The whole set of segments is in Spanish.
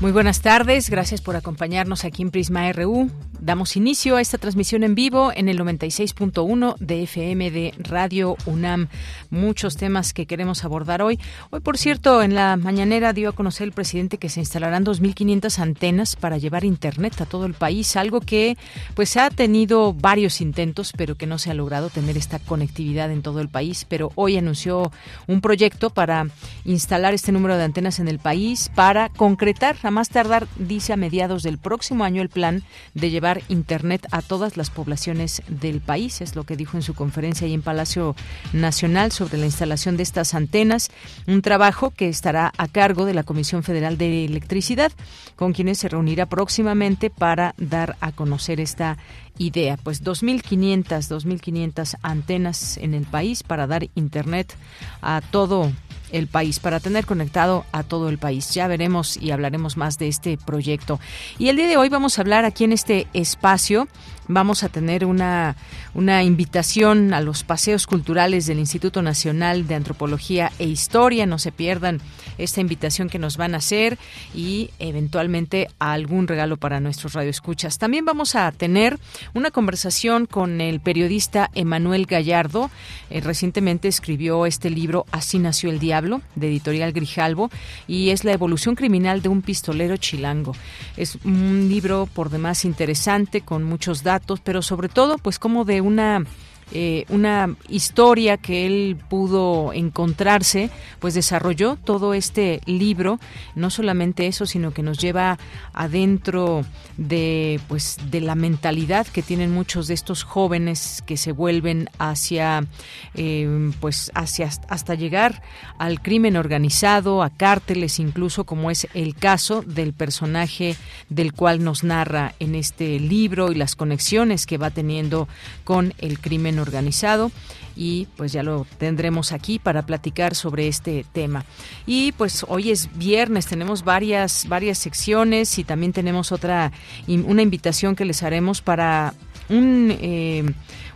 Muy buenas tardes, gracias por acompañarnos aquí en Prisma RU. Damos inicio a esta transmisión en vivo en el 96.1 de FM de Radio UNAM. Muchos temas que queremos abordar hoy. Hoy, por cierto, en la mañanera dio a conocer el presidente que se instalarán 2.500 antenas para llevar Internet a todo el país, algo que pues ha tenido varios intentos, pero que no se ha logrado tener esta conectividad en todo el país. Pero hoy anunció un proyecto para instalar este número de antenas en el país para concretar, más tardar, dice a mediados del próximo año, el plan de llevar Internet a todas las poblaciones del país, es lo que dijo en su conferencia ahí en Palacio Nacional sobre la instalación de estas antenas, un trabajo que estará a cargo de la Comisión Federal de Electricidad, con quienes se reunirá próximamente para dar a conocer esta idea. Pues 2.500, 2.500 antenas en el país para dar Internet a todo el país, para tener conectado a todo el país. Ya veremos y hablaremos más de este proyecto. Y el día de hoy vamos a hablar aquí en este espacio vamos a tener una, una invitación a los paseos culturales del Instituto Nacional de Antropología e Historia. No se pierdan esta invitación que nos van a hacer y eventualmente algún regalo para nuestros radioescuchas. También vamos a tener una conversación con el periodista Emanuel Gallardo. Eh, recientemente escribió este libro Así nació el diablo, de editorial Grijalvo, y es la evolución criminal de un pistolero chilango. Es un libro por demás interesante, con muchos datos pero sobre todo, pues como de una eh, una historia que él pudo encontrarse, pues desarrolló todo este libro, no solamente eso, sino que nos lleva adentro de pues de la mentalidad que tienen muchos de estos jóvenes que se vuelven hacia eh, pues hacia hasta llegar al crimen organizado, a cárteles incluso, como es el caso del personaje del cual nos narra en este libro y las conexiones que va teniendo con el crimen organizado y pues ya lo tendremos aquí para platicar sobre este tema. Y pues hoy es viernes, tenemos varias varias secciones y también tenemos otra una invitación que les haremos para un eh,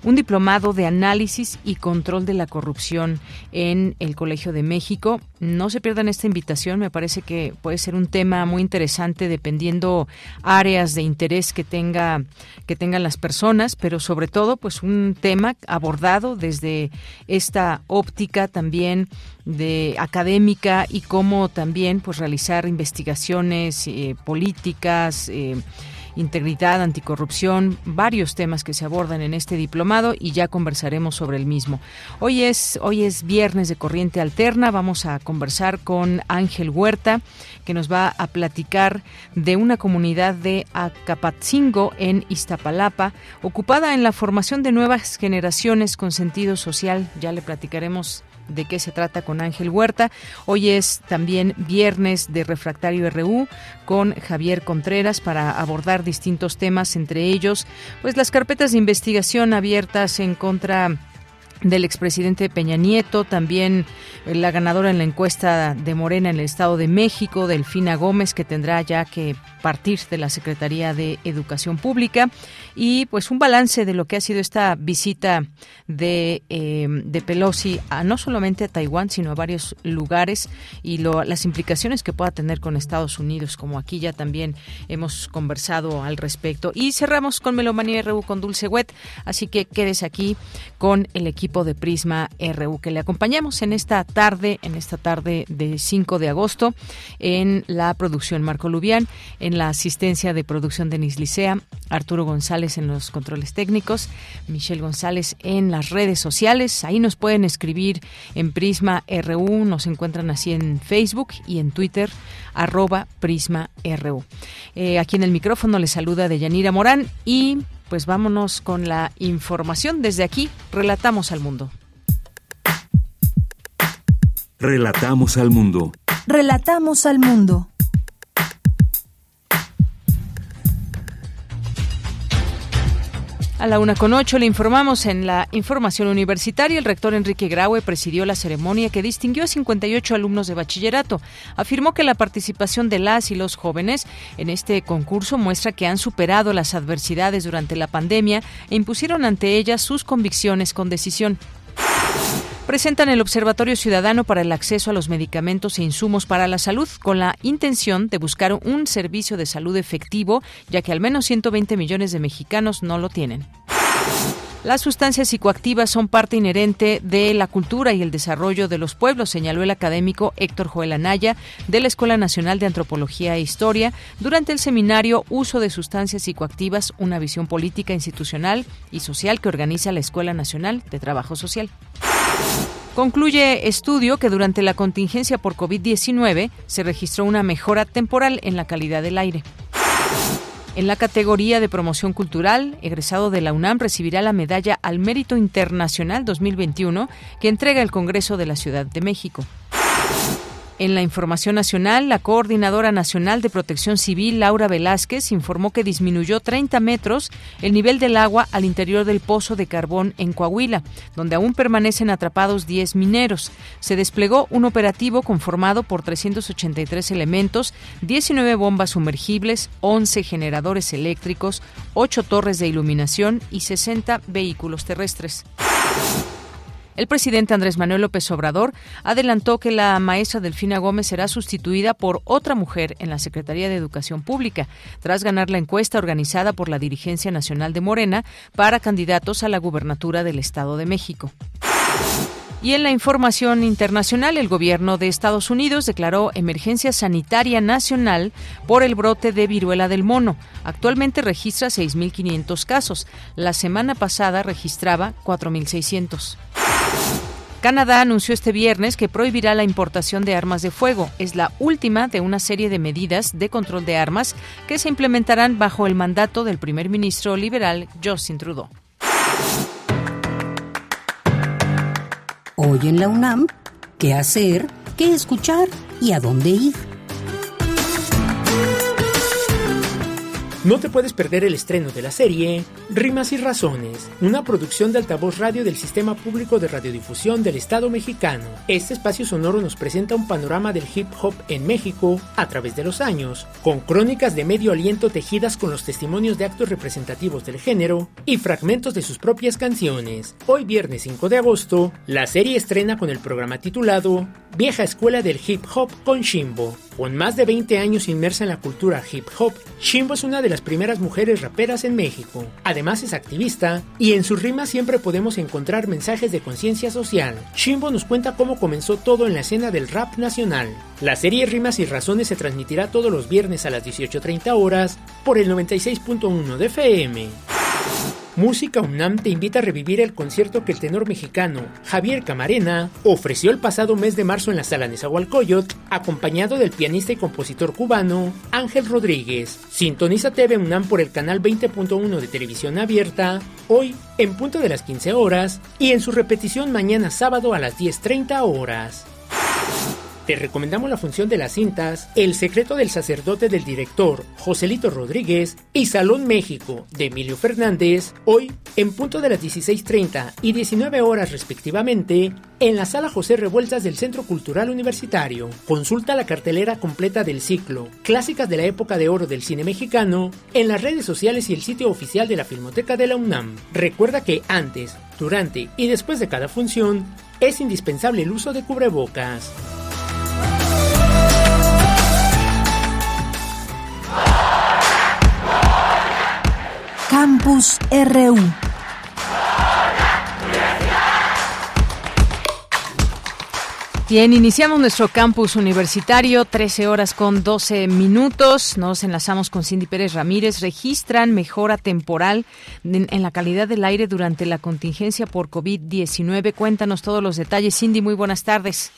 un diplomado de análisis y control de la corrupción en el Colegio de México. No se pierdan esta invitación, me parece que puede ser un tema muy interesante dependiendo áreas de interés que tenga que tengan las personas, pero sobre todo pues un tema abordado desde esta óptica también de académica y cómo también pues realizar investigaciones eh, políticas eh, integridad, anticorrupción, varios temas que se abordan en este diplomado y ya conversaremos sobre el mismo. Hoy es, hoy es viernes de Corriente Alterna, vamos a conversar con Ángel Huerta, que nos va a platicar de una comunidad de Acapatzingo en Iztapalapa, ocupada en la formación de nuevas generaciones con sentido social. Ya le platicaremos de qué se trata con Ángel Huerta. Hoy es también viernes de Refractario RU con Javier Contreras para abordar distintos temas, entre ellos, pues las carpetas de investigación abiertas en contra del expresidente Peña Nieto, también la ganadora en la encuesta de Morena en el Estado de México, Delfina Gómez, que tendrá ya que partir de la Secretaría de Educación Pública, y pues un balance de lo que ha sido esta visita de, eh, de Pelosi a, no solamente a Taiwán, sino a varios lugares y lo, las implicaciones que pueda tener con Estados Unidos, como aquí ya también hemos conversado al respecto. Y cerramos con Melomanía RU con Dulce Wet, así que quedes aquí con el equipo de Prisma RU que le acompañamos en esta tarde, en esta tarde de 5 de agosto, en la producción Marco Lubián, en la asistencia de producción Denis Licea, Arturo González en los controles técnicos, Michelle González en las redes sociales. Ahí nos pueden escribir en Prisma RU, nos encuentran así en Facebook y en Twitter, arroba Prisma RU. Eh, aquí en el micrófono les saluda Deyanira Morán y pues vámonos con la información. Desde aquí, relatamos al mundo. Relatamos al mundo. Relatamos al mundo. A la una con ocho le informamos en la información universitaria. El rector Enrique Graue presidió la ceremonia que distinguió a 58 alumnos de bachillerato. Afirmó que la participación de las y los jóvenes en este concurso muestra que han superado las adversidades durante la pandemia e impusieron ante ellas sus convicciones con decisión presentan el Observatorio Ciudadano para el Acceso a los Medicamentos e Insumos para la Salud con la intención de buscar un servicio de salud efectivo, ya que al menos 120 millones de mexicanos no lo tienen. Las sustancias psicoactivas son parte inherente de la cultura y el desarrollo de los pueblos, señaló el académico Héctor Joel Anaya de la Escuela Nacional de Antropología e Historia durante el seminario Uso de sustancias psicoactivas, una visión política, institucional y social que organiza la Escuela Nacional de Trabajo Social. Concluye estudio que durante la contingencia por COVID-19 se registró una mejora temporal en la calidad del aire. En la categoría de promoción cultural, egresado de la UNAM recibirá la medalla al Mérito Internacional 2021 que entrega el Congreso de la Ciudad de México. En la información nacional, la Coordinadora Nacional de Protección Civil, Laura Velázquez, informó que disminuyó 30 metros el nivel del agua al interior del pozo de carbón en Coahuila, donde aún permanecen atrapados 10 mineros. Se desplegó un operativo conformado por 383 elementos, 19 bombas sumergibles, 11 generadores eléctricos, 8 torres de iluminación y 60 vehículos terrestres. El presidente Andrés Manuel López Obrador adelantó que la maestra Delfina Gómez será sustituida por otra mujer en la Secretaría de Educación Pública, tras ganar la encuesta organizada por la Dirigencia Nacional de Morena para candidatos a la gubernatura del Estado de México. Y en la información internacional, el gobierno de Estados Unidos declaró emergencia sanitaria nacional por el brote de viruela del mono. Actualmente registra 6.500 casos. La semana pasada registraba 4.600. Canadá anunció este viernes que prohibirá la importación de armas de fuego. Es la última de una serie de medidas de control de armas que se implementarán bajo el mandato del primer ministro liberal Justin Trudeau. Hoy en la UNAM, ¿qué hacer? ¿Qué escuchar? ¿Y a dónde ir? No te puedes perder el estreno de la serie Rimas y Razones, una producción de altavoz radio del Sistema Público de Radiodifusión del Estado mexicano. Este espacio sonoro nos presenta un panorama del hip hop en México a través de los años, con crónicas de medio aliento tejidas con los testimonios de actos representativos del género y fragmentos de sus propias canciones. Hoy viernes 5 de agosto, la serie estrena con el programa titulado Vieja Escuela del Hip Hop con Shimbo. Con más de 20 años inmersa en la cultura hip hop, Shimbo es una de las primeras mujeres raperas en México. Además es activista y en sus rimas siempre podemos encontrar mensajes de conciencia social. Shimbo nos cuenta cómo comenzó todo en la escena del rap nacional. La serie Rimas y Razones se transmitirá todos los viernes a las 18.30 horas por el 96.1 de FM. Música UNAM te invita a revivir el concierto que el tenor mexicano Javier Camarena ofreció el pasado mes de marzo en la sala Nezahualcóyotl, acompañado del pianista y compositor cubano Ángel Rodríguez. Sintoniza TV UNAM por el canal 20.1 de televisión abierta, hoy en punto de las 15 horas y en su repetición mañana sábado a las 10.30 horas. Te recomendamos la función de las cintas El secreto del sacerdote del director Joselito Rodríguez y Salón México de Emilio Fernández, hoy en punto de las 16.30 y 19 horas respectivamente, en la sala José Revueltas del Centro Cultural Universitario. Consulta la cartelera completa del ciclo Clásicas de la época de oro del cine mexicano en las redes sociales y el sitio oficial de la Filmoteca de la UNAM. Recuerda que antes, durante y después de cada función es indispensable el uso de cubrebocas. Campus RU. Bien, iniciamos nuestro campus universitario, 13 horas con 12 minutos. Nos enlazamos con Cindy Pérez Ramírez. Registran mejora temporal en, la calidad del aire durante la contingencia por COVID-19. Cuéntanos todos los detalles. Cindy, muy buenas tardes.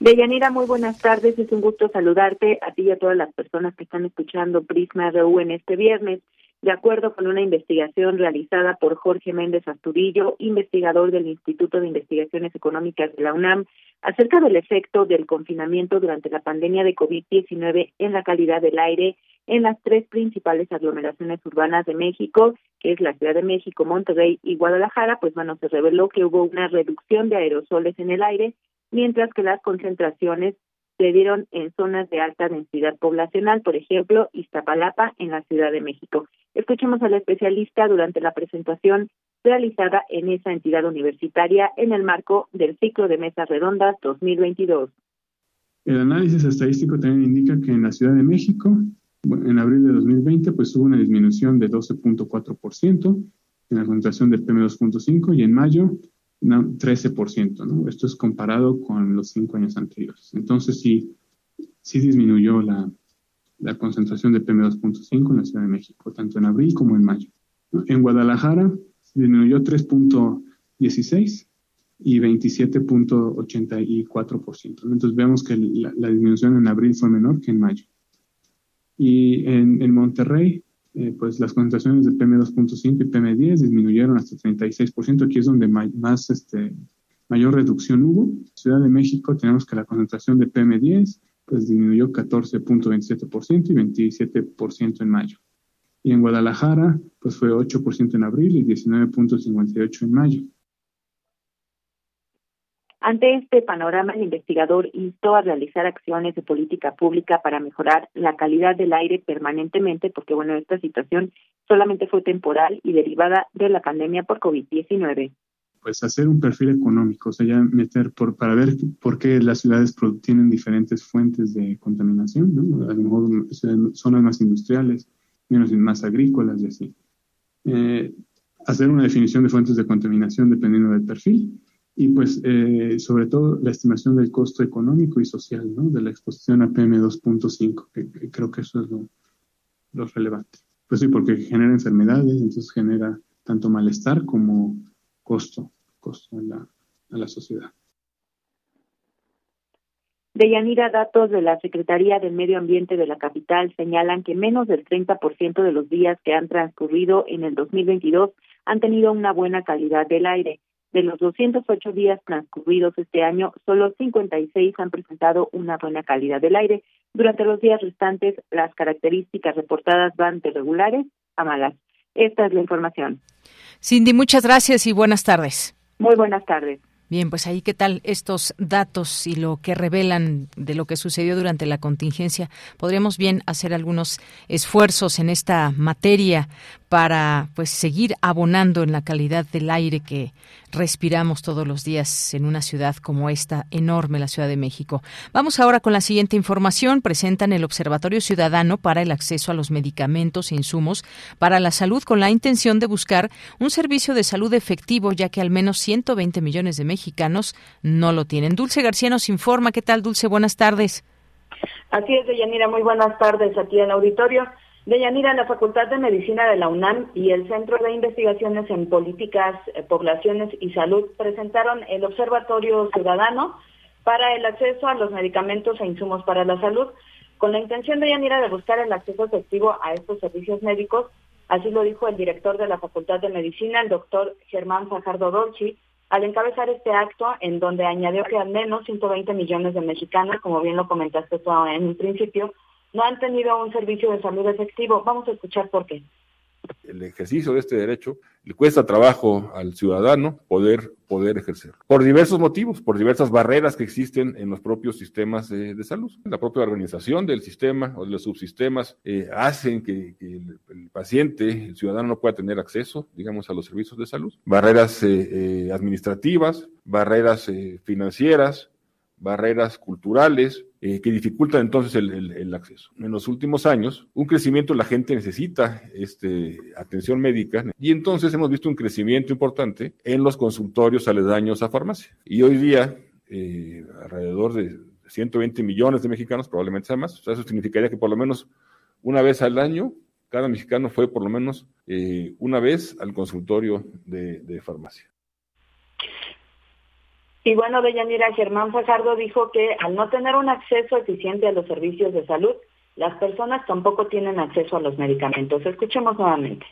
Deyanira, muy buenas tardes. Es un gusto saludarte a ti y a todas las personas que están escuchando Prisma RU en este viernes. De acuerdo con una investigación realizada por Jorge Méndez Asturillo, investigador del Instituto de Investigaciones Económicas de la UNAM, acerca del efecto del confinamiento durante la pandemia de COVID-19 en la calidad del aire en las tres principales aglomeraciones urbanas de México, que es la Ciudad de México, Monterrey y Guadalajara, pues bueno, se reveló que hubo una reducción de aerosoles en el aire, mientras que las concentraciones se dieron en zonas de alta densidad poblacional, por ejemplo, Iztapalapa en la Ciudad de México. Escuchemos al especialista durante la presentación realizada en esa entidad universitaria en el marco del ciclo de mesas redondas 2022. El análisis estadístico también indica que en la Ciudad de México, en abril de 2020, pues hubo una disminución de 12.4% en la concentración del PM2.5 y en mayo 13%, ¿no? Esto es comparado con los cinco años anteriores. Entonces sí, sí disminuyó la, la concentración de PM2.5 en la Ciudad de México, tanto en abril como en mayo. En Guadalajara disminuyó 3.16 y 27.84%. Entonces vemos que la, disminución en abril fue menor que en mayo. Y en Monterrey, eh, pues las concentraciones de PM2.5 y PM10 disminuyeron hasta 36%. Aquí es donde más, este, mayor reducción hubo. Ciudad de México tenemos que la concentración de PM10 pues disminuyó 14.27% y 27% en mayo. Y en Guadalajara, pues fue 8% en abril y 19.58% en mayo. Ante este panorama, el investigador instó a realizar acciones de política pública para mejorar la calidad del aire permanentemente, porque bueno, esta situación solamente fue temporal y derivada de la pandemia por COVID-19 pues hacer un perfil económico, o sea, ya meter por, para ver por qué las ciudades tienen diferentes fuentes de contaminación, ¿no? A lo mejor zonas más industriales, menos más agrícolas y así. Eh, hacer una definición de fuentes de contaminación dependiendo del perfil y pues eh, sobre todo la estimación del costo económico y social ¿no? de la exposición a PM2.5, que, creo que eso es lo, relevante. Pues sí, porque genera enfermedades, entonces genera tanto malestar como costo, costo en la, a la sociedad. Deyanira, datos de la Secretaría del Medio Ambiente de la capital señalan que menos del 30% de los días que han transcurrido en el 2022 han tenido una buena calidad del aire. De los 208 días transcurridos este año, solo 56 han presentado una buena calidad del aire. Durante los días restantes, las características reportadas van de regulares a malas. Esta es la información. Cindy, muchas gracias y buenas tardes. Muy buenas tardes. Bien, pues ahí qué tal estos datos y lo que revelan de lo que sucedió durante la contingencia. Podríamos bien hacer algunos esfuerzos en esta materia para pues seguir abonando en la calidad del aire que respiramos todos los días en una ciudad como esta enorme, la Ciudad de México. Vamos ahora con la siguiente información. Presentan el Observatorio Ciudadano para el acceso a los medicamentos e insumos para la salud con la intención de buscar un servicio de salud efectivo, ya que al menos 120 millones de no lo tienen. Dulce García nos informa. ¿Qué tal, Dulce? Buenas tardes. Así es, Deyanira. Muy buenas tardes aquí en el auditorio. Deyanira, la Facultad de Medicina de la UNAM y el Centro de Investigaciones en Políticas, eh, Poblaciones y Salud presentaron el Observatorio Ciudadano para el acceso a los medicamentos e insumos para la salud, con la intención de Yanira de buscar el acceso efectivo a estos servicios médicos. Así lo dijo el director de la Facultad de Medicina, el doctor Germán Fajardo Dolci, al encabezar este acto en donde añadió que al menos 120 millones de mexicanos, como bien lo comentaste tú en un principio, no han tenido un servicio de salud efectivo. Vamos a escuchar por qué. El ejercicio de este derecho le cuesta trabajo al ciudadano poder, poder ejercer. Por diversos motivos, por diversas barreras que existen en los propios sistemas de, salud. La propia organización del sistema o de los subsistemas eh, hacen que, el, paciente, el ciudadano, no pueda tener acceso, digamos, a los servicios de salud. Barreras eh, eh, administrativas, barreras financieras, barreras culturales eh, que dificultan entonces el, acceso. En los últimos años, un crecimiento, la gente necesita este, atención médica y entonces hemos visto un crecimiento importante en los consultorios aledaños a farmacia. Y hoy día eh, alrededor de 120 millones de mexicanos, probablemente sea más. O sea, eso significaría que por lo menos una vez al año, cada mexicano fue por lo menos eh, una vez al consultorio de, farmacia. Y bueno, Deyanira, Germán Fajardo dijo que al no tener un acceso eficiente a los servicios de salud, las personas tampoco tienen acceso a los medicamentos. Escuchemos nuevamente.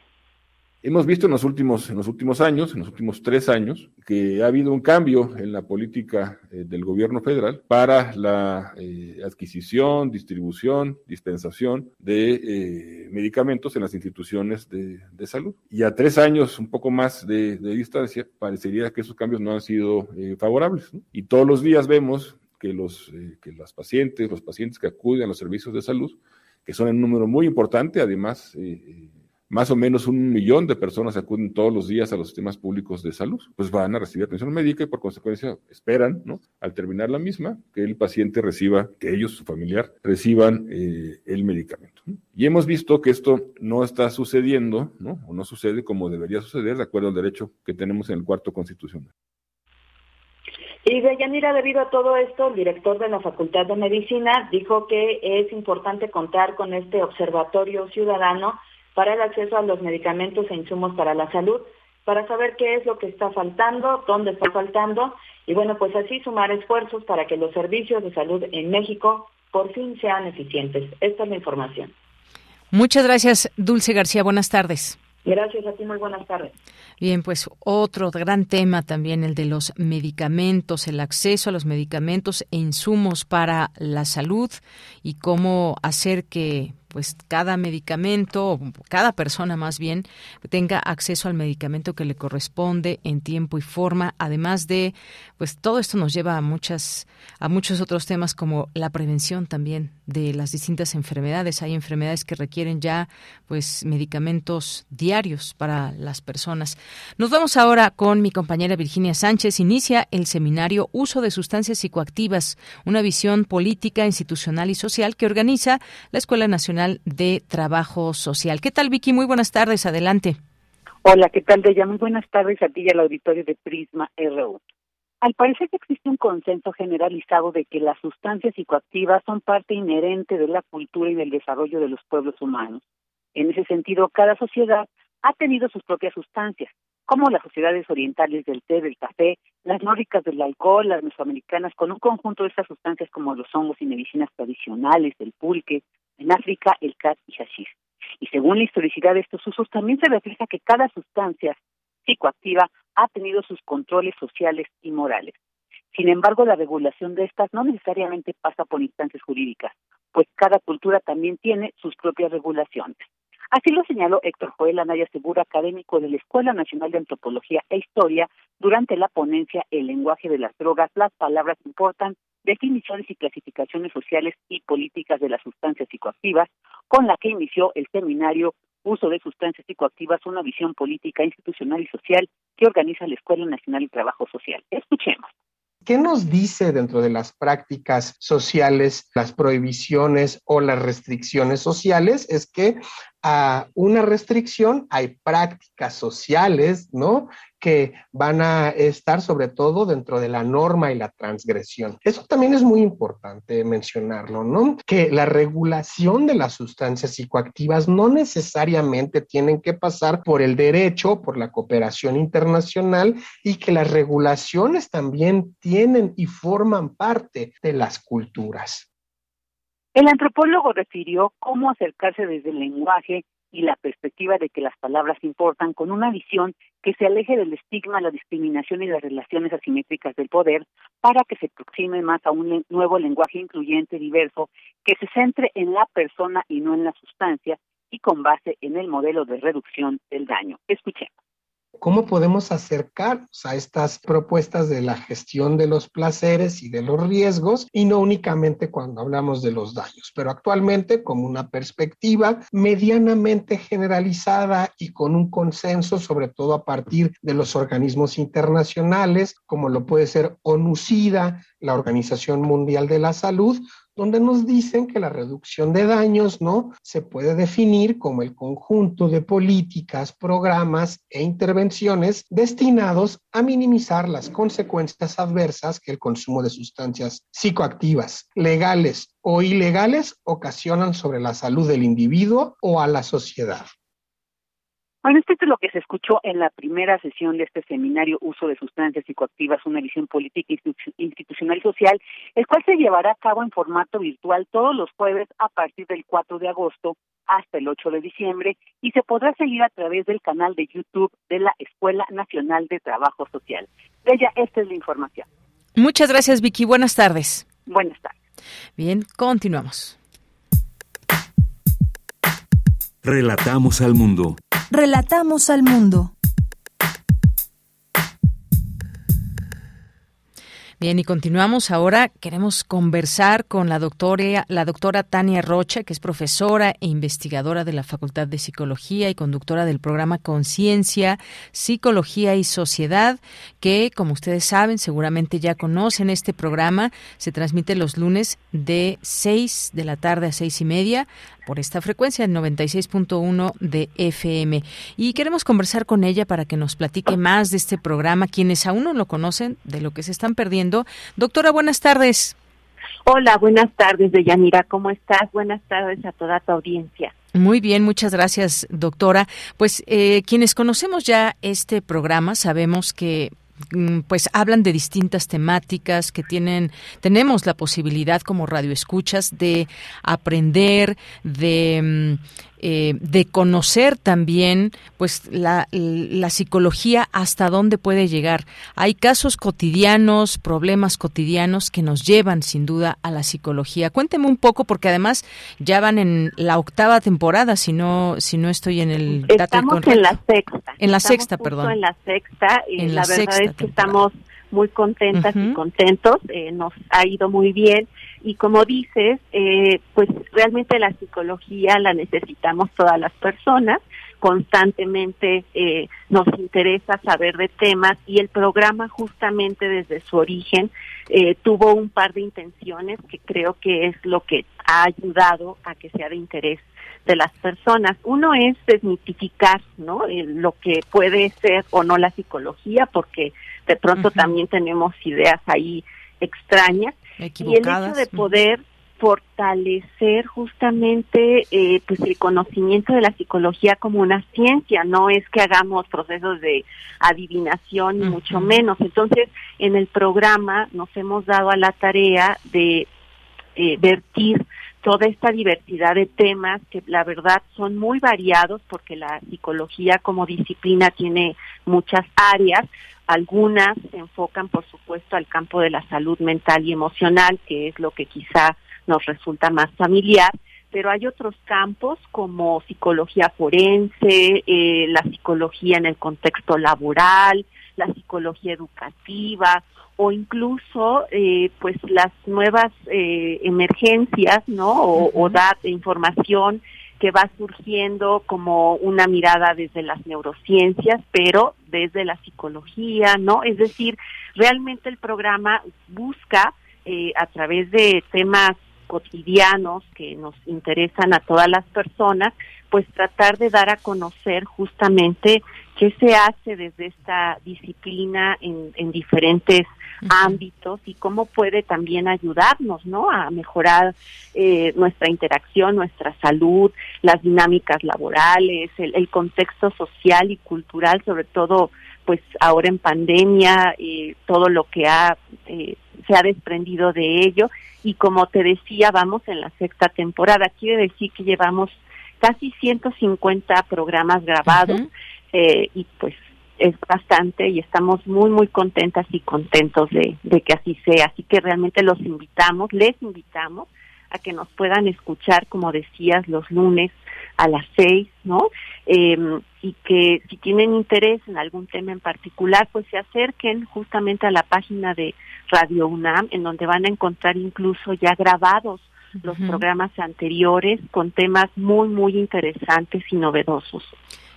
Hemos visto en los últimos, en los últimos años, en los últimos tres años, que ha habido un cambio en la política eh, del gobierno federal para la eh, adquisición, distribución, dispensación de eh, medicamentos en las instituciones de, salud. Y a tres años, un poco más de, distancia, parecería que esos cambios no han sido favorables. Y todos los días vemos que los que las pacientes, los pacientes que acuden a los servicios de salud, que son en un número muy importante, además más o menos un millón de personas acuden todos los días a los sistemas públicos de salud, pues van a recibir atención médica y por consecuencia esperan, ¿no? Al terminar la misma, que el paciente reciba, que ellos, su familiar, reciban eh, el medicamento. Y hemos visto que esto no está sucediendo, ¿no? O no sucede como debería suceder de acuerdo al derecho que tenemos en el cuarto constitucional. Y Deyanira, debido a todo esto, el director de la Facultad de Medicina dijo que es importante contar con este observatorio ciudadano para el acceso a los medicamentos e insumos para la salud, para saber qué es lo que está faltando, dónde está faltando, y bueno, pues así sumar esfuerzos para que los servicios de salud en México por fin sean eficientes. Esta es la información. Muchas gracias, Dulce García. Buenas tardes. Gracias a ti, muy buenas tardes. Bien, pues otro gran tema también, el de los medicamentos, el acceso a los medicamentos e insumos para la salud y cómo hacer que pues cada medicamento, cada persona más bien, tenga acceso al medicamento que le corresponde en tiempo y forma, además de, pues todo esto nos lleva a muchas, a muchos otros temas como la prevención también de las distintas enfermedades. Hay enfermedades que requieren ya, pues, medicamentos diarios para las personas. Nos vamos ahora con mi compañera Virginia Sánchez. Inicia el seminario Uso de sustancias psicoactivas, una visión política, institucional y social que organiza la Escuela Nacional de Trabajo Social. ¿Qué tal, Vicky? Muy buenas tardes. Adelante. Hola, ¿qué tal, Deya? Muy buenas tardes a ti y al auditorio de Prisma RU. Al parecer que existe un consenso generalizado de que las sustancias psicoactivas son parte inherente de la cultura y del desarrollo de los pueblos humanos. En ese sentido, cada sociedad ha tenido sus propias sustancias, como las sociedades orientales del té, del café, las nórdicas del alcohol, las mesoamericanas, con un conjunto de estas sustancias como los hongos y medicinas tradicionales, del pulque, en África el cat y hashish. Y según la historicidad de estos usos, también se refleja que cada sustancia psicoactiva ha tenido sus controles sociales y morales. Sin embargo, la regulación de estas no necesariamente pasa por instancias jurídicas, pues cada cultura también tiene sus propias regulaciones. Así lo señaló Héctor Joel Anaya Segura, académico de la Escuela Nacional de Antropología e Historia, durante la ponencia El lenguaje de las drogas, las palabras importan, definiciones y clasificaciones sociales y políticas de las sustancias psicoactivas, con la que inició el seminario Uso de sustancias psicoactivas, una visión política, institucional y social que organiza la Escuela Nacional de Trabajo Social. Escuchemos. ¿Qué nos dice dentro de las prácticas sociales, las prohibiciones o las restricciones sociales? Es que a una restricción hay prácticas sociales, ¿no? Que van a estar sobre todo dentro de la norma y la transgresión. Eso también es muy importante mencionarlo, ¿no? Que la regulación de las sustancias psicoactivas no necesariamente tienen que pasar por el derecho, por la cooperación internacional y que las regulaciones también tienen y forman parte de las culturas. El antropólogo refirió cómo acercarse desde el lenguaje y la perspectiva de que las palabras importan con una visión que se aleje del estigma, la discriminación y las relaciones asimétricas del poder para que se aproxime más a un nuevo lenguaje incluyente, diverso, que se centre en la persona y no en la sustancia y con base en el modelo de reducción del daño. Escuchemos. ¿Cómo podemos acercarnos a estas propuestas de la gestión de los placeres y de los riesgos y no únicamente cuando hablamos de los daños, pero actualmente como una perspectiva medianamente generalizada y con un consenso, sobre todo a partir de los organismos internacionales, como lo puede ser ONUCIDA, la Organización Mundial de la Salud, donde nos dicen que la reducción de daños, ¿no? Se puede definir como el conjunto de políticas, programas e intervenciones destinados a minimizar las consecuencias adversas que el consumo de sustancias psicoactivas, legales o ilegales, ocasionan sobre la salud del individuo o a la sociedad. Bueno, esto es lo que se escuchó en la primera sesión de este seminario Uso de Sustancias Psicoactivas, una visión política, institucional y social, el cual se llevará a cabo en formato virtual todos los jueves a partir del 4 de agosto hasta el 8 de diciembre y se podrá seguir a través del canal de YouTube de la Escuela Nacional de Trabajo Social. Bella, esta es la información. Muchas gracias, Vicky. Buenas tardes. Buenas tardes. Bien, continuamos. Relatamos al mundo. Relatamos al mundo. Bien, y continuamos ahora. Queremos conversar con la doctora, la doctora Tania Rocha, que es profesora e investigadora de la Facultad de Psicología y conductora del programa Conciencia, Psicología y Sociedad, que, como ustedes saben, seguramente ya conocen este programa. Se transmite los lunes de 6 de la tarde a seis y media por esta frecuencia, el 96.1 de FM. Y queremos conversar con ella para que nos platique más de este programa, quienes aún no lo conocen, de lo que se están perdiendo. Doctora, buenas tardes. Hola, buenas tardes, Deyanira. ¿Cómo estás? Buenas tardes a toda tu audiencia. Muy bien, muchas gracias, doctora. Pues eh, quienes conocemos ya este programa sabemos que pues hablan de distintas temáticas que tienen tenemos la posibilidad como radioescuchas de aprender de mm, eh, de conocer también pues la, la, psicología hasta dónde puede llegar. Hay casos cotidianos, problemas cotidianos que nos llevan sin duda a la psicología. Cuénteme un poco porque además ya van en la octava temporada, si no si no estoy en el Estamos en la sexta. En la sexta, perdón. En la sexta y en la, verdad es que estamos muy contentas y contentos, eh, nos ha ido muy bien. Y como dices, eh, pues realmente la psicología la necesitamos todas las personas, constantemente eh, nos interesa saber de temas y el programa justamente desde su origen eh, tuvo un par de intenciones que creo que es lo que ha ayudado a que sea de interés de las personas. Uno es desmitificar, ¿no? lo que puede ser o no la psicología, porque de pronto también tenemos ideas ahí extrañas. Y el hecho de poder fortalecer justamente eh, pues el conocimiento de la psicología como una ciencia no es que hagamos procesos de adivinación ni mucho menos. Entonces en el programa nos hemos dado a la tarea de eh, vertir toda esta diversidad de temas que la verdad son muy variados porque la psicología como disciplina tiene muchas áreas, algunas se enfocan, por supuesto, al campo de la salud mental y emocional, que es lo que quizá nos resulta más familiar, pero hay otros campos como psicología forense, eh, la psicología en el contexto laboral, la psicología educativa o incluso eh, pues las nuevas eh, emergencias, ¿no? O, o dar información que va surgiendo como una mirada desde las neurociencias, pero desde la psicología, ¿no? Es decir, realmente el programa busca eh, a través de temas cotidianos que nos interesan a todas las personas, pues tratar de dar a conocer justamente qué se hace desde esta disciplina en, en diferentes ámbitos y cómo puede también ayudarnos, ¿no? A mejorar eh, nuestra interacción, nuestra salud, las dinámicas laborales, el, contexto social y cultural, sobre todo, pues ahora en pandemia, eh, todo lo que ha eh, se ha desprendido de ello y como te decía, vamos en la sexta temporada. Quiere decir que llevamos casi 150 programas grabados eh, y pues es bastante y estamos muy muy contentas y contentos de, que así sea. Así que realmente los invitamos les invitamos a que nos puedan escuchar como decías los lunes a las seis no eh, y que si tienen interés en algún tema en particular pues se acerquen justamente a la página de Radio UNAM en donde van a encontrar incluso ya grabados los programas anteriores con temas muy muy interesantes y novedosos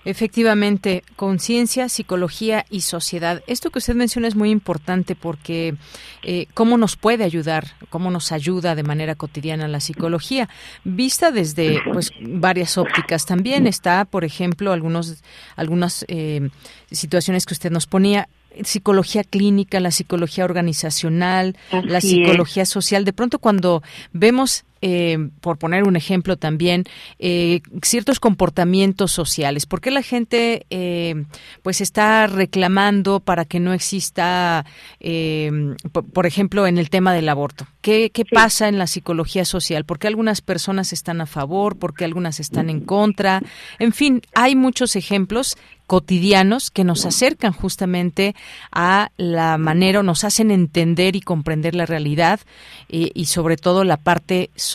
Efectivamente, conciencia, psicología y sociedad. Esto que usted menciona es muy importante porque eh, cómo nos puede ayudar, cómo nos ayuda de manera cotidiana la psicología, vista desde pues varias ópticas. También está, por ejemplo, algunos algunas eh, situaciones que usted nos ponía psicología clínica, la psicología organizacional, la psicología social. De pronto cuando vemos eh, por poner un ejemplo también, eh, ciertos comportamientos sociales. ¿Por qué la gente eh, pues está reclamando para que no exista, por, ejemplo, en el tema del aborto? ¿Qué, qué pasa en la psicología social? ¿Por qué algunas personas están a favor? ¿Por qué algunas están en contra? En fin, hay muchos ejemplos cotidianos que nos acercan justamente a la manera, nos hacen entender y comprender la realidad y sobre todo la parte social,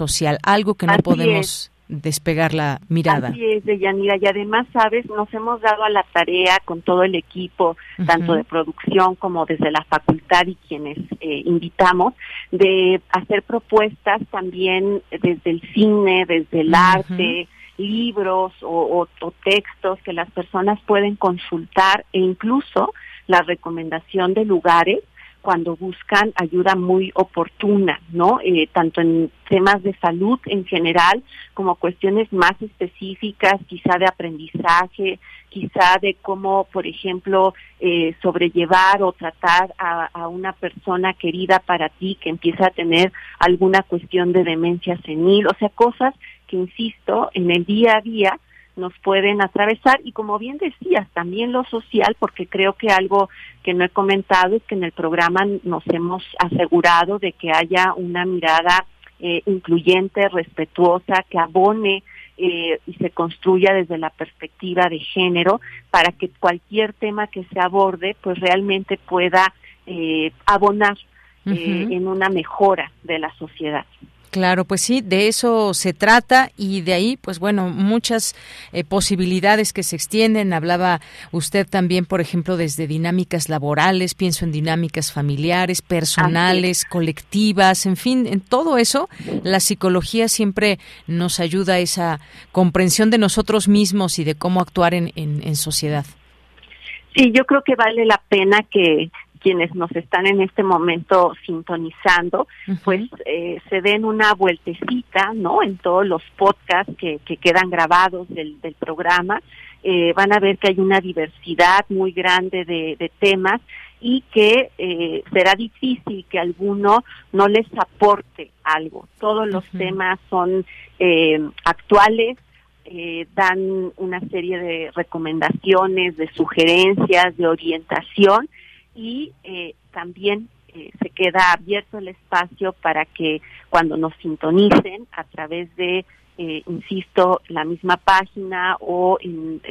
algo que no podemos despegar la mirada. Así es, Deyanira, y además, sabes, nos hemos dado a la tarea con todo el equipo, tanto de producción como desde la facultad y quienes eh, invitamos, de hacer propuestas también desde el cine, desde el arte, libros o, o, textos que las personas pueden consultar e incluso la recomendación de lugares cuando buscan ayuda muy oportuna, ¿no? Eh, tanto en temas de salud en general como cuestiones más específicas, quizá de aprendizaje, quizá de cómo, por ejemplo, eh, sobrellevar o tratar a, a, una persona querida para ti que empieza a tener alguna cuestión de demencia senil, o sea, cosas que, insisto, en el día a día nos pueden atravesar y como bien decías, también lo social, porque creo que algo que no he comentado es que en el programa nos hemos asegurado de que haya una mirada eh, incluyente, respetuosa, que abone eh, y se construya desde la perspectiva de género para que cualquier tema que se aborde pues realmente pueda eh, abonar en una mejora de la sociedad. Claro, pues sí, de eso se trata y de ahí, pues bueno, muchas eh, posibilidades que se extienden. Hablaba usted también, por ejemplo, desde dinámicas laborales, pienso en dinámicas familiares, personales, colectivas, en fin, en todo eso, la psicología siempre nos ayuda a esa comprensión de nosotros mismos y de cómo actuar en, en sociedad. Sí, yo creo que vale la pena que quienes nos están en este momento sintonizando, pues eh, se den una vueltecita, ¿no? En todos los podcasts que, que quedan grabados del, del programa, eh, van a ver que hay una diversidad muy grande de, de temas y que eh, será difícil que alguno no les aporte algo. Todos los temas son eh, actuales, eh, dan una serie de recomendaciones, de sugerencias, de orientación y eh, también eh, se queda abierto el espacio para que cuando nos sintonicen a través de eh, insisto, la misma página o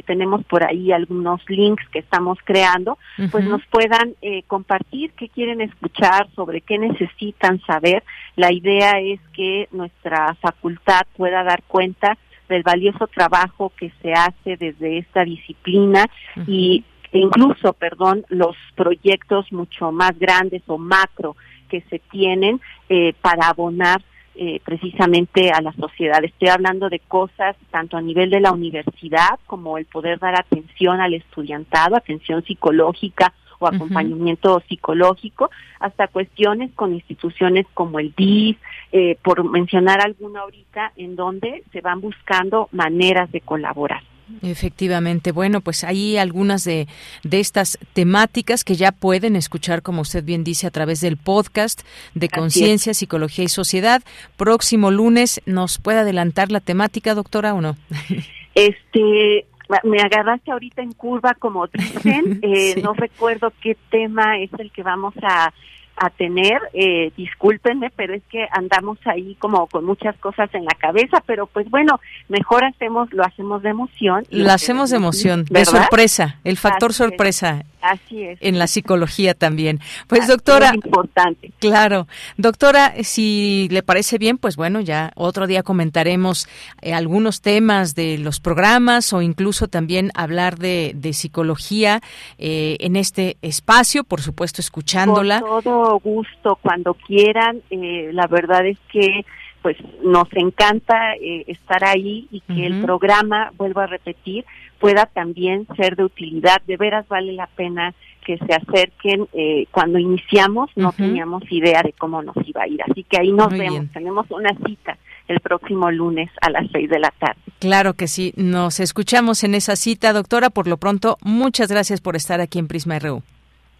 tenemos por ahí algunos links que estamos creando, pues nos puedan eh, compartir qué quieren escuchar, sobre qué necesitan saber. La idea es que nuestra facultad pueda dar cuenta del valioso trabajo que se hace desde esta disciplina y e incluso, perdón, los proyectos mucho más grandes o macro que se tienen eh, para abonar eh, precisamente a la sociedad. Estoy hablando de cosas tanto a nivel de la universidad como el poder dar atención al estudiantado, atención psicológica o acompañamiento psicológico, hasta cuestiones con instituciones como el DIF, eh, por mencionar alguna ahorita, en donde se van buscando maneras de colaborar. Efectivamente. Bueno, pues hay algunas de, de estas temáticas que ya pueden escuchar, como usted bien dice, a través del podcast de Conciencia, Psicología y Sociedad. Próximo lunes, ¿nos puede adelantar la temática, doctora, o no? Este, me agarraste ahorita en curva, como dicen. Eh, no recuerdo qué tema es el que vamos a a tener, eh, discúlpenme, pero es que andamos ahí como con muchas cosas en la cabeza, pero pues bueno, mejor hacemos, lo hacemos de emoción. lo hacemos de emoción, de sorpresa, el factor sorpresa. Así es. En la psicología también. Pues doctora. Es importante. Claro. Doctora, si le parece bien, pues bueno, ya otro día comentaremos eh, algunos temas de los programas o incluso también hablar de, de psicología eh, en este espacio, por supuesto, escuchándola. Con todo gusto, cuando quieran. Eh, la verdad es que pues nos encanta eh, estar ahí y que el programa, vuelvo a repetir, pueda también ser de utilidad. De veras vale la pena que se acerquen. Eh, cuando iniciamos no teníamos idea de cómo nos iba a ir, así que ahí nos vemos. Tenemos una cita el próximo lunes a las seis de la tarde. Claro que sí, nos escuchamos en esa cita, doctora. Por lo pronto, muchas gracias por estar aquí en Prisma RU.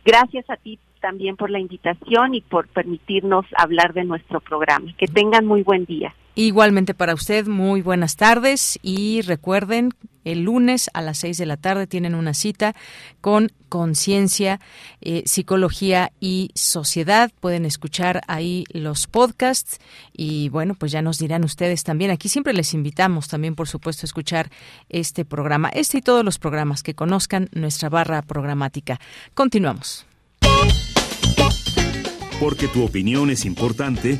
Gracias a ti también por la invitación y por permitirnos hablar de nuestro programa. Que tengan muy buen día. Igualmente para usted, muy buenas tardes y recuerden, el lunes a las seis de la tarde tienen una cita con Conciencia, eh, Psicología y Sociedad. Pueden escuchar ahí los podcasts y bueno, pues ya nos dirán ustedes también. Aquí siempre les invitamos también, por supuesto, a escuchar este programa, este y todos los programas que conozcan nuestra barra programática. Continuamos. Porque tu opinión es importante,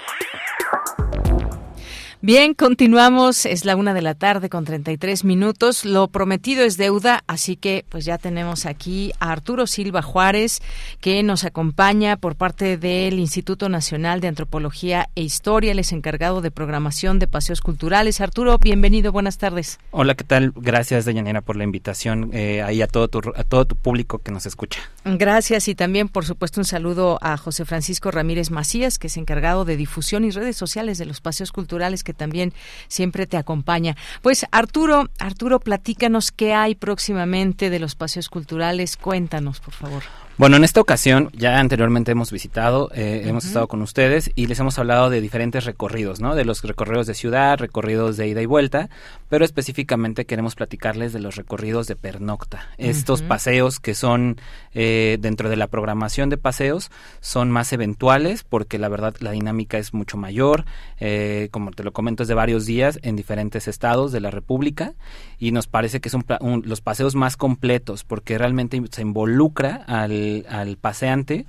Bien, continuamos. Es la una de la tarde con 33 minutos. Lo prometido es deuda, así que pues ya tenemos aquí a Arturo Silva Juárez, que nos acompaña por parte del Instituto Nacional de Antropología e Historia. Él es encargado de programación de paseos culturales. Arturo, bienvenido. Buenas tardes. Hola, ¿qué tal? Gracias, Deyanira, por la invitación eh, ahí a todo, tu, a todo tu público que nos escucha. Gracias y también, por supuesto, un saludo a José Francisco Ramírez Macías, que es encargado de difusión y redes sociales de los paseos culturales que también siempre te acompaña. Pues Arturo, Arturo, platícanos qué hay próximamente de los paseos culturales. Cuéntanos, por favor. Bueno, en esta ocasión ya anteriormente hemos visitado, eh, hemos estado con ustedes y les hemos hablado de diferentes recorridos, ¿no? De los recorridos de ciudad, recorridos de ida y vuelta, pero específicamente queremos platicarles de los recorridos de pernocta. Estos paseos que son eh, dentro de la programación de paseos son más eventuales porque la verdad la dinámica es mucho mayor, eh, como te lo comento es de varios días en diferentes estados de la República y nos parece que son los paseos más completos porque realmente se involucra al al, paseante,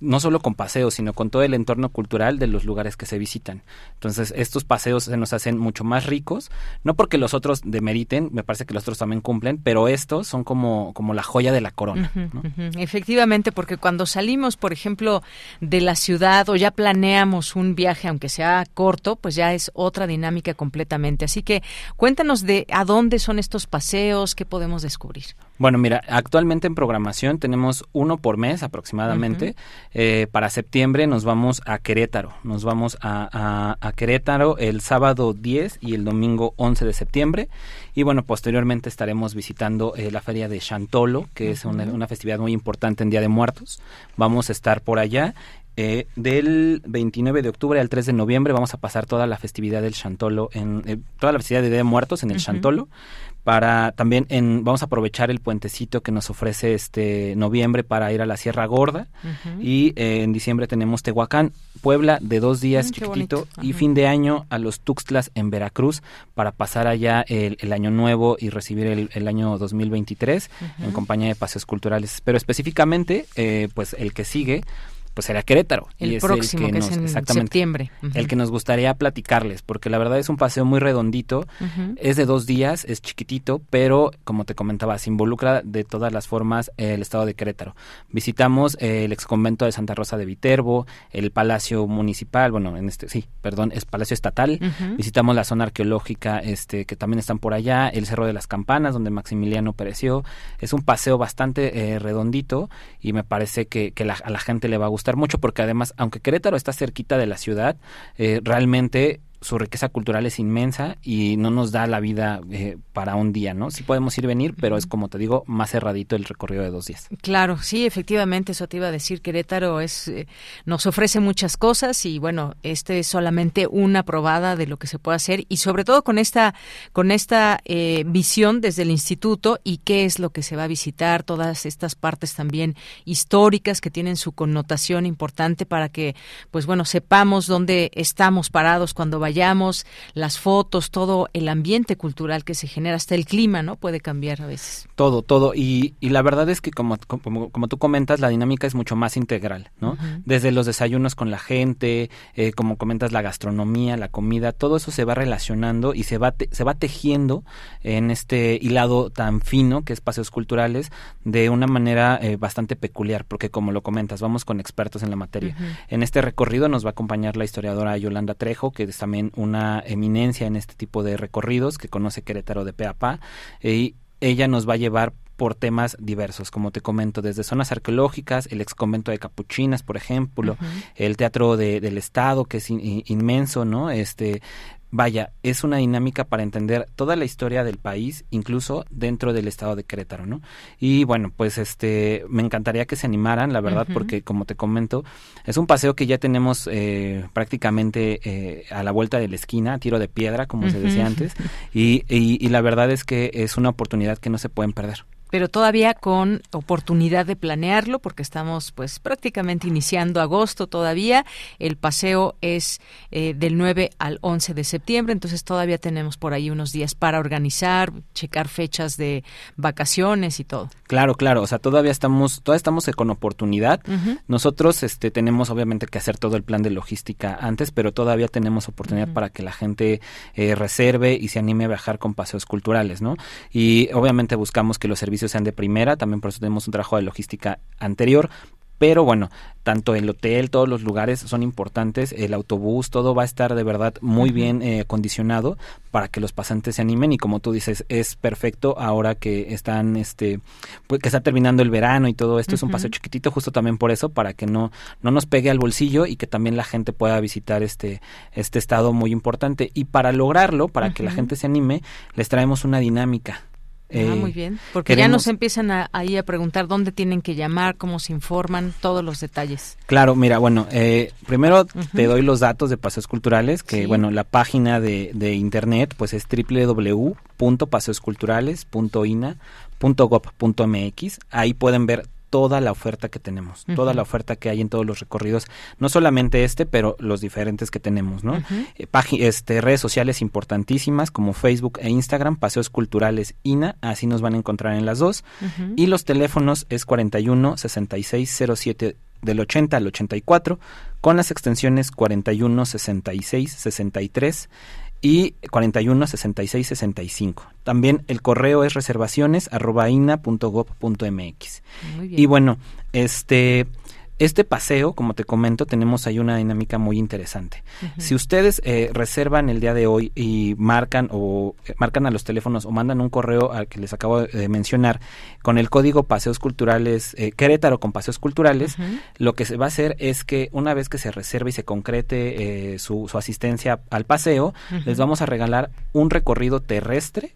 no solo con paseos, sino con todo el entorno cultural de los lugares que se visitan. Entonces, estos paseos se nos hacen mucho más ricos, no porque los otros demeriten, me parece que los otros también cumplen, pero estos son como, como la joya de la corona. Efectivamente, porque cuando salimos, por ejemplo, de la ciudad o ya planeamos un viaje, aunque sea corto, pues ya es otra dinámica completamente. Así que cuéntanos de a dónde son estos paseos, qué podemos descubrir. Bueno, mira, actualmente en programación tenemos uno por mes aproximadamente. Eh, para septiembre nos vamos a Querétaro. Nos vamos a, Querétaro el sábado 10 y el domingo 11 de septiembre. Y bueno, posteriormente estaremos visitando eh, la feria de Chantolo, que es una, una, festividad muy importante en Día de Muertos. Vamos a estar por allá. Eh, del 29 de octubre al 3 de noviembre vamos a pasar toda la festividad del Chantolo, en, eh, toda la festividad de Día de Muertos en el Chantolo. Para también en, vamos a aprovechar el puentecito que nos ofrece este noviembre para ir a la Sierra Gorda. Y eh, en diciembre tenemos Tehuacán, Puebla de dos días mm, chiquitito. Y fin de año a los Tuxtlas en Veracruz para pasar allá el, año nuevo y recibir el, año 2023 en compañía de paseos culturales. Pero específicamente, pues el que sigue pues será Querétaro. El próximo, que, es en septiembre. El que nos gustaría platicarles, porque la verdad es un paseo muy redondito, es de dos días, es chiquitito, pero como te comentaba, se involucra de todas las formas el estado de Querétaro. Visitamos el ex convento de Santa Rosa de Viterbo, el Palacio Municipal, bueno, en este, sí, perdón, es Palacio Estatal, visitamos la zona arqueológica, este, que también están por allá, el Cerro de las Campanas, donde Maximiliano pereció. Es un paseo bastante eh, redondito y me parece que, a la gente le va a gustar mucho porque además, aunque Querétaro está cerquita de la ciudad, eh, realmente su riqueza cultural es inmensa y no nos da la vida eh, para un día, ¿no? Sí podemos ir venir, pero es como te digo, más cerradito el recorrido de dos días. Claro, sí, efectivamente, eso te iba a decir, Querétaro es, eh, nos ofrece muchas cosas y bueno, este es solamente una probada de lo que se puede hacer y sobre todo con esta, con esta eh, visión desde el instituto y qué es lo que se va a visitar, todas estas partes también históricas que tienen su connotación importante para que, pues bueno, sepamos dónde estamos parados cuando vayamos vayamos, las fotos, todo el ambiente cultural que se genera, hasta el clima, ¿no? Puede cambiar a veces. Todo, todo. Y, y la verdad es que como, como, como, tú comentas, la dinámica es mucho más integral, ¿no? Desde los desayunos con la gente, eh, como comentas, la gastronomía, la comida, todo eso se va relacionando y se va, se va tejiendo en este hilado tan fino que es paseos culturales de una manera eh, bastante peculiar, porque como lo comentas, vamos con expertos en la materia. En este recorrido nos va a acompañar la historiadora Yolanda Trejo, que es también una eminencia en este tipo de recorridos, que conoce Querétaro de pe a pa, y ella nos va a llevar por temas diversos, como te comento, desde zonas arqueológicas, el ex convento de Capuchinas, por ejemplo, el Teatro del Estado, que es inmenso, ¿no? Este, vaya, es una dinámica para entender toda la historia del país, incluso dentro del estado de Querétaro, ¿no? Y bueno, pues este, me encantaría que se animaran, la verdad, porque como te comento, es un paseo que ya tenemos eh, prácticamente eh, a la vuelta de la esquina, tiro de piedra, como se decía antes, y, y la verdad es que es una oportunidad que no se pueden perder pero todavía con oportunidad de planearlo porque estamos pues prácticamente iniciando agosto todavía. El paseo es eh, del 9 al 11 de septiembre, entonces todavía tenemos por ahí unos días para organizar, checar fechas de vacaciones y todo. Claro, claro, o sea, todavía estamos todavía estamos con oportunidad. Nosotros este tenemos obviamente que hacer todo el plan de logística antes, pero todavía tenemos oportunidad para que la gente eh, reserve y se anime a viajar con paseos culturales, ¿no? Y obviamente buscamos que los servicios sean de primera, también por eso tenemos un trabajo de logística anterior, pero bueno, tanto el hotel, todos los lugares son importantes, el autobús, todo va a estar de verdad muy bien eh, acondicionado para que los pasantes se animen y como tú dices, es perfecto ahora que están, este, pues, que está terminando el verano y todo esto, es un paseo chiquitito justo también por eso, para que no, no nos pegue al bolsillo y que también la gente pueda visitar este, este estado muy importante. Y para lograrlo, para que la gente se anime, les traemos una dinámica ah, eh, muy bien, porque ya nos empiezan a, ahí a preguntar dónde tienen que llamar, cómo se informan, todos los detalles. Claro, mira, bueno, eh, primero te doy los datos de Paseos Culturales, que bueno, la página de, de internet pues es www.paseosculturales.ina.gov.mx, ahí pueden ver toda la oferta que tenemos, toda la oferta que hay en todos los recorridos, no solamente este, pero los diferentes que tenemos, ¿no? Eh, este, redes sociales importantísimas como Facebook e Instagram, Paseos Culturales INA, así nos van a encontrar en las dos, y los teléfonos es 41 66 07 del 80 al 84, con las extensiones 41 66 63 y 41 66 65. También el correo es reservaciones arroba ina.gov.mx. Y bueno, este este paseo, como te comento, tenemos ahí una dinámica muy interesante. Si ustedes eh, reservan el día de hoy y marcan o eh, marcan a los teléfonos o mandan un correo al que les acabo de mencionar con el código Paseos Culturales eh, Querétaro con Paseos Culturales, lo que se va a hacer es que una vez que se reserve y se concrete su, su, asistencia al paseo, les vamos a regalar un recorrido terrestre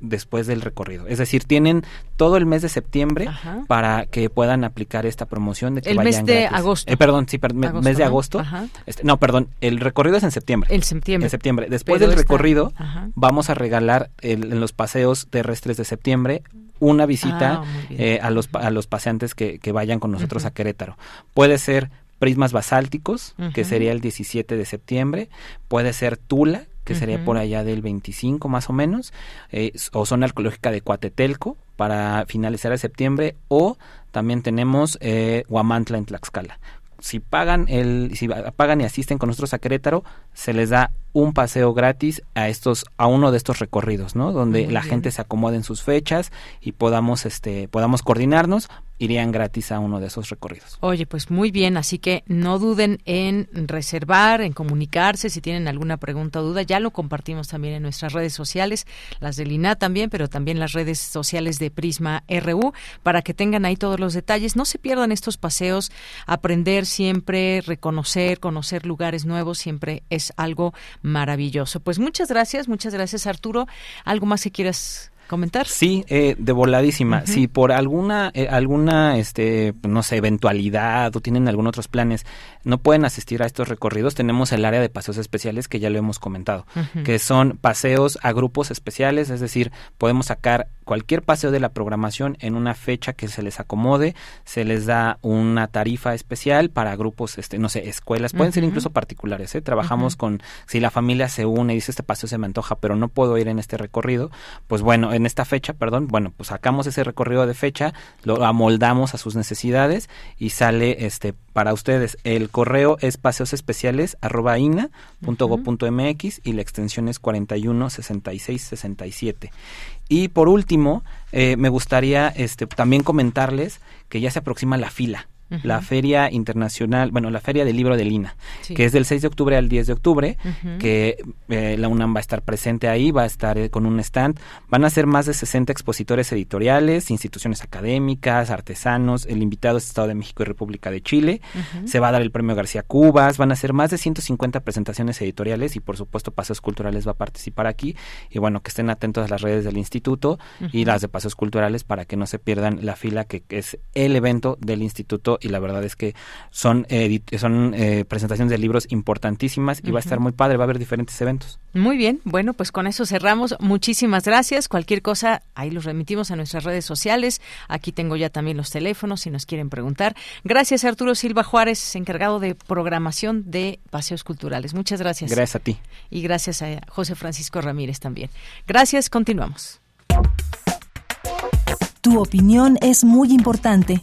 después del recorrido. Es decir, tienen todo el mes de septiembre para que puedan aplicar esta promoción de el mes de agosto. Eh, perdón, sí, mes de agosto. Este, ¿no? perdón, el recorrido es en septiembre. En septiembre. En septiembre. Después del recorrido, vamos a regalar en los paseos terrestres de septiembre una visita ah, eh, a, los, a los paseantes que, que vayan con nosotros a Querétaro. Puede ser prismas basálticos, que sería el 17 de septiembre. Puede ser Tula, que sería por allá del 25 más o menos, eh, o zona arqueológica de Cuatetelco para finalizar el septiembre, o también tenemos eh, Huamantla en Tlaxcala. Si pagan el, si pagan y asisten con nosotros a Querétaro, se les da un paseo gratis a estos a uno de estos recorridos, ¿no? Donde la gente se acomode en sus fechas y podamos este podamos coordinarnos, irían gratis a uno de esos recorridos. Oye, pues muy bien, así que no duden en reservar, en comunicarse si tienen alguna pregunta o duda, ya lo compartimos también en nuestras redes sociales, las del INA también, pero también las redes sociales de Prisma RU para que tengan ahí todos los detalles, no se pierdan estos paseos, aprender siempre, reconocer, conocer lugares nuevos siempre es algo maravilloso. Pues muchas gracias, muchas gracias Arturo. ¿Algo más que quieras comentar? Sí, eh, de voladísima. Si por alguna, eh, alguna, este, no sé, eventualidad o tienen algún otros planes, no pueden asistir a estos recorridos, tenemos el área de paseos especiales que ya lo hemos comentado, que son paseos a grupos especiales, es decir, podemos sacar cualquier paseo de la programación en una fecha que se les acomode, se les da una tarifa especial para grupos, este, no sé, escuelas, pueden ser incluso particulares, ¿eh? trabajamos con, si la familia se une y dice este paseo se me antoja, pero no puedo ir en este recorrido, pues bueno, en esta fecha, perdón, bueno, pues sacamos ese recorrido de fecha, lo amoldamos a sus necesidades y sale este para ustedes. El correo es paseosespeciales arroba y la extensión es 416667. Y por último, eh, me gustaría este, también comentarles que ya se aproxima la fila la Feria Internacional, bueno, la Feria del Libro de Lina, que es del 6 de octubre al 10 de octubre, que eh, la UNAM va a estar presente ahí, va a estar eh, con un stand. Van a ser más de 60 expositores editoriales, instituciones académicas, artesanos. El invitado es Estado de México y República de Chile. Se va a dar el premio García Cubas. Van a ser más de 150 presentaciones editoriales y, por supuesto, Paseos Culturales va a participar aquí. Y bueno, que estén atentos a las redes del instituto y las de Paseos Culturales para que no se pierdan la fila que es el evento del instituto y la verdad es que son, son eh, presentaciones de libros importantísimas y va a estar muy padre, va a haber diferentes eventos. Muy bien, bueno, pues con eso cerramos. Muchísimas gracias. Cualquier cosa, ahí los remitimos a nuestras redes sociales. Aquí tengo ya también los teléfonos si nos quieren preguntar. Gracias Arturo Silva Juárez, encargado de programación de Paseos Culturales. Muchas gracias. Gracias a ti. Y gracias a José Francisco Ramírez también. Gracias, continuamos. Tu opinión es muy importante.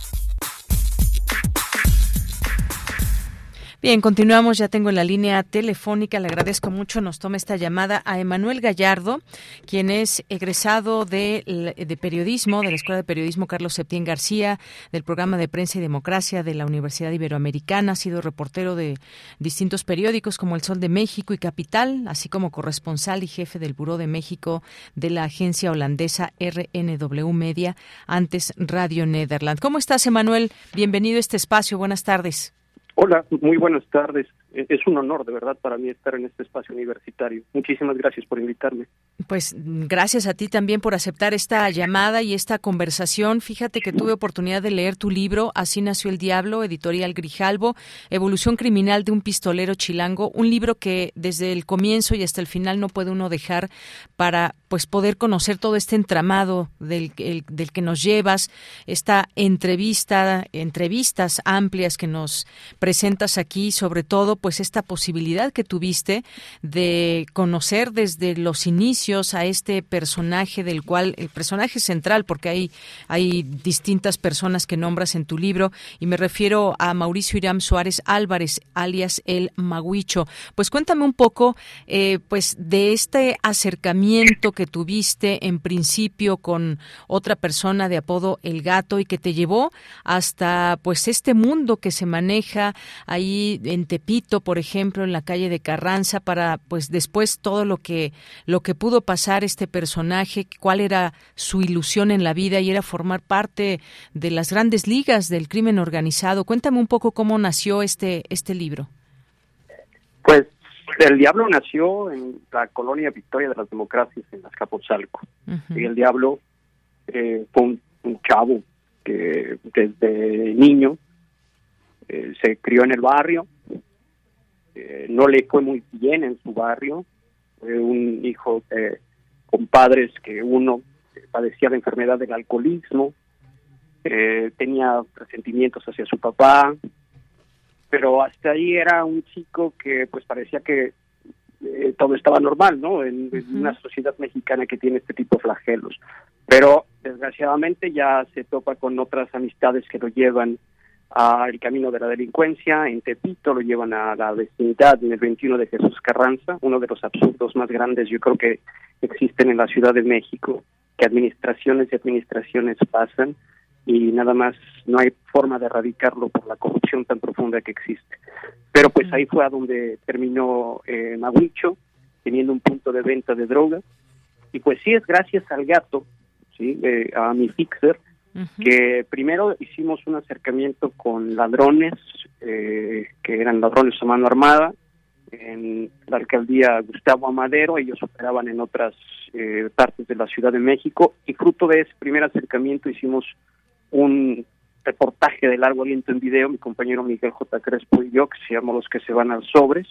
Bien, continuamos. Ya tengo la línea telefónica. Le agradezco mucho. Nos toma esta llamada a Emanuel Gallardo, quien es egresado de, de, periodismo de la Escuela de Periodismo Carlos Septién García, del programa de Prensa y Democracia de la Universidad Iberoamericana. Ha sido reportero de distintos periódicos como El Sol de México y Capital, así como corresponsal y jefe del Buró de México de la agencia holandesa RNW Media, antes Radio Nederland. ¿Cómo estás, Emanuel? Bienvenido a este espacio. Buenas tardes. Hola, muy buenas tardes. E-, es un honor, de verdad, para mí estar en este espacio universitario. Muchísimas gracias por invitarme. Pues gracias a ti también por aceptar esta llamada y esta conversación. Fíjate que tuve oportunidad de leer tu libro, Así nació el diablo, editorial Grijalvo, Evolución criminal de un pistolero chilango, un libro que desde el comienzo y hasta el final no puede uno dejar para pues poder conocer todo este entramado del, del que nos llevas, esta entrevista, entrevistas amplias que nos presentas aquí, sobre todo pues esta posibilidad que tuviste de conocer desde los inicios a este personaje del cual el personaje central porque hay hay distintas personas que nombras en tu libro y me refiero a Mauricio Irán Suárez Álvarez alias el Maguicho. Pues cuéntame un poco eh, pues de este acercamiento que tuviste en principio con otra persona de apodo El Gato y que te llevó hasta pues este mundo que se maneja ahí en Tepito por ejemplo, en la calle de Carranza, para pues después todo lo que lo que pudo pasar este personaje, cuál era su ilusión en la vida y era formar parte de las grandes ligas del crimen organizado. Cuéntame un poco cómo nació este este libro. Pues el diablo nació en la colonia Victoria de las Democracias en Azcapotzalco. Y el diablo eh, fue un, chavo que desde niño eh, se crió en el barrio, eh, no le fue muy bien en su barrio, fue un hijo con padres que uno padecía de enfermedad del alcoholismo, eh, tenía resentimientos hacia su papá, pero hasta ahí era un chico que pues parecía que eh, todo estaba normal, ¿no? En, una sociedad mexicana que tiene este tipo de flagelos. Pero desgraciadamente ya se topa con otras amistades que lo llevan al camino de la delincuencia. En Tepito lo llevan a la vecindad en el 21 de Jesús Carranza, uno de los absurdos más grandes yo creo que existen en la Ciudad de México, que administraciones y administraciones pasan y nada más no hay forma de erradicarlo por la corrupción tan profunda que existe. Pero pues ahí fue a donde terminó eh, Maguicho, teniendo un punto de venta de drogas. Y pues sí, es gracias al gato, ¿sí? a mi fixer, que primero hicimos un acercamiento con ladrones, eh, que eran ladrones a mano armada, en la alcaldía Gustavo Amadero, ellos operaban en otras eh, partes de la Ciudad de México, y fruto de ese primer acercamiento hicimos un reportaje de largo aliento en video, mi compañero Miguel J. Crespo y yo, que se llama Los que se van al sobres,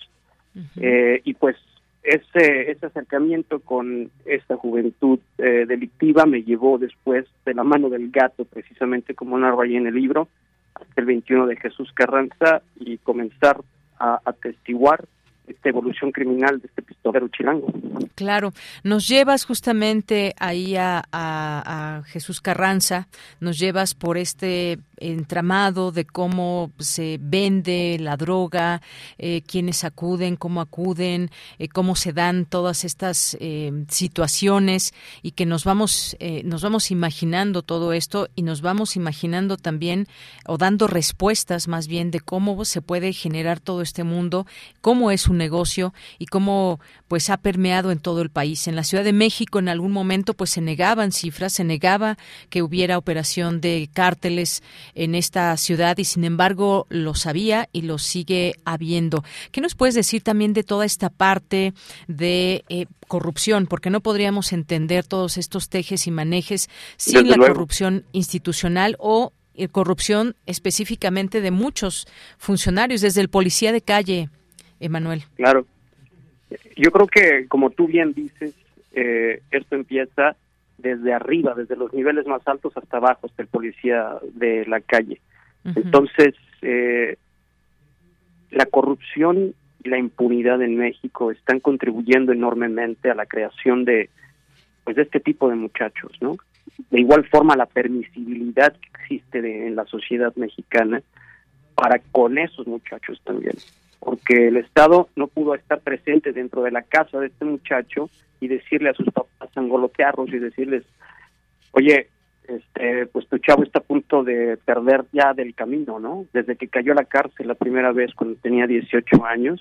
eh, y pues ese, ese acercamiento con esta juventud eh, delictiva me llevó después de la mano del gato, precisamente como narro ahí en el libro, hasta el 21 de Jesús Carranza y comenzar a atestiguar esta evolución criminal de este pistolero chilango. Claro, nos llevas justamente ahí a, a, Jesús Carranza, nos llevas por este entramado de cómo se vende la droga, eh, quiénes acuden, cómo acuden, eh, cómo se dan todas estas eh, situaciones y que nos vamos eh, nos vamos imaginando todo esto y nos vamos imaginando también o dando respuestas más bien de cómo se puede generar todo este mundo, cómo es un negocio y cómo pues ha permeado en todo el país. En la Ciudad de México en algún momento pues se negaban cifras, se negaba que hubiera operación de cárteles en esta ciudad y sin embargo lo sabía y lo sigue habiendo. ¿Qué nos puedes decir también de toda esta parte de eh, corrupción? Porque no podríamos entender todos estos tejes y manejes sin la corrupción institucional o eh, corrupción específicamente de muchos funcionarios, desde el policía de calle, Emanuel. Claro. Yo creo que, como tú bien dices, eh, esto empieza desde arriba, desde los niveles más altos hasta abajo, hasta el policía de la calle. Entonces, eh, la corrupción y la impunidad en México están contribuyendo enormemente a la creación de pues de este tipo de muchachos, ¿no? De igual forma la permisibilidad que existe en la sociedad mexicana para con esos muchachos también porque el Estado no pudo estar presente dentro de la casa de este muchacho y decirle a sus papás, angolotearlos y decirles, oye, este, pues tu chavo está a punto de perder ya del camino, ¿no? Desde que cayó a la cárcel la primera vez cuando tenía 18 años,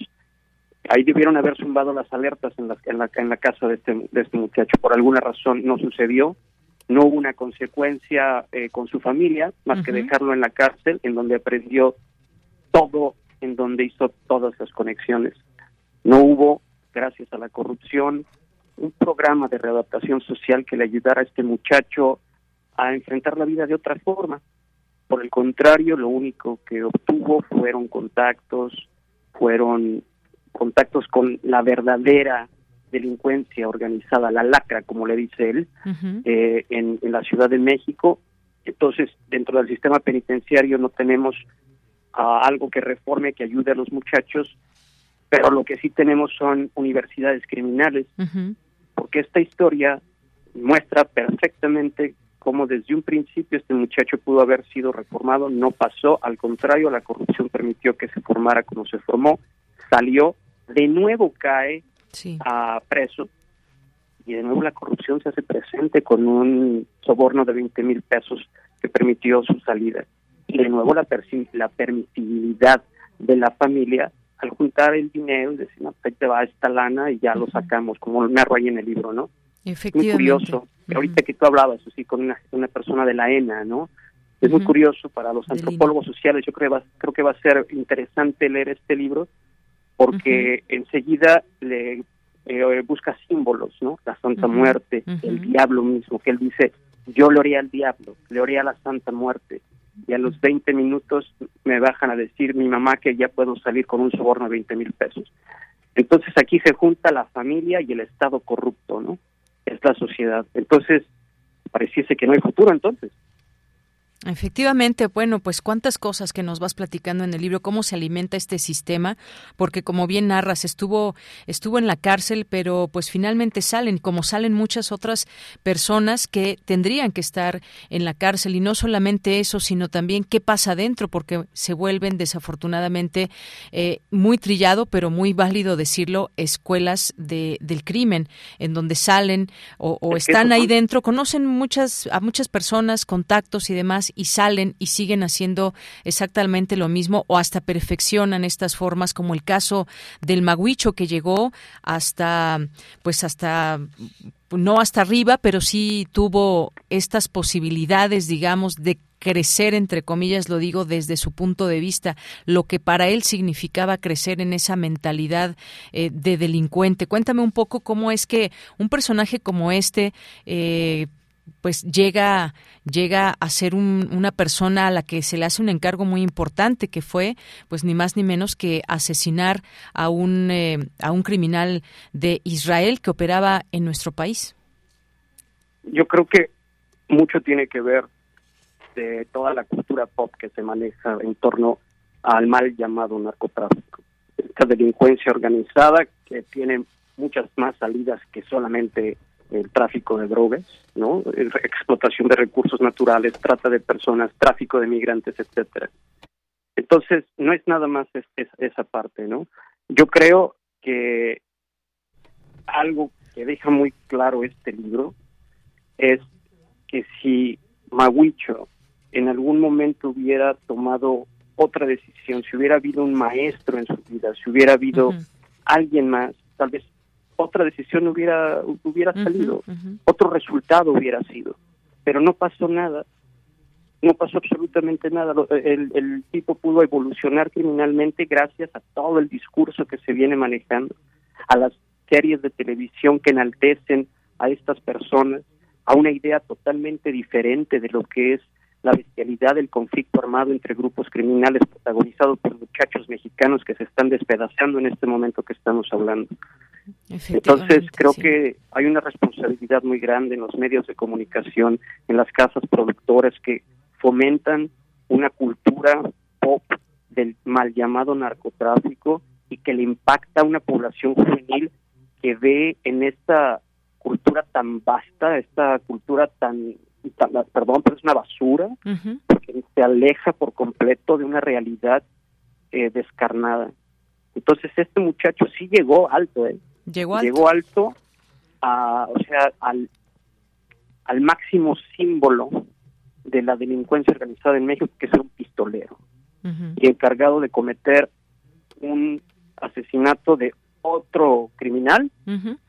ahí debieron haber zumbado las alertas en la, en la, en la casa de este, de este muchacho. Por alguna razón no sucedió, no hubo una consecuencia eh, con su familia, más que dejarlo en la cárcel, en donde aprendió todo en donde hizo todas las conexiones. No hubo, gracias a la corrupción, un programa de readaptación social que le ayudara a este muchacho a enfrentar la vida de otra forma. Por el contrario, lo único que obtuvo fueron contactos, fueron contactos con la verdadera delincuencia organizada, la lacra, como le dice él, eh, en, en la Ciudad de México. Entonces, dentro del sistema penitenciario no tenemos a algo que reforme, que ayude a los muchachos, pero lo que sí tenemos son universidades criminales, porque esta historia muestra perfectamente cómo desde un principio este muchacho pudo haber sido reformado, no pasó, al contrario, la corrupción permitió que se formara como se formó, salió, de nuevo cae a preso y de nuevo la corrupción se hace presente con un soborno de 20 mil pesos que permitió su salida y de nuevo la, la permisibilidad de la familia al juntar el dinero y decir, no, te va esta lana y ya lo sacamos, como me ahí en el libro, ¿no? Efectivamente. Muy curioso. Ahorita que tú hablabas así con una, una persona de la ENA, ¿no? Es muy curioso para los antropólogos sociales. Yo creo, creo que va a ser interesante leer este libro porque enseguida le eh, busca símbolos, ¿no? La Santa Muerte, el diablo mismo, que él dice, yo le oré al diablo, le oré a la Santa Muerte, y a los 20 minutos me bajan a decir mi mamá que ya puedo salir con un soborno de 20 mil pesos. Entonces aquí se junta la familia y el Estado corrupto, ¿no? Es la sociedad. Entonces, pareciese que no hay futuro entonces. Efectivamente, bueno, pues cuántas cosas que nos vas platicando en el libro, cómo se alimenta este sistema, porque como bien narras, estuvo estuvo en la cárcel, pero pues finalmente salen, como salen muchas otras personas que tendrían que estar en la cárcel. Y no solamente eso, sino también qué pasa adentro, porque se vuelven desafortunadamente eh, muy trillado, pero muy válido decirlo, escuelas de, del crimen, en donde salen o, o están ahí dentro, conocen muchas a muchas personas, contactos y demás y salen y siguen haciendo exactamente lo mismo o hasta perfeccionan estas formas, como el caso del Maguicho que llegó hasta, pues hasta no hasta arriba, pero sí tuvo estas posibilidades, digamos, de crecer, entre comillas, lo digo desde su punto de vista, lo que para él significaba crecer en esa mentalidad eh, de delincuente. Cuéntame un poco cómo es que un personaje como este, eh, pues llega llega a ser una persona a la que se le hace un encargo muy importante que fue pues ni más ni menos que asesinar a un eh, a un criminal de Israel que operaba en nuestro país. Yo creo que mucho tiene que ver de toda la cultura pop que se maneja en torno al mal llamado narcotráfico. Esta delincuencia organizada que tiene muchas más salidas que solamente el tráfico de drogas, ¿no? explotación de recursos naturales, trata de personas, tráfico de migrantes, etcétera. Entonces, no es nada más esa parte, ¿no? Yo creo que algo que deja muy claro este libro es que si Maguicho en algún momento hubiera tomado otra decisión, si hubiera habido un maestro en su vida, si hubiera habido alguien más, tal vez otra decisión hubiera hubiera salido, otro resultado hubiera sido, pero no pasó nada, no pasó absolutamente nada. El, el tipo pudo evolucionar criminalmente gracias a todo el discurso que se viene manejando, a las series de televisión que enaltecen a estas personas, a una idea totalmente diferente de lo que es la bestialidad del conflicto armado entre grupos criminales protagonizado por muchachos mexicanos que se están despedazando en este momento que estamos hablando. Entonces creo que hay una responsabilidad muy grande en los medios de comunicación, en las casas productoras que fomentan una cultura pop del mal llamado narcotráfico y que le impacta a una población juvenil que ve en esta cultura tan vasta, esta cultura tan perdón, pero es una basura, porque se aleja por completo de una realidad eh, descarnada. Entonces este muchacho sí llegó alto, ¿eh? Llegó alto. Llegó alto, a, o sea, al, al máximo símbolo de la delincuencia organizada en México, que es un pistolero, y encargado de cometer un asesinato de otro criminal,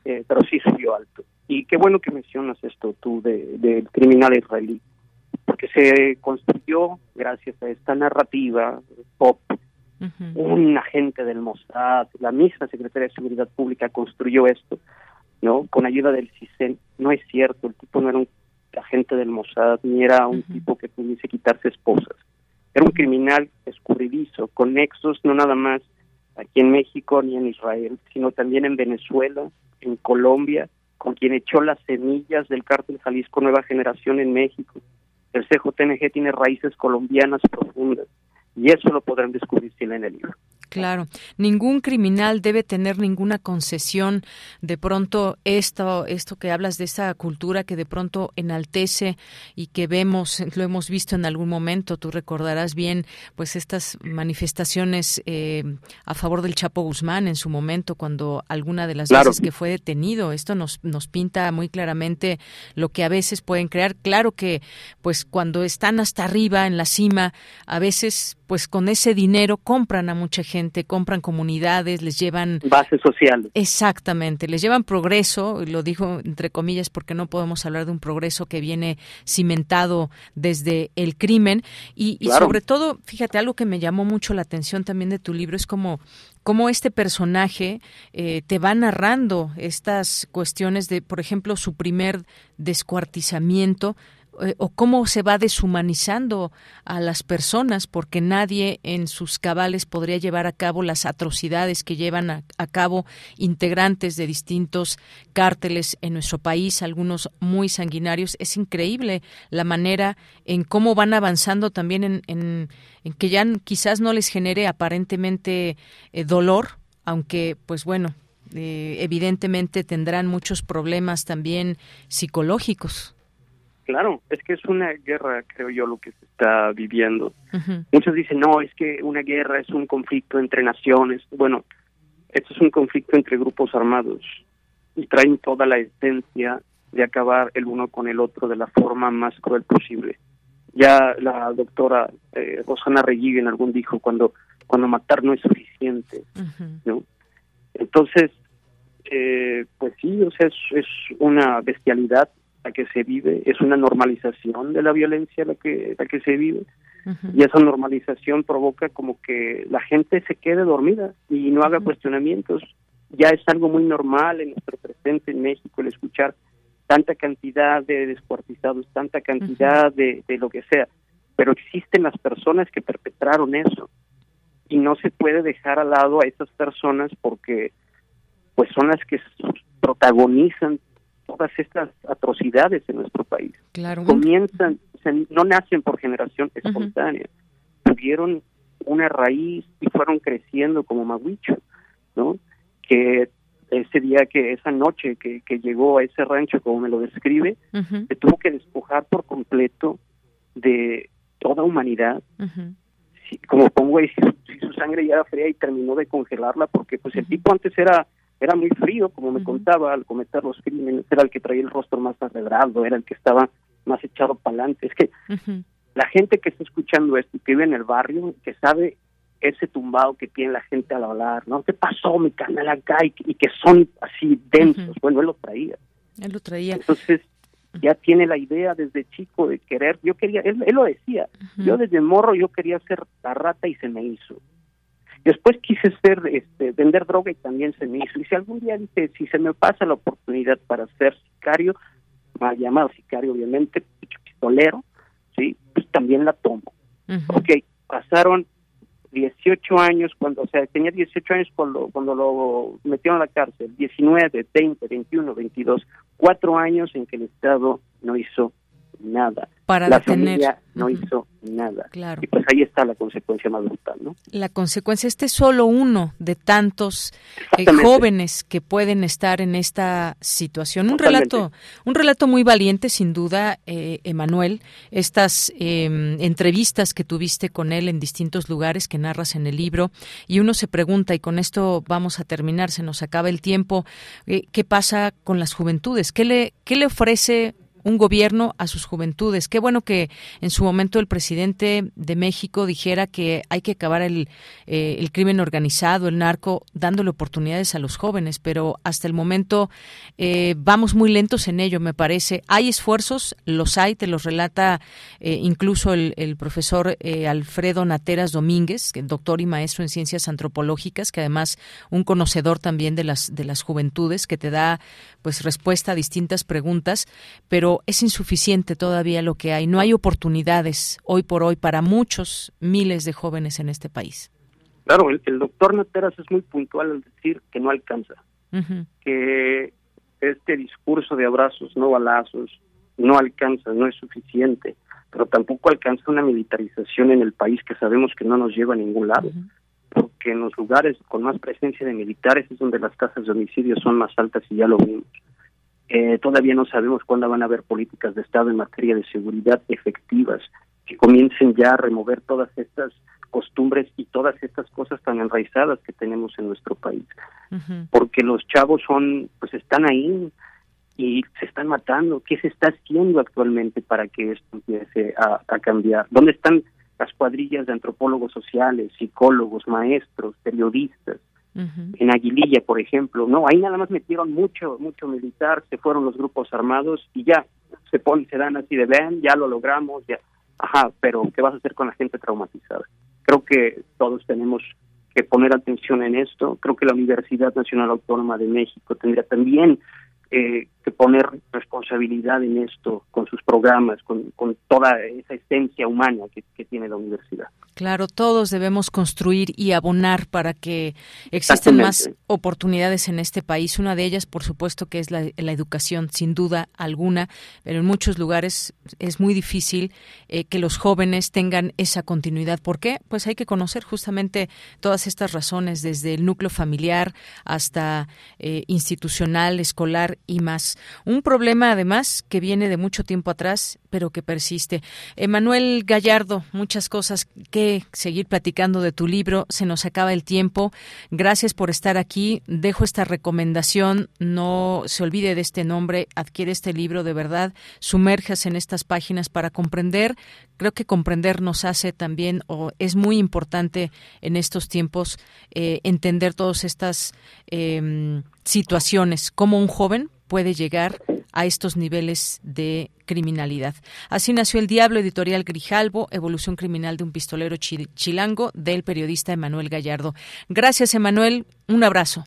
eh, pero sí subió alto. Y qué bueno que mencionas esto tú del de criminal israelí, porque se construyó gracias a esta narrativa pop. Un agente del Mossad, la misma Secretaría de Seguridad Pública construyó esto, ¿no? Con ayuda del CISEN. No es cierto, el tipo no era un agente del Mossad, ni era un tipo que pudiese quitarse esposas. Era un criminal escurridizo, con nexos no nada más aquí en México ni en Israel, sino también en Venezuela, en Colombia con quien echó las semillas del cártel Jalisco Nueva Generación en México. El CJNG tiene raíces colombianas profundas y eso lo podrán descubrir si leen el libro. Claro, ningún criminal debe tener ninguna concesión. De pronto esto esto que hablas de esa cultura que de pronto enaltece y que vemos, lo hemos visto en algún momento. Tú recordarás bien, pues estas manifestaciones eh, a favor del Chapo Guzmán en su momento, cuando alguna de las veces que fue detenido. Esto nos nos pinta muy claramente lo que a veces pueden crear. Claro que, pues cuando están hasta arriba en la cima, a veces pues con ese dinero compran a mucha gente, compran comunidades, les llevan... Base social. Exactamente, les llevan progreso, lo dijo entre comillas porque no podemos hablar de un progreso que viene cimentado desde el crimen y, sobre todo, fíjate, algo que me llamó mucho la atención también de tu libro es como cómo este personaje eh, te va narrando estas cuestiones de, por ejemplo, su primer descuartizamiento, eh, o cómo se va deshumanizando a las personas porque nadie en sus cabales podría llevar a cabo las atrocidades que llevan a, cabo integrantes de distintos cárteles en nuestro país, algunos muy sanguinarios. Es increíble la manera en cómo van avanzando también en, en, que ya quizás no les genere aparentemente eh, dolor, aunque pues bueno, eh, evidentemente tendrán muchos problemas también psicológicos. Claro, es que es una guerra, creo yo, lo que se está viviendo. Muchos dicen, no, es que una guerra es un conflicto entre naciones. Bueno, esto es un conflicto entre grupos armados y traen toda la esencia de acabar el uno con el otro de la forma más cruel posible. Ya la doctora eh, Rosana en algún dijo cuando cuando matar no es suficiente, ¿no? Entonces, eh, pues sí, o sea, es, es, una bestialidad la que se vive, es una normalización de la violencia la que la que se vive. Y esa normalización provoca como que la gente se quede dormida y no haga cuestionamientos. Ya es algo muy normal en nuestro presente en México el escuchar tanta cantidad de descuartizados, tanta cantidad de, de lo que sea, pero existen las personas que perpetraron eso. Y no se puede dejar al lado a esas personas porque pues son las que protagonizan todas estas atrocidades en nuestro país. Claro. Comienzan, no nacen por generación espontánea, tuvieron una raíz y fueron creciendo como maguicho, ¿no? Que ese día que esa noche que, que llegó a ese rancho como me lo describe se tuvo que despojar por completo de toda humanidad como pongo ahí si, su sangre ya era fría y terminó de congelarla porque pues el tipo antes era era muy frío como me contaba al cometer los crímenes era el que traía el rostro más arredrado era el que estaba más echado para adelante es que la gente que está escuchando esto y que vive en el barrio que sabe ese tumbado que tiene la gente al hablar, ¿no? ¿Qué pasó, mi canal acá? Y, que son así densos. Bueno, él lo traía. Él lo traía. Entonces, ya tiene la idea desde chico de querer. Yo quería, él, lo decía, yo desde morro yo quería ser la rata y se me hizo. Después quise ser, este, vender droga y también se me hizo. Y si algún día dije, si se me pasa la oportunidad para ser sicario, mal llamado sicario obviamente, pistolero, sí, pues también la tomo. Ok, pasaron 18 años, cuando, o sea, tenía 18 años cuando, cuando lo metieron a la cárcel, 19, 20, 21, 22, cuatro años en que el Estado no hizo nada. Para la detener. familia no hizo nada. Claro. Y pues ahí está la consecuencia más brutal, ¿no? La consecuencia, este es solo uno de tantos eh, jóvenes que pueden estar en esta situación. Un relato, un relato muy valiente, sin duda, eh, Emanuel. Estas em, entrevistas que tuviste con él en distintos lugares que narras en el libro, y uno se pregunta, y con esto vamos a terminar, se nos acaba el tiempo, eh, ¿qué pasa con las juventudes? ¿Qué le, qué le ofrece un gobierno a sus juventudes. Qué bueno que en su momento el presidente de México dijera que hay que acabar el, eh, el crimen organizado, el narco, dándole oportunidades a los jóvenes, pero hasta el momento eh, vamos muy lentos en ello, me parece. Hay esfuerzos, los hay, te los relata eh, incluso el, el profesor Alfredo Nateras Domínguez, doctor y maestro en ciencias antropológicas, que además un conocedor también de las, de las juventudes, que te da pues respuesta a distintas preguntas, pero es insuficiente todavía lo que hay. No hay oportunidades hoy por hoy para muchos miles de jóvenes en este país. Claro, el, doctor Nateras es muy puntual al decir que no alcanza, que este discurso de abrazos, no balazos, no alcanza, no es suficiente, pero tampoco alcanza una militarización en el país que sabemos que no nos lleva a ningún lado. Porque en los lugares con más presencia de militares es donde las tasas de homicidios son más altas y ya lo vimos. Eh, todavía no sabemos cuándo van a haber políticas de Estado en materia de seguridad efectivas que comiencen ya a remover todas estas costumbres y todas estas cosas tan enraizadas que tenemos en nuestro país. Porque los chavos son, pues están ahí y se están matando. ¿Qué se está haciendo actualmente para que esto empiece a, a cambiar? ¿Dónde están las cuadrillas de antropólogos sociales, psicólogos, maestros, periodistas? En Aguililla, por ejemplo, no, ahí nada más metieron mucho, mucho militar, se fueron los grupos armados y ya se ponen, se dan así de ven, ya lo logramos, ya, ajá, pero ¿qué vas a hacer con la gente traumatizada? Creo que todos tenemos que poner atención en esto, creo que la Universidad Nacional Autónoma de México tendría también eh, que poner responsabilidad en esto, con sus programas, con, con toda esa esencia humana que, que, tiene la universidad. Claro, todos debemos construir y abonar para que existan más oportunidades en este país. Una de ellas, por supuesto, que es la, la educación, sin duda alguna, pero en muchos lugares es muy difícil eh, que los jóvenes tengan esa continuidad. ¿Por qué? Pues hay que conocer justamente todas estas razones, desde el núcleo familiar hasta eh, institucional, escolar y más. Un problema, además, que viene de mucho tiempo atrás, pero que persiste. Emanuel Gallardo, muchas cosas que seguir platicando de tu libro. Se nos acaba el tiempo. Gracias por estar aquí. Dejo esta recomendación. No se olvide de este nombre. Adquiere este libro de verdad. Sumérjase en estas páginas para comprender. Creo que comprender nos hace también, o es muy importante en estos tiempos, eh, entender todas estas em, situaciones. Como un joven puede llegar a estos niveles de criminalidad. Así nació El Diablo, editorial Grijalvo, Evolución Criminal de un Pistolero Chilango, del periodista Emanuel Gallardo. Gracias, Emanuel. Un abrazo.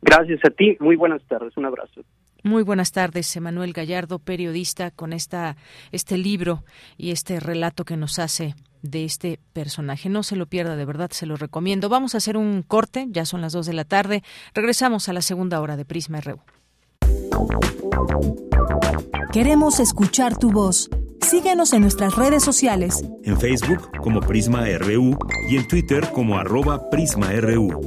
Gracias a ti. Muy buenas tardes. Un abrazo. Muy buenas tardes, Emanuel Gallardo, periodista, con esta, este libro y este relato que nos hace de este personaje. No se lo pierda, de verdad, se lo recomiendo. Vamos a hacer un corte, ya son las dos de la tarde. Regresamos a la segunda hora de Prisma RU. Queremos escuchar tu voz. Síguenos en nuestras redes sociales. En Facebook como Prisma RU y en Twitter como arroba PrismaRU.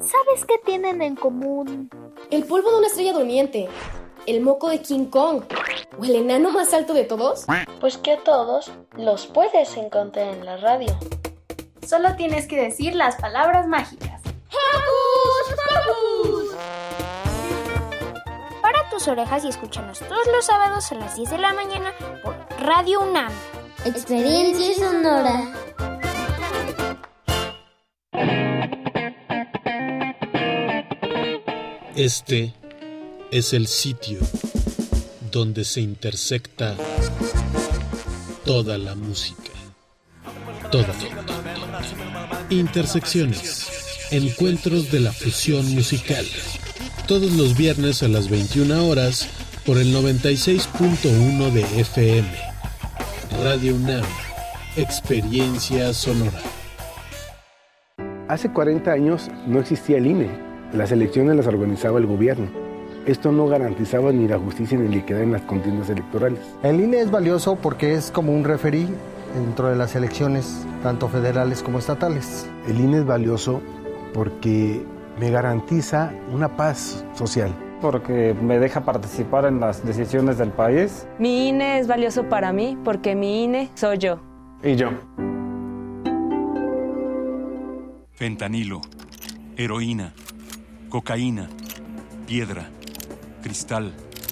¿Sabes qué tienen en común? El polvo de una estrella durmiente, el moco de King Kong o el enano más alto de todos. Pues que a todos los puedes encontrar en la radio. Solo tienes que decir las palabras mágicas. Para tus orejas y escúchanos todos los sábados a las 10 de la mañana por Radio UNAM. Experiencia sonora. Este es el sitio donde se intersecta toda la música. Toda, Intersecciones. Encuentros de la fusión musical. Todos los viernes a las 21 horas por el 96.1 de FM. Radio UNAM. Experiencia sonora. Hace 40 años no existía el INE. Las elecciones las organizaba el gobierno. Esto no garantizaba ni la justicia ni la equidad en las contiendas electorales. El INE es valioso porque es como un referí dentro de las elecciones, tanto federales como estatales. El INE es valioso porque me garantiza una paz social. Porque me deja participar en las decisiones del país. Mi INE es valioso para mí porque mi INE soy yo. Y yo. Fentanilo, heroína, cocaína, piedra, cristal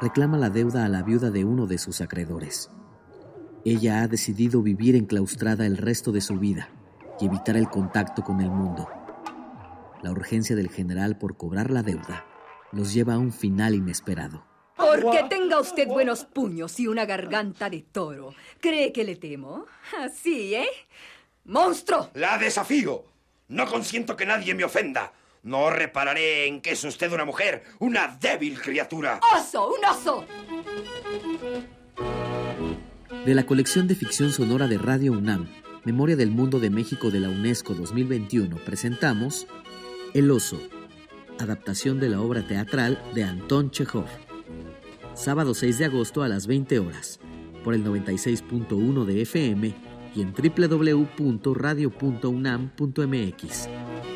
reclama la deuda a la viuda de uno de sus acreedores. Ella ha decidido vivir enclaustrada el resto de su vida y evitar el contacto con el mundo. La urgencia del general por cobrar la deuda los lleva a un final inesperado. Porque tenga usted buenos puños y una garganta de toro. ¿Cree que le temo? Así, ¿eh? ¡Monstruo! La desafío. No consiento que nadie me ofenda. No repararé en que es usted una mujer, una débil criatura. ¡Oso! ¡Un oso! De la colección de ficción sonora de Radio UNAM, Memoria del Mundo de México de la UNESCO 2021, presentamos El oso, adaptación de la obra teatral de Anton Chekhov. Sábado 6 de agosto a las 20 horas, por el 96.1 de FM y en www.radio.unam.mx.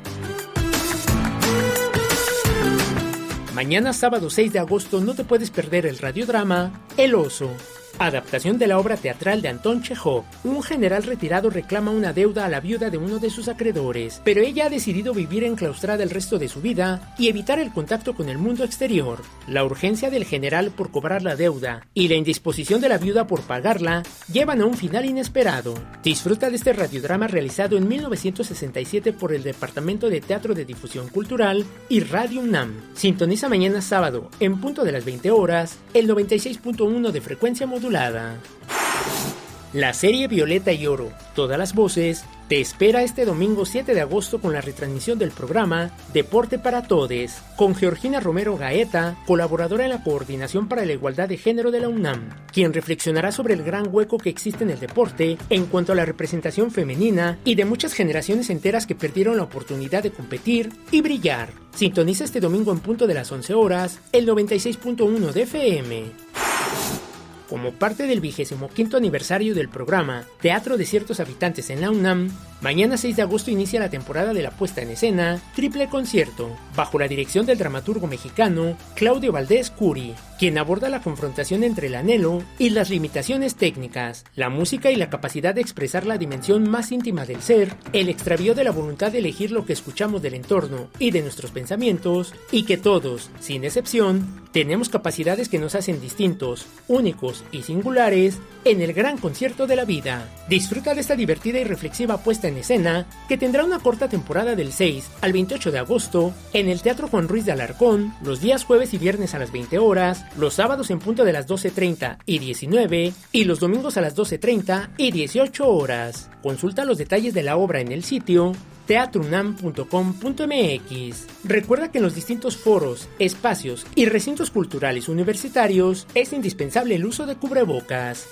Mañana sábado 6 de agosto no te puedes perder el radiodrama El Oso. Adaptación de la obra teatral de Anton Chekhov. Un general retirado reclama una deuda a la viuda de uno de sus acreedores, pero ella ha decidido vivir enclaustrada el resto de su vida y evitar el contacto con el mundo exterior. La urgencia del general por cobrar la deuda y la indisposición de la viuda por pagarla llevan a un final inesperado. Disfruta de este radiodrama realizado en 1967 por el Departamento de Teatro de Difusión Cultural y Radio UNAM. Sintoniza mañana sábado, en punto de las 20 horas, el 96.1 de frecuencia La serie Violeta y Oro, todas las voces, te espera este domingo 7 de agosto con la retransmisión del programa Deporte para Todes, con Georgina Romero Gaeta, colaboradora en la Coordinación para la Igualdad de Género de la UNAM, quien reflexionará sobre el gran hueco que existe en el deporte en cuanto a la representación femenina y de muchas generaciones enteras que perdieron la oportunidad de competir y brillar. Sintoniza este domingo en punto de las 11 horas el 96.1 de FM. Como parte del vigésimo quinto aniversario del programa Teatro de ciertos habitantes en la UNAM, mañana 6 de agosto inicia la temporada de la puesta en escena Triple Concierto, bajo la dirección del dramaturgo mexicano Claudio Valdés Curi, quien aborda la confrontación entre el anhelo y las limitaciones técnicas, la música y la capacidad de expresar la dimensión más íntima del ser, el extravío de la voluntad de elegir lo que escuchamos del entorno y de nuestros pensamientos, y que todos, sin excepción, tenemos capacidades que nos hacen distintos, únicos y singulares en el gran concierto de la vida. Disfruta de esta divertida y reflexiva puesta en escena que tendrá una corta temporada del 6 al 28 de agosto en el Teatro Juan Ruiz de Alarcón los días jueves y viernes a las 20 horas, los sábados en punto de las 12.30 y 19 y los domingos a las 12.30 y 18 horas. Consulta los detalles de la obra en el sitio teatrunam.com.mx. Recuerda que en los distintos foros, espacios y recintos culturales universitarios es indispensable el uso de cubrebocas.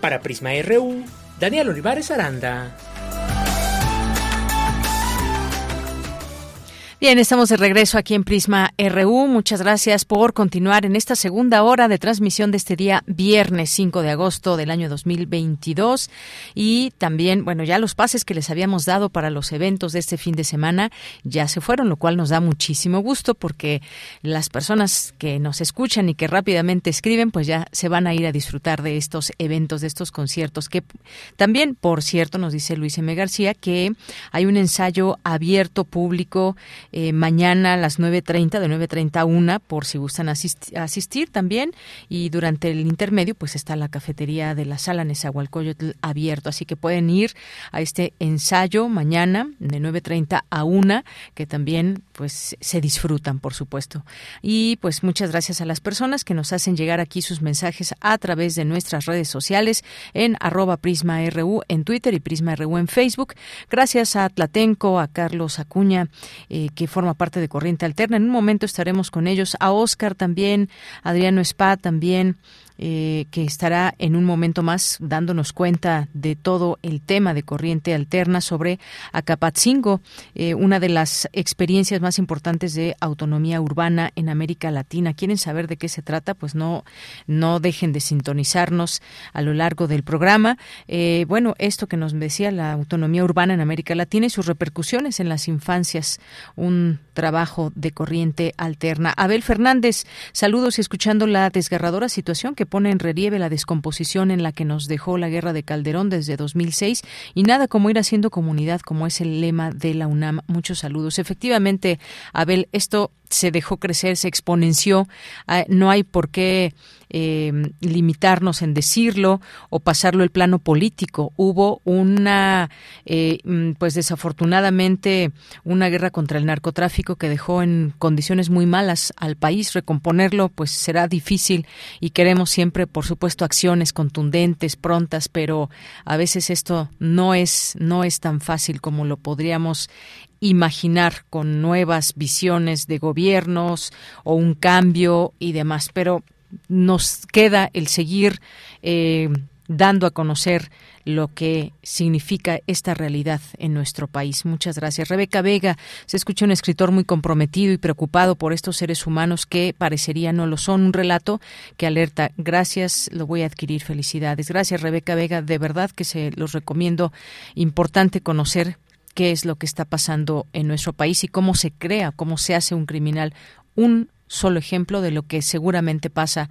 Para Prisma RU, Daniel Olivares Aranda. Bien, estamos de regreso aquí en Prisma RU. Muchas gracias por continuar en esta segunda hora de transmisión de este día viernes 5 de agosto del año 2022 y también, bueno, ya los pases que les habíamos dado para los eventos de este fin de semana ya se fueron, lo cual nos da muchísimo gusto porque las personas que nos escuchan y que rápidamente escriben, pues ya se van a ir a disfrutar de estos eventos, de estos conciertos que también, por cierto, nos dice Luis M. García que hay un ensayo abierto público eh, mañana a las 9.30, de 9.30 a 1, por si gustan asistir también. Y durante el intermedio, pues está la cafetería de la sala Nezahualcóyotl abierto. Así que pueden ir a este ensayo mañana de 9.30 a 1, que también pues se disfrutan, por supuesto. Y pues muchas gracias a las personas que nos hacen llegar aquí sus mensajes a través de nuestras redes sociales en arroba prisma.ru en Twitter y prisma.ru en Facebook. Gracias a Tlatenco, a Carlos Acuña, eh, que forma parte de Corriente Alterna. En un momento estaremos con ellos, a Oscar también, Adriano Spa también, eh, que estará en un momento más dándonos cuenta de todo el tema de corriente alterna sobre Acapatzingo, eh, una de las experiencias más importantes de autonomía urbana en América Latina. ¿Quieren saber de qué se trata? Pues no, no dejen de sintonizarnos a lo largo del programa. Eh, bueno, esto que nos decía la autonomía urbana en América Latina y sus repercusiones en las infancias, un trabajo de corriente alterna. Abel Fernández, saludos y escuchando la desgarradora situación que pone en relieve la descomposición en la que nos dejó la guerra de Calderón desde 2006 y nada como ir haciendo comunidad, como es el lema de la UNAM. Muchos saludos. Efectivamente, Abel, esto se dejó crecer, se exponenció. Ah, no hay por qué eh, limitarnos en decirlo o pasarlo el plano político. Hubo una, eh, mm, pues desafortunadamente, una guerra contra el narcotráfico que dejó en condiciones muy malas al país. Recomponerlo, pues será difícil y queremos siempre, por supuesto, acciones contundentes, prontas, pero a veces esto no es, no es tan fácil como lo podríamos imaginar con nuevas visiones de gobiernos o un cambio y demás, pero nos queda el seguir eh, dando a conocer lo que significa esta realidad en nuestro país. Muchas gracias. Rebeca Vega, se escucha un escritor muy comprometido y preocupado por estos seres humanos que parecería no lo son. Un relato que alerta. Gracias, lo voy a adquirir. Felicidades. Gracias, Rebeca Vega. De verdad que se los recomiendo. Importante conocer qué es lo que está pasando en nuestro país y cómo se crea, cómo se hace un criminal. Un solo ejemplo de lo que seguramente pasa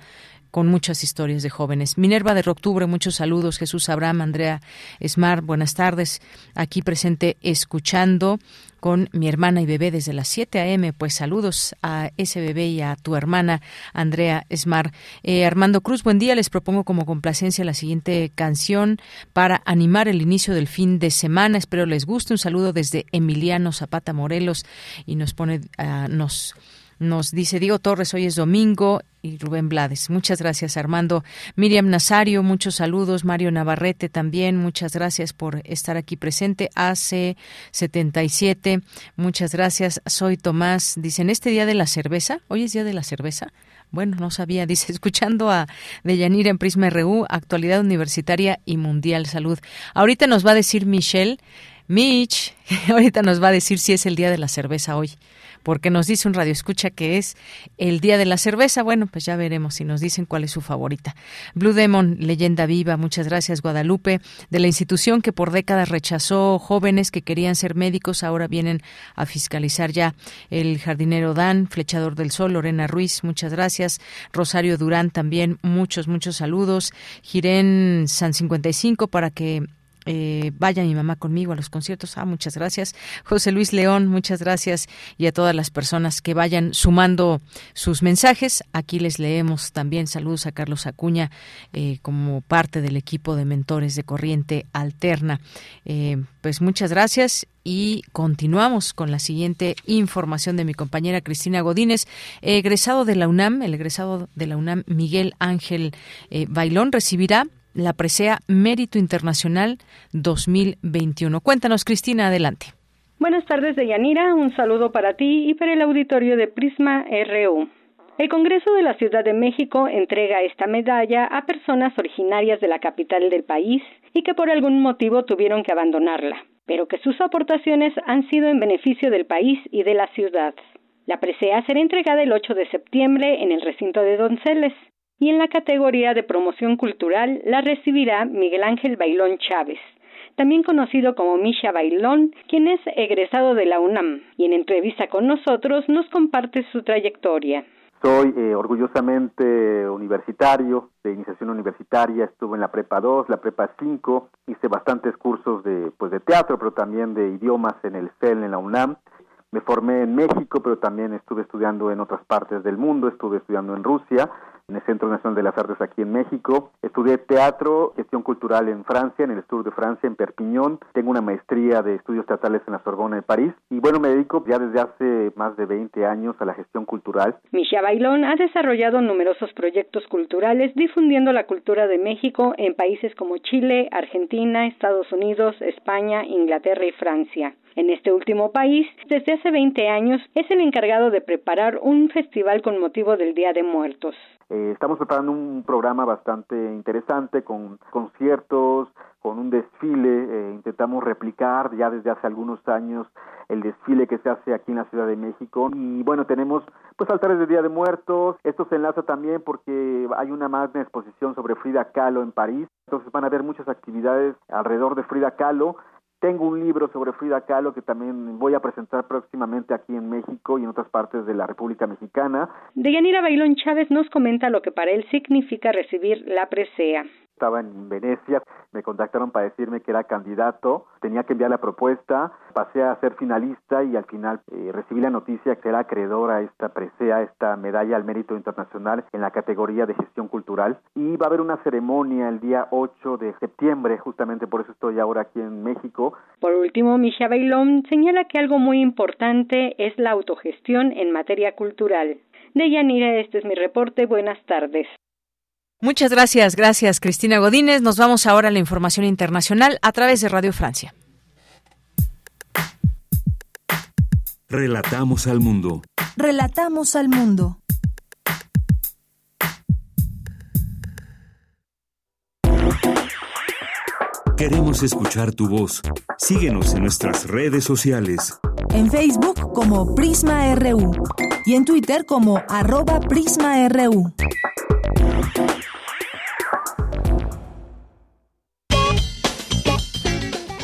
con muchas historias de jóvenes. Minerva de Octubre, muchos saludos. Jesús Abraham, Andrea Esmar, buenas tardes. Aquí presente escuchando con mi hermana y bebé desde las 7 a.m. Pues saludos a ese bebé y a tu hermana Andrea Esmar. Eh, Armando Cruz, buen día. Les propongo como complacencia la siguiente canción para animar el inicio del fin de semana. Espero les guste. Un saludo desde Emiliano Zapata Morelos y nos pone, uh, nos nos dice Diego Torres, hoy es domingo y Rubén Blades. Muchas gracias, Armando. Miriam Nazario, muchos saludos. Mario Navarrete también, muchas gracias por estar aquí presente. AC77, muchas gracias. Soy Tomás. Dicen, ¿este día de la cerveza? ¿Hoy es día de la cerveza? Bueno, no sabía. Dice, escuchando a Deyanira en Prisma RU, actualidad universitaria y mundial salud. Ahorita nos va a decir Michelle, Mitch, ahorita nos va a decir si es el día de la cerveza hoy porque nos dice un radio escucha que es el día de la cerveza. Bueno, pues ya veremos si nos dicen cuál es su favorita. Blue Demon, leyenda viva, muchas gracias Guadalupe, de la institución que por décadas rechazó jóvenes que querían ser médicos, ahora vienen a fiscalizar ya. El jardinero Dan, Flechador del Sol, Lorena Ruiz, muchas gracias. Rosario Durán también, muchos, muchos saludos. Girén San 55 para que eh, vaya mi mamá conmigo a los conciertos. Ah, muchas gracias. José Luis León, muchas gracias. Y a todas las personas que vayan sumando sus mensajes. Aquí les leemos también. Saludos a Carlos Acuña eh, como parte del equipo de mentores de Corriente Alterna. Eh, pues muchas gracias y continuamos con la siguiente información de mi compañera Cristina Godínez. Egresado de la UNAM, el egresado de la UNAM Miguel Ángel Bailón recibirá la presea Mérito Internacional 2021. Cuéntanos, Cristina, adelante. Buenas tardes, Deyanira. Un saludo para ti y para el auditorio de Prisma RU. El Congreso de la Ciudad de México entrega esta medalla a personas originarias de la capital del país y que por algún motivo tuvieron que abandonarla, pero que sus aportaciones han sido en beneficio del país y de la ciudad. La presea será entregada el 8 de septiembre en el recinto de Donceles y en la categoría de promoción cultural la recibirá Miguel Ángel Bailón Chávez, también conocido como Misha Bailón, quien es egresado de la UNAM y en entrevista con nosotros nos comparte su trayectoria. Soy eh, orgullosamente universitario, de iniciación universitaria, estuve en la prepa 2, la prepa 5, hice bastantes cursos de, pues, de teatro, pero también de idiomas en el CEL, en la UNAM. Me formé en México, pero también estuve estudiando en otras partes del mundo, estuve estudiando en Rusia, en el Centro Nacional de las Artes aquí en México. Estudié teatro, gestión cultural en Francia, en el sur de Francia, en Perpiñón. Tengo una maestría de estudios teatrales en la Sorbona de París. Y bueno, me dedico ya desde hace más de 20 años a la gestión cultural. Misha Bailón ha desarrollado numerosos proyectos culturales difundiendo la cultura de México en países como Chile, Argentina, Estados Unidos, España, Inglaterra y Francia. En este último país, desde hace 20 años, es el encargado de preparar un festival con motivo del Día de Muertos. Eh, estamos preparando un programa bastante interesante con conciertos, con un desfile. Eh, intentamos replicar ya desde hace algunos años el desfile que se hace aquí en la Ciudad de México. Y bueno, tenemos pues altares de Día de Muertos. Esto se enlaza también porque hay una magna exposición sobre Frida Kahlo en París. Entonces van a haber muchas actividades alrededor de Frida Kahlo. Tengo un libro sobre Frida Kahlo que también voy a presentar próximamente aquí en México y en otras partes de la República Mexicana. Deyanira Bailón Chávez nos comenta lo que para él significa recibir la presea estaba en Venecia, me contactaron para decirme que era candidato, tenía que enviar la propuesta, pasé a ser finalista y al final eh, recibí la noticia que era acreedora a esta presea, esta medalla al mérito internacional en la categoría de gestión cultural y va a haber una ceremonia el día 8 de septiembre, justamente por eso estoy ahora aquí en México. Por último, Misha Bailón señala que algo muy importante es la autogestión en materia cultural. Deyanira, este es mi reporte. Buenas tardes. Muchas gracias, gracias Cristina Godínez. Nos vamos ahora a la información internacional a través de Radio Francia. Relatamos al mundo. Relatamos al mundo. Queremos escuchar tu voz. Síguenos en nuestras redes sociales. En Facebook como Prisma RU y en Twitter como arroba PrismaRU.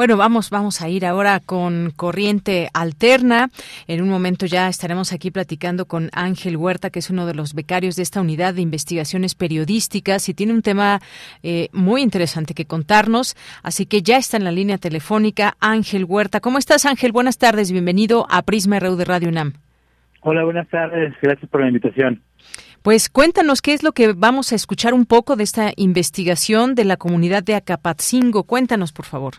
Bueno, vamos, vamos a ir ahora con Corriente Alterna. En un momento ya estaremos aquí platicando con Ángel Huerta, que es uno de los becarios de esta unidad de investigaciones periodísticas y tiene un tema eh, muy interesante que contarnos. Así que ya está en la línea telefónica Ángel Huerta. ¿Cómo estás, Ángel? Buenas tardes. Bienvenido a Prisma RU de Radio UNAM. Hola, buenas tardes. Gracias por la invitación. Pues cuéntanos qué es lo que vamos a escuchar un poco de esta investigación de la comunidad de Acapatzingo. Cuéntanos, por favor.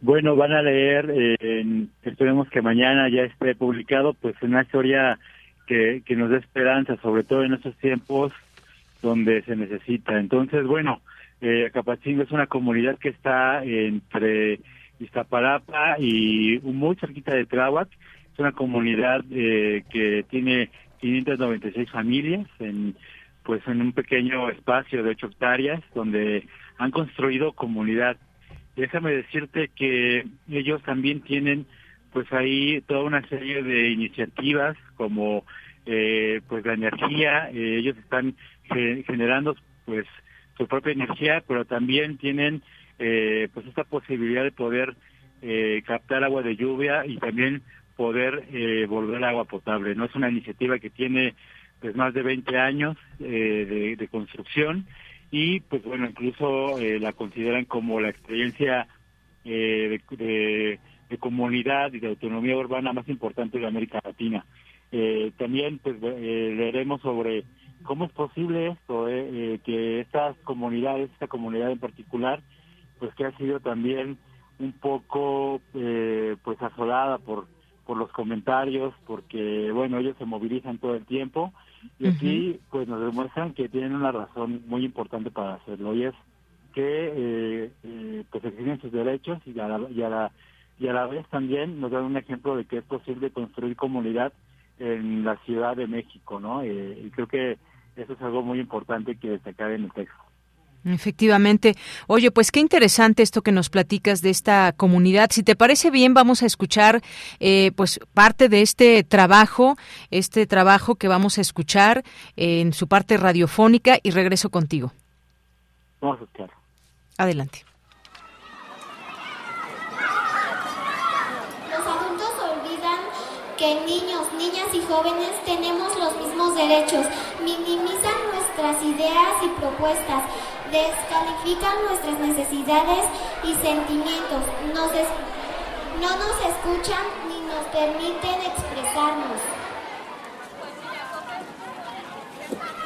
Bueno, van a leer, eh, esperemos que mañana ya esté publicado, pues una historia que, que nos dé esperanza, sobre todo en estos tiempos donde se necesita. Entonces, bueno, eh, Acapatzingo es una comunidad que está entre Iztapalapa y muy cerquita de Tláhuac. Es una comunidad eh, que tiene 596 familias en pues en un pequeño espacio de 8 hectáreas donde han construido comunidad déjame decirte que ellos también tienen pues ahí toda una serie de iniciativas como eh, pues la energía, eh, ellos están generando pues su propia energía, pero también tienen eh, pues esta posibilidad de poder captar agua de lluvia y también poder volver agua potable. No es una iniciativa que tiene pues más de 20 años de, de construcción y pues bueno, incluso eh, la consideran como la experiencia eh, de, comunidad y de autonomía urbana más importante de América Latina. Eh, también pues leeremos sobre cómo es posible esto, que estas comunidades, esta comunidad en particular, pues que ha sido también un poco pues asolada por por los comentarios, porque bueno, ellos se movilizan todo el tiempo y aquí pues nos demuestran que tienen una razón muy importante para hacerlo y es que eh, eh, pues exigen sus derechos y a, la, y, a la, y a la vez también nos dan un ejemplo de que es posible construir comunidad en la Ciudad de México, ¿no? Eh, y creo que eso es algo muy importante que destacar en el texto. Efectivamente. Oye, pues qué interesante esto que nos platicas de esta comunidad. Si te parece bien, vamos a escuchar eh, pues parte de este trabajo, este trabajo que vamos a escuchar en su parte radiofónica y regreso contigo. Vamos a escuchar. Adelante. Los adultos olvidan que niños, niñas y jóvenes tenemos los mismos derechos, minimizan nuestras ideas y propuestas descalifican nuestras necesidades y sentimientos, no nos escuchan ni nos permiten expresarnos.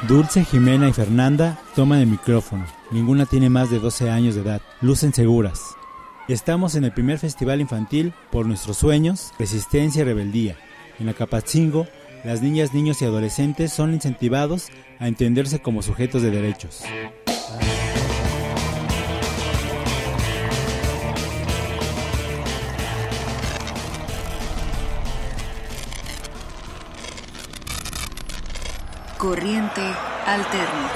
Dulce, Jimena y Fernanda toman el micrófono. Ninguna tiene más de 12 años de edad. Lucen seguras. Estamos en el primer festival infantil por nuestros sueños, resistencia y rebeldía. En Acapatzingo, las niñas, niños y adolescentes son incentivados a entenderse como sujetos de derechos. Corriente Alterna.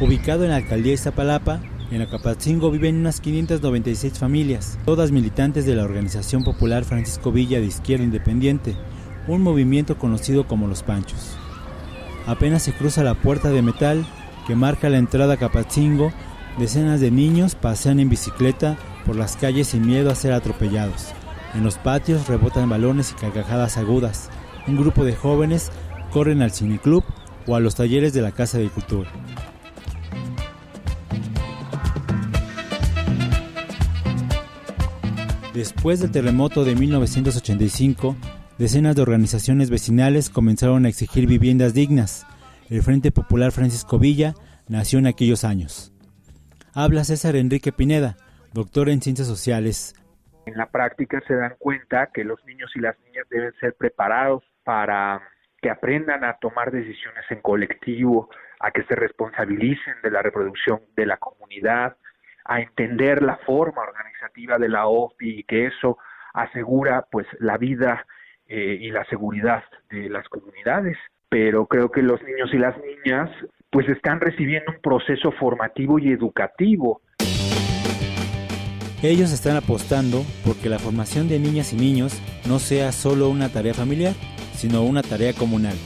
Ubicado en la alcaldía Iztapalapa, en Acapatzingo viven unas 596 familias, todas militantes de la Organización Popular Francisco Villa de Izquierda Independiente, un movimiento conocido como Los Panchos. Apenas se cruza la puerta de metal que marca la entrada a Acapatzingo, decenas de niños pasean en bicicleta por las calles sin miedo a ser atropellados. En los patios rebotan balones y carcajadas agudas un grupo de jóvenes corren al cineclub o a los talleres de la Casa de Cultura. Después del terremoto de 1985, decenas de organizaciones vecinales comenzaron a exigir viviendas dignas. El Frente Popular Francisco Villa nació en aquellos años. Habla César Enrique Pineda, doctor en Ciencias Sociales. En la práctica se dan cuenta que los niños y las niñas deben ser preparados para que aprendan a tomar decisiones en colectivo, a que se responsabilicen de la reproducción de la comunidad, a entender la forma organizativa de la OFI y que eso asegura pues la vida eh, y la seguridad de las comunidades. Pero creo que los niños y las niñas pues están recibiendo un proceso formativo y educativo. Ellos están apostando porque la formación de niñas y niños no sea solo una tarea familiar, sino una tarea comunal.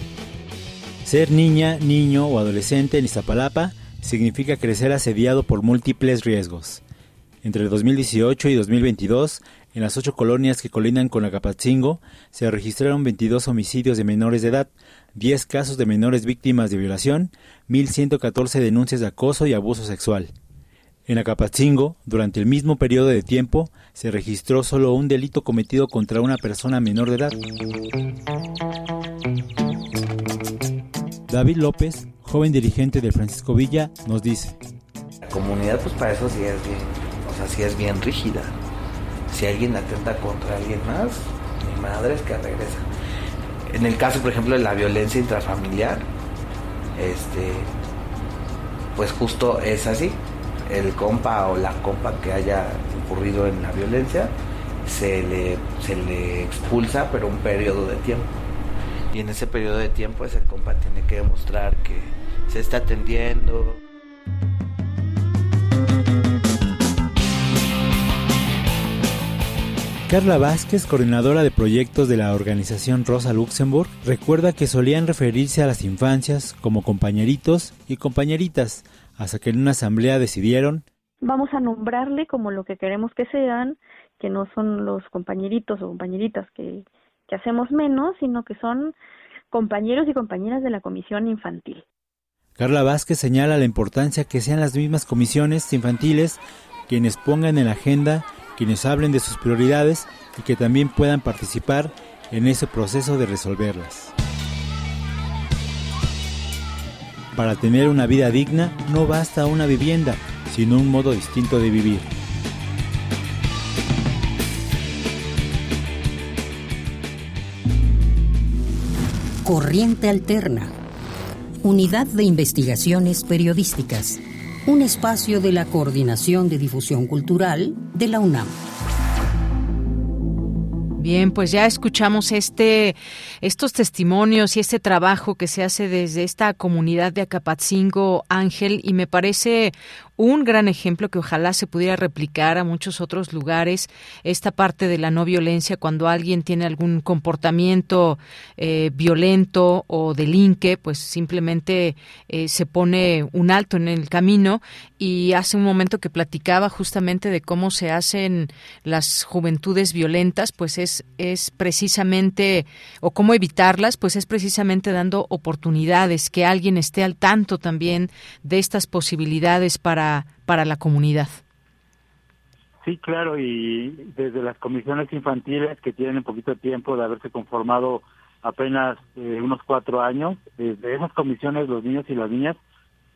Ser niña, niño o adolescente en Iztapalapa significa crecer asediado por múltiples riesgos. Entre 2018 y 2022, en las ocho colonias que colindan con Acapatzingo, se registraron 22 homicidios de menores de edad, 10 casos de menores víctimas de violación, 1.114 denuncias de acoso y abuso sexual. En Acapatzingo, durante el mismo periodo de tiempo, se registró solo un delito cometido contra una persona menor de edad. David López, joven dirigente de Francisco Villa, nos dice. La comunidad, pues para eso sí es bien, o sea, sí es bien rígida. Si alguien atenta contra alguien más, mi madre es que regresa. En el caso, por ejemplo, de la violencia intrafamiliar, este, pues justo es así el compa o la compa que haya incurrido en la violencia se le, se le expulsa, pero un periodo de tiempo. Y en ese periodo de tiempo ese compa tiene que demostrar que se está atendiendo. Carla Vázquez, coordinadora de proyectos de la organización Rosa Luxemburg, recuerda que solían referirse a las infancias como compañeritos y compañeritas, hasta que en una asamblea decidieron vamos a nombrarle como lo que queremos que sean, que no son los compañeritos o compañeritas que, que hacemos menos, sino que son compañeros y compañeras de la comisión infantil. Carla Vázquez señala la importancia que sean las mismas comisiones infantiles quienes pongan en la agenda, quienes hablen de sus prioridades y que también puedan participar en ese proceso de resolverlas. Para tener una vida digna no basta una vivienda, sino un modo distinto de vivir. Corriente Alterna. Unidad de Investigaciones Periodísticas. Un espacio de la Coordinación de Difusión Cultural de la UNAM. Bien, pues ya escuchamos este, estos testimonios y este trabajo que se hace desde esta comunidad de Acapatzingo Ángel y me parece un gran ejemplo que ojalá se pudiera replicar a muchos otros lugares, esta parte de la no violencia cuando alguien tiene algún comportamiento eh, violento o delinque, pues simplemente eh, se pone un alto en el camino y hace un momento que platicaba justamente de cómo se hacen las juventudes violentas, pues es, es precisamente, o cómo evitarlas, pues es precisamente dando oportunidades, que alguien esté al tanto también de estas posibilidades para para, la comunidad. Sí, claro, y desde las comisiones infantiles que tienen un poquito de tiempo de haberse conformado apenas eh, unos cuatro años, desde esas comisiones los niños y las niñas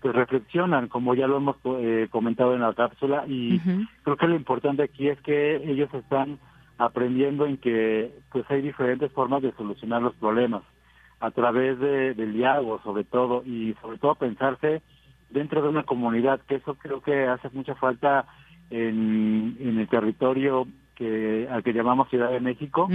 pues reflexionan, como ya lo hemos eh, comentado en la cápsula, y creo que lo importante aquí es que ellos están aprendiendo en que pues hay diferentes formas de solucionar los problemas a través de, del diálogo sobre todo y sobre todo pensarse dentro de una comunidad, que eso creo que hace mucha falta en, el territorio que al que llamamos Ciudad de México.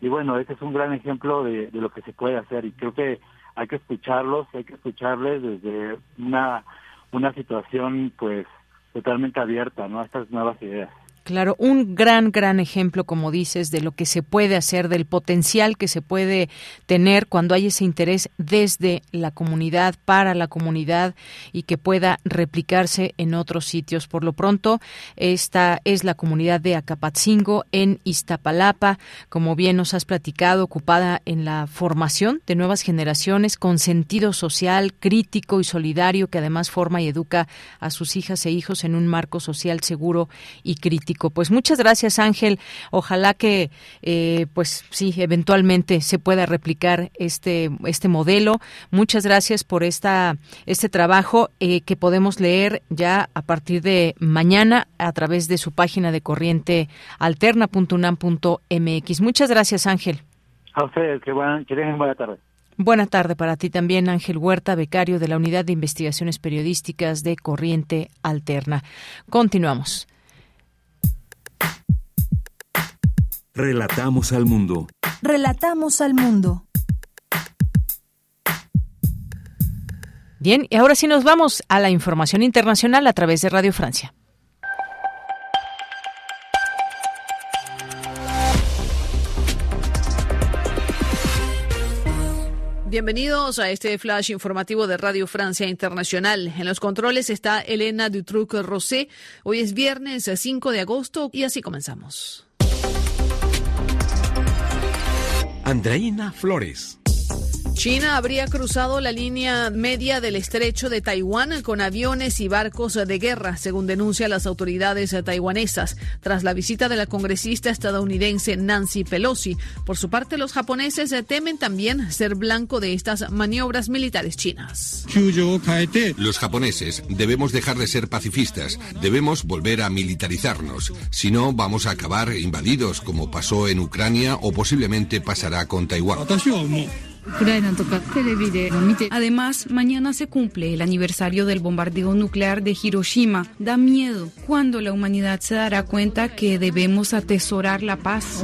Y bueno, este es un gran ejemplo de, de lo que se puede hacer y creo que hay que escucharlos, hay que escucharles desde una, una situación pues totalmente abierta ¿no? a estas nuevas ideas. Claro, un gran, gran ejemplo, como dices, de lo que se puede hacer, del potencial que se puede tener cuando hay ese interés desde la comunidad, para la comunidad y que pueda replicarse en otros sitios. Por lo pronto, esta es la comunidad de Acapatzingo en Iztapalapa, como bien nos has platicado, ocupada en la formación de nuevas generaciones con sentido social, crítico y solidario, que además forma y educa a sus hijas e hijos en un marco social seguro y crítico. Pues muchas gracias, Ángel. Ojalá que, eh, pues sí, eventualmente se pueda replicar este, este modelo. Muchas gracias por esta, este trabajo eh, que podemos leer ya a partir de mañana a través de su página de corriente alterna.unam.mx. Muchas gracias, Ángel. A ustedes, que, buena, que buena tarde. Buena tarde para ti también, Ángel Huerta, becario de la Unidad de Investigaciones Periodísticas de Corriente Alterna. Continuamos. Relatamos al mundo. Relatamos al mundo. Bien, y ahora sí nos vamos a la información internacional a través de Radio Francia. Bienvenidos a este flash informativo de Radio Francia Internacional. En los controles está Elena Dutruc-Rosé. Hoy es viernes 5 de agosto y así comenzamos. Andreina Flores. China habría cruzado la línea media del estrecho de Taiwán con aviones y barcos de guerra, según denuncian las autoridades taiwanesas, tras la visita de la congresista estadounidense Nancy Pelosi. Por su parte, los japoneses temen también ser blanco de estas maniobras militares chinas. Los japoneses debemos dejar de ser pacifistas, debemos volver a militarizarnos, si no vamos a acabar invadidos como pasó en Ucrania o posiblemente pasará con Taiwán. Además, mañana se cumple el aniversario del bombardeo nuclear de Hiroshima. Da miedo cuando la humanidad se dará cuenta que debemos atesorar la paz.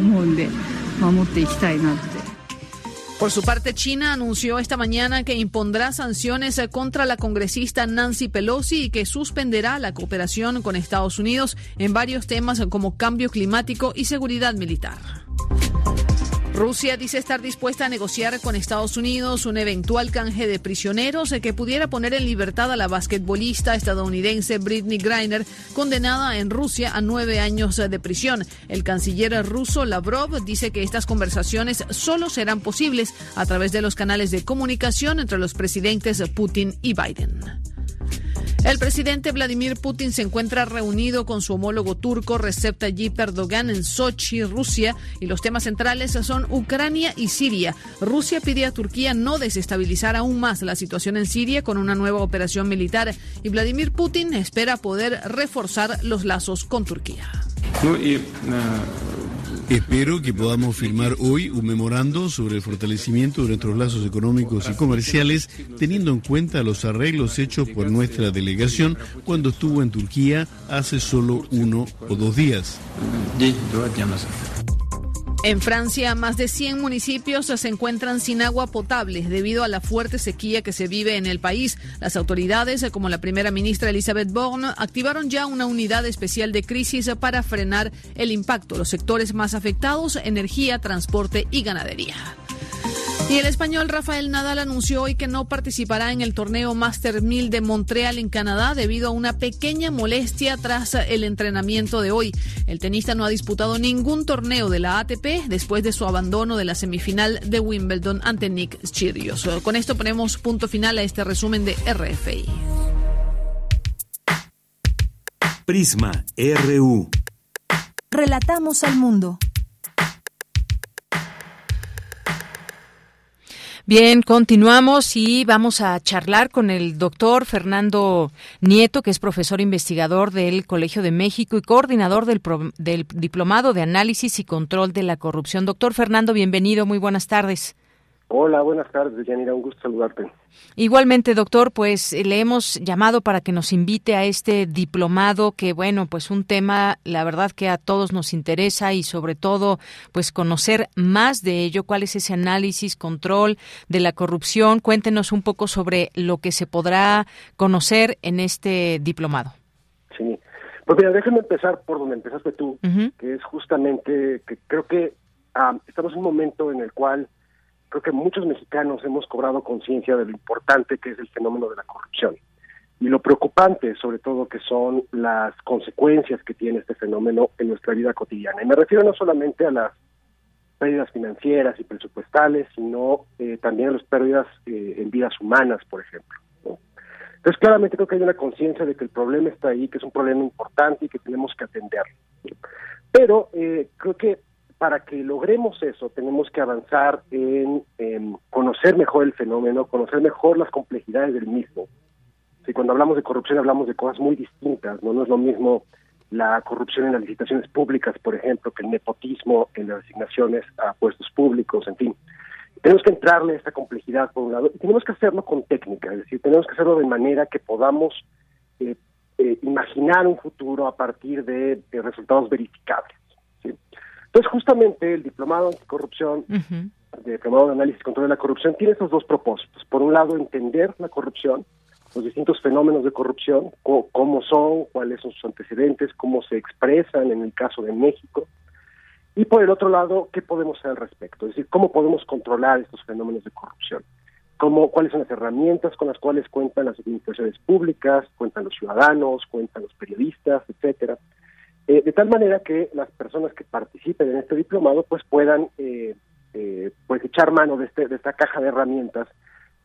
Por su parte, China anunció esta mañana que impondrá sanciones contra la congresista Nancy Pelosi y que suspenderá la cooperación con Estados Unidos en varios temas como cambio climático y seguridad militar. Rusia dice estar dispuesta a negociar con Estados Unidos un eventual canje de prisioneros que pudiera poner en libertad a la basquetbolista estadounidense Britney Griner, condenada en Rusia a nueve años de prisión. El canciller ruso Lavrov dice que estas conversaciones solo serán posibles a través de los canales de comunicación entre los presidentes Putin y Biden. El presidente Vladimir Putin se encuentra reunido con su homólogo turco Recep Tayyip Erdogan en Sochi, Rusia, y los temas centrales son Ucrania y Siria. Rusia pide a Turquía no desestabilizar aún más la situación en Siria con una nueva operación militar y Vladimir Putin espera poder reforzar los lazos con Turquía. Espero que podamos firmar hoy un memorando sobre el fortalecimiento de nuestros lazos económicos y comerciales, teniendo en cuenta los arreglos hechos por nuestra delegación cuando estuvo en Turquía hace solo uno o dos días. En Francia, más de 100 municipios se encuentran sin agua potable debido a la fuerte sequía que se vive en el país. Las autoridades, como la primera ministra Elisabeth Borne, activaron ya una unidad especial de crisis para frenar el impacto. Los sectores más afectados, energía, transporte y ganadería. Y el español Rafael Nadal anunció hoy que no participará en el torneo Master 1000 de Montreal en Canadá debido a una pequeña molestia tras el entrenamiento de hoy. El tenista no ha disputado ningún torneo de la ATP después de su abandono de la semifinal de Wimbledon ante Nick Kyrgios. Con esto ponemos punto final a este resumen de RFI. Prisma RU. Relatamos al mundo. Bien, continuamos y vamos a charlar con el doctor Fernando Nieto, que es profesor investigador del Colegio de México y coordinador del, del Diplomado de Análisis y Control de la Corrupción. Doctor Fernando, bienvenido, muy buenas tardes. Hola, buenas tardes, Yanira, un gusto saludarte. Igualmente, doctor, pues le hemos llamado para que nos invite a este diplomado que, bueno, pues un tema, la verdad que a todos nos interesa y sobre todo, pues conocer más de ello, cuál es ese análisis, control de la corrupción. Cuéntenos un poco sobre lo que se podrá conocer en este diplomado. Sí, pues mira, déjame empezar por donde empezaste tú, que es justamente que creo que ah, estamos en un momento en el cual creo que muchos mexicanos hemos cobrado conciencia de lo importante que es el fenómeno de la corrupción y lo preocupante sobre todo que son las consecuencias que tiene este fenómeno en nuestra vida cotidiana. Y me refiero no solamente a las pérdidas financieras y presupuestales, sino eh, también a las pérdidas eh, en vidas humanas, por ejemplo. Entonces, claramente creo que hay una conciencia de que el problema está ahí, que es un problema importante y que tenemos que atender. Pero eh, creo que para que logremos eso tenemos que avanzar en, conocer mejor el fenómeno, conocer mejor las complejidades del mismo. Si cuando hablamos de corrupción hablamos de cosas muy distintas, no, es lo mismo la corrupción en las licitaciones públicas, por ejemplo, que el nepotismo en las asignaciones a puestos públicos, en fin. Tenemos que entrarle a esta complejidad por un lado y tenemos que hacerlo con técnica, es decir, tenemos que hacerlo de manera que podamos eh, eh, imaginar un futuro a partir de, resultados verificables. Entonces, justamente el diplomado anticorrupción, el diplomado de análisis y control de la corrupción, tiene esos dos propósitos. Por un lado, entender la corrupción, los distintos fenómenos de corrupción, cómo son, cuáles son sus antecedentes, cómo se expresan en el caso de México. Y por el otro lado, ¿qué podemos hacer al respecto? Es decir, cómo podemos controlar estos fenómenos de corrupción. cómo, cuáles son las herramientas con las cuales cuentan las administraciones públicas, cuentan los ciudadanos, cuentan los periodistas, etcétera. Eh, de tal manera que las personas que participen en este diplomado pues puedan eh, eh, pues echar mano de, este, de esta caja de herramientas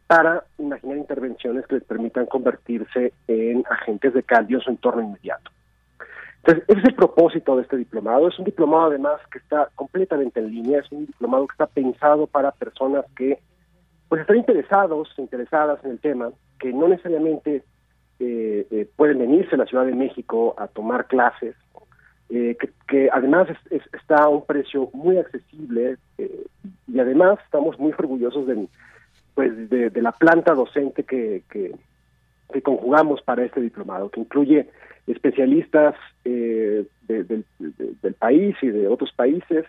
para imaginar intervenciones que les permitan convertirse en agentes de cambio en su entorno inmediato. Entonces, ese es el propósito de este diplomado. Es un diplomado además que está completamente en línea, es un diplomado que está pensado para personas que pues están interesados, interesadas en el tema, que no necesariamente eh, eh, pueden venirse a la Ciudad de México a tomar clases, eh, que, además está a un precio muy accesible y además estamos muy orgullosos de, pues, de, la planta docente que, que, conjugamos para este diplomado, que incluye especialistas del país y de otros países,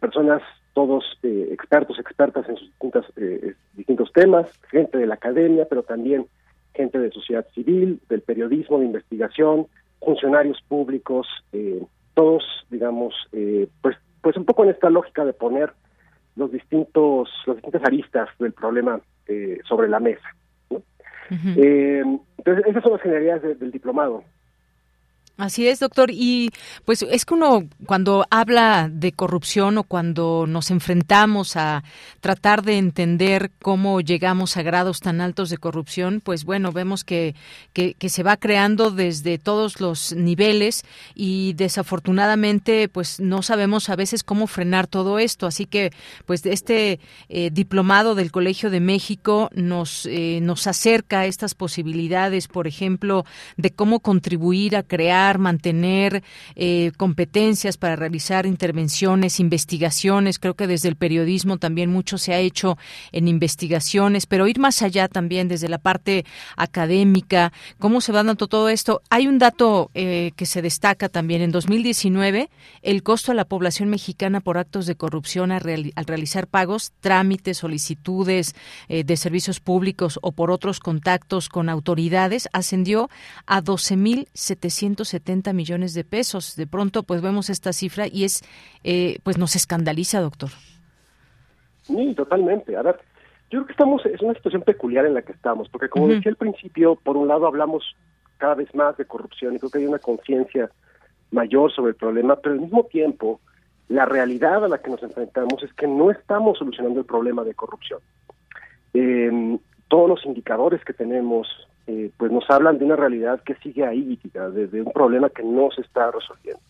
personas todos eh, expertos, expertas en sus distintas, eh, distintos temas, gente de la academia, pero también gente de sociedad civil, del periodismo de investigación, funcionarios públicos, eh, todos, digamos, pues, pues un poco en esta lógica de poner los distintos, las distintas aristas del problema sobre la mesa. entonces, esas son las generalidades del diplomado. Así es, doctor. Y pues es que uno cuando habla de corrupción o cuando nos enfrentamos a tratar de entender cómo llegamos a grados tan altos de corrupción, pues bueno, vemos que, que, se va creando desde todos los niveles y desafortunadamente pues no sabemos a veces cómo frenar todo esto. Así que pues este eh, diplomado del Colegio de México nos, eh, nos acerca a estas posibilidades, por ejemplo, de cómo contribuir a crear mantener eh, competencias para realizar intervenciones, investigaciones. Creo que desde el periodismo también mucho se ha hecho en investigaciones, pero ir más allá también desde la parte académica, cómo se va dando todo esto. Hay un dato eh, que se destaca también. En 2019, el costo a la población mexicana por actos de corrupción al, realizar pagos, trámites, solicitudes eh, de servicios públicos o por otros contactos con autoridades ascendió a 12.770 70 millones de pesos. De pronto, pues vemos esta cifra y es, eh, pues nos escandaliza, doctor. Sí, totalmente. A ver, yo creo que estamos, es una situación peculiar en la que estamos, porque como decía al principio, por un lado hablamos cada vez más de corrupción y creo que hay una conciencia mayor sobre el problema, pero al mismo tiempo, la realidad a la que nos enfrentamos es que no estamos solucionando el problema de corrupción. Eh, todos los indicadores que tenemos eh, pues nos hablan de una realidad que sigue ahí, de, un problema que no se está resolviendo.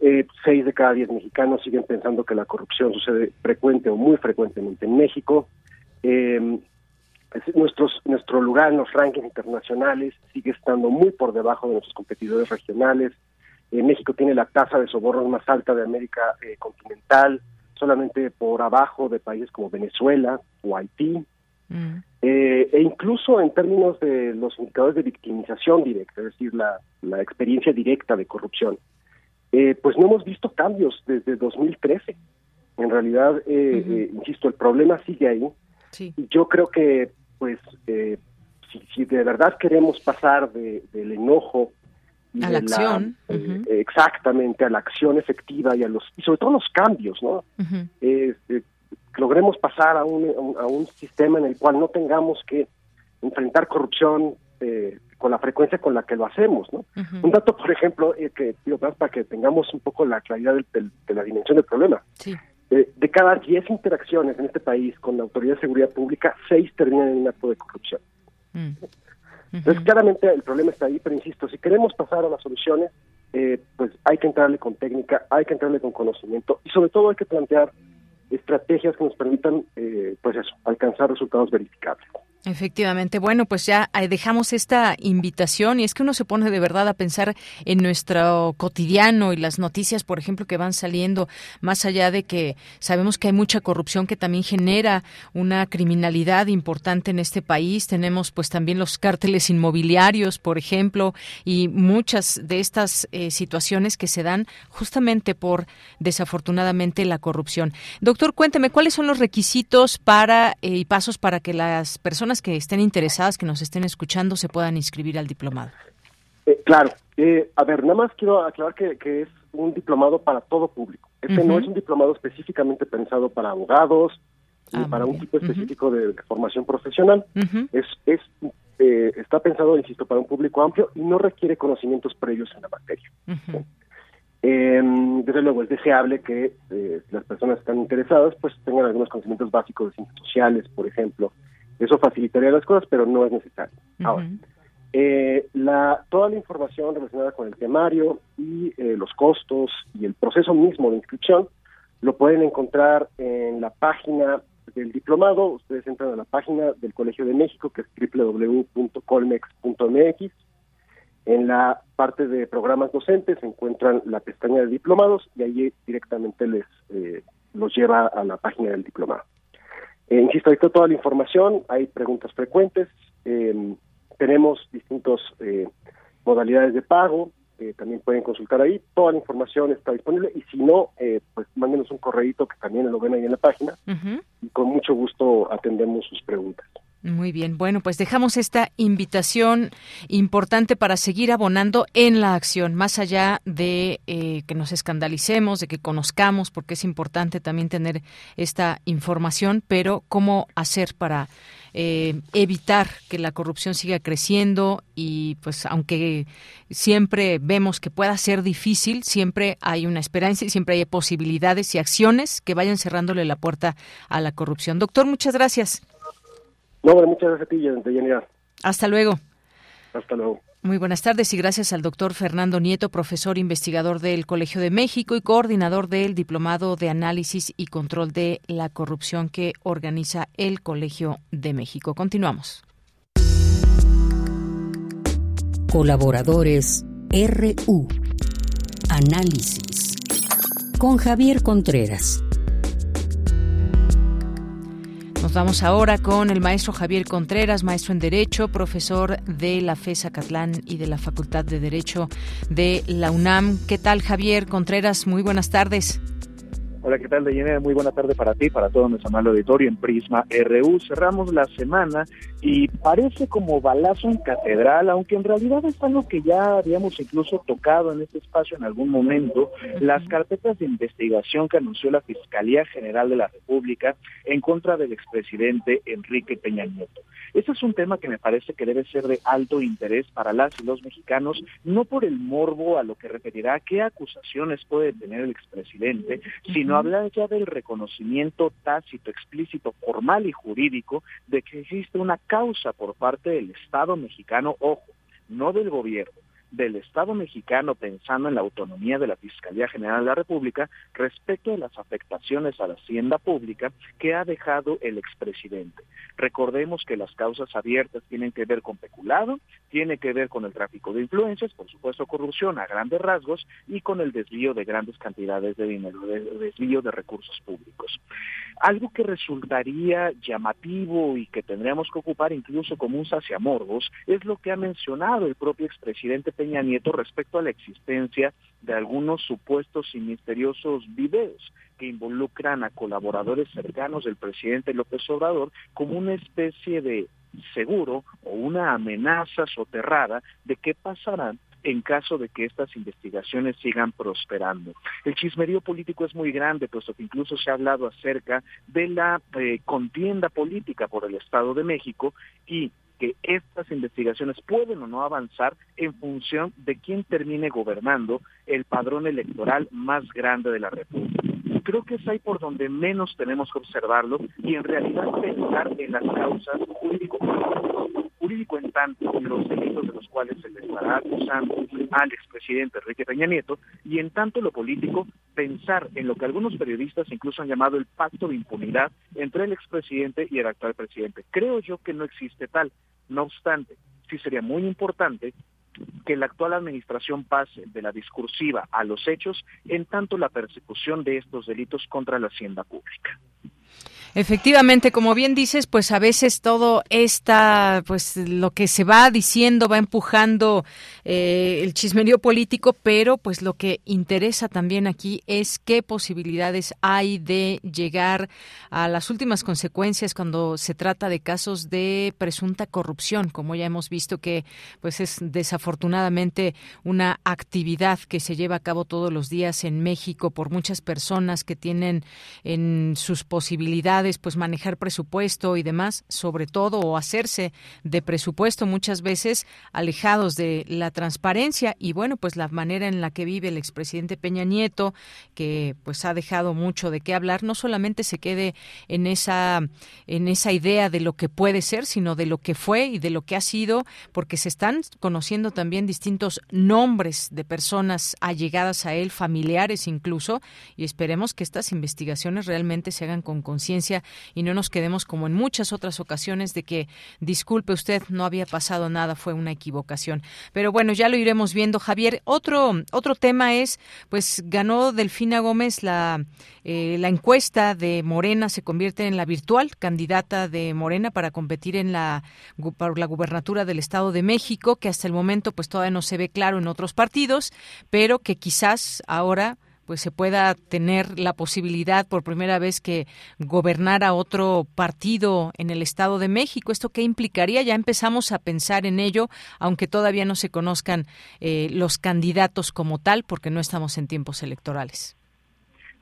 Eh, seis de cada diez mexicanos siguen pensando que la corrupción sucede frecuente o muy frecuentemente en México. Eh, nuestros, nuestro lugar en los rankings internacionales sigue estando muy por debajo de nuestros competidores regionales. México tiene la tasa de sobornos más alta de América continental, solamente por abajo de países como Venezuela o Haití. Mm. Eh, e incluso en términos de los indicadores de victimización directa, es decir, la, experiencia directa de corrupción, eh, pues no hemos visto cambios desde 2013. En realidad, eh, insisto, el problema sigue ahí. Y yo creo que, pues, si, de verdad queremos pasar del enojo a la acción exactamente a la acción efectiva y a los y sobre todo los cambios no logremos pasar a un, a un sistema en el cual no tengamos que enfrentar corrupción eh, con la frecuencia con la que lo hacemos, ¿no? Un dato, por ejemplo, eh, que digo para que tengamos un poco la claridad de la dimensión del problema. Eh, de cada 10 interacciones en este país con la Autoridad de Seguridad Pública, 6 terminan en un acto de corrupción. Mm. Entonces, claramente el problema está ahí, pero insisto, si queremos pasar a las soluciones, pues hay que entrarle con técnica, hay que entrarle con conocimiento y sobre todo hay que plantear estrategias que nos permitan, eh, pues eso, alcanzar resultados verificables. Efectivamente. Bueno, pues ya eh, dejamos esta invitación y es que uno se pone de verdad a pensar en nuestro cotidiano y las noticias, por ejemplo, que van saliendo, más allá de que sabemos que hay mucha corrupción que también genera una criminalidad importante en este país. Tenemos pues también los cárteles inmobiliarios, por ejemplo, y muchas de estas eh, situaciones que se dan justamente por, desafortunadamente, la corrupción. Doctor, cuénteme, ¿cuáles son los requisitos para eh, y pasos para que las personas que estén interesadas, que nos estén escuchando, se puedan inscribir al diplomado? Eh, claro. Eh, a ver, nada más quiero aclarar que, es un diplomado para todo público. Este no es un diplomado específicamente pensado para abogados, ah, para un tipo específico de, formación profesional. Es, es eh, está pensado, insisto, para un público amplio y no requiere conocimientos previos en la materia. Em, desde luego, es deseable que eh, las personas que están interesadas pues tengan algunos conocimientos básicos de ciencias sociales, por ejemplo. Eso facilitaría las cosas, pero no es necesario. Ahora, eh, la, toda la información relacionada con el temario y eh, los costos y el proceso mismo de inscripción lo pueden encontrar en la página del diplomado. Ustedes entran a la página del Colegio de México, que es www.colmex.mx en la parte de programas docentes encuentran la pestaña de diplomados y ahí directamente les eh, los lleva a la página del diplomado. Eh, insisto, ahí está toda la información, hay preguntas frecuentes, eh, tenemos distintas modalidades de pago, también pueden consultar ahí, toda la información está disponible y si no, pues mándenos un correíto que también lo ven ahí en la página y con mucho gusto atendemos sus preguntas. Muy bien, bueno, pues dejamos esta invitación importante para seguir abonando en la acción, más allá de eh, que nos escandalicemos, de que conozcamos, porque es importante también tener esta información, pero cómo hacer para eh, evitar que la corrupción siga creciendo y pues aunque siempre vemos que pueda ser difícil, siempre hay una esperanza y siempre hay posibilidades y acciones que vayan cerrándole la puerta a la corrupción. Doctor, muchas gracias. No, muchas gracias a ti, Yanira. Hasta luego. Hasta luego. Muy buenas tardes y gracias al doctor Fernando Nieto, profesor investigador del Colegio de México y coordinador del Diplomado de Análisis y Control de la Corrupción que organiza el Colegio de México. Continuamos. Colaboradores RU. Análisis. Con Javier Contreras. Nos vamos ahora con el maestro Javier Contreras, maestro en Derecho, profesor de la FESA Catlán y de la Facultad de Derecho de la UNAM. ¿Qué tal, Javier Contreras? Muy buenas tardes. Hola, ¿qué tal, Deyanira? Muy buena tarde para ti, para todo nuestro amable auditorio en Prisma RU. Cerramos la semana y parece como balazo en catedral, aunque en realidad es algo que ya habíamos incluso tocado en este espacio en algún momento, las carpetas de investigación que anunció la Fiscalía General de la República en contra del expresidente Enrique Peña Nieto. Este es un tema que me parece que debe ser de alto interés para las y los mexicanos, no por el morbo a lo que referirá qué acusaciones puede tener el expresidente, sino no habla ya del reconocimiento tácito, explícito, formal y jurídico de que existe una causa por parte del Estado mexicano, ojo, no del gobierno, del Estado mexicano pensando en la autonomía de la Fiscalía General de la República respecto de las afectaciones a la hacienda pública que ha dejado el expresidente. Recordemos que las causas abiertas tienen que ver con peculado, tiene que ver con el tráfico de influencias, por supuesto corrupción a grandes rasgos y con el desvío de grandes cantidades de dinero, de desvío de recursos públicos. Algo que resultaría llamativo y que tendríamos que ocupar incluso como un saciamorgos es lo que ha mencionado el propio expresidente Peña Nieto respecto a la existencia de algunos supuestos y misteriosos videos que involucran a colaboradores cercanos del presidente López Obrador como una especie de seguro o una amenaza soterrada de qué pasará en caso de que estas investigaciones sigan prosperando. El chismerío político es muy grande, puesto que incluso se ha hablado acerca de la eh, contienda política por el Estado de México y que estas investigaciones pueden o no avanzar en función de quién termine gobernando el padrón electoral más grande de la República. Creo que es ahí por donde menos tenemos que observarlo y en realidad pensar en las causas jurídico jurídico en tanto los delitos de los cuales se le estará acusando al expresidente Enrique Peña Nieto y en tanto lo político pensar en lo que algunos periodistas incluso han llamado el pacto de impunidad entre el expresidente y el actual presidente. Creo yo que no existe tal. No obstante, sí sería muy importante que la actual administración pase de la discursiva a los hechos en tanto la persecución de estos delitos contra la hacienda pública. Efectivamente, como bien dices, pues a veces todo esta, pues lo que se va diciendo va empujando eh, el chismerío político, pero pues lo que interesa también aquí es qué posibilidades hay de llegar a las últimas consecuencias cuando se trata de casos de presunta corrupción, como ya hemos visto que pues es desafortunadamente una actividad que se lleva a cabo todos los días en México por muchas personas que tienen en sus posibilidades dificultades, pues manejar presupuesto y demás, sobre todo o hacerse de presupuesto muchas veces alejados de la transparencia. Y bueno, pues la manera en la que vive el expresidente Peña Nieto, que pues ha dejado mucho de qué hablar, no solamente se quede en esa en esa idea de lo que puede ser, sino de lo que fue y de lo que ha sido, porque se están conociendo también distintos nombres de personas allegadas a él, familiares incluso, y esperemos que estas investigaciones realmente se hagan con conciencia y no nos quedemos como en muchas otras ocasiones de que disculpe usted, no había pasado nada, fue una equivocación. Pero bueno, ya lo iremos viendo, Javier. Otro otro tema es, pues ganó Delfina Gómez la eh, la encuesta de Morena se convierte en la virtual candidata de Morena para competir en la por la gubernatura del Estado de México, que hasta el momento pues todavía no se ve claro en otros partidos, pero que quizás ahora pues se pueda tener la posibilidad por primera vez que gobernara otro partido en el Estado de México. ¿Esto qué implicaría? Ya empezamos a pensar en ello, aunque todavía no se conozcan eh, los candidatos como tal, porque no estamos en tiempos electorales.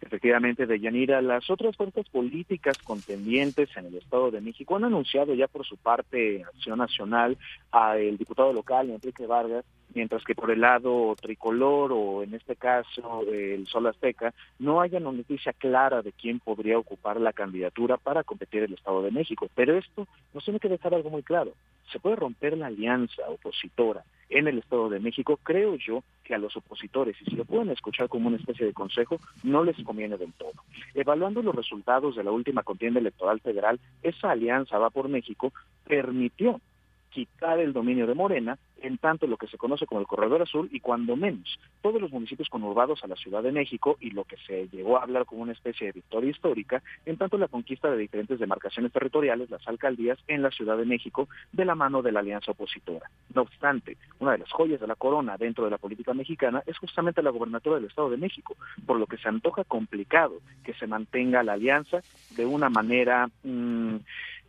Efectivamente, de Yanira, las otras fuerzas políticas contendientes en el Estado de México han anunciado ya por su parte Acción Nacional al diputado local Enrique Vargas mientras que por el lado tricolor o en este caso el Sol Azteca no haya una noticia clara de quién podría ocupar la candidatura para competir el Estado de México. Pero esto nos tiene que dejar algo muy claro. Se puede romper la alianza opositora en el Estado de México. Creo yo que a los opositores, y si lo pueden escuchar como una especie de consejo, no les conviene del todo. Evaluando los resultados de la última contienda electoral federal, esa alianza va por México permitió quitar el dominio de Morena, en tanto lo que se conoce como el Corredor Azul y cuando menos todos los municipios conurbados a la Ciudad de México y lo que se llegó a hablar como una especie de victoria histórica, en tanto la conquista de diferentes demarcaciones territoriales, las alcaldías en la Ciudad de México de la mano de la alianza opositora. No obstante, una de las joyas de la corona dentro de la política mexicana es justamente la gobernatura del Estado de México, por lo que se antoja complicado que se mantenga la alianza de una manera... Mmm,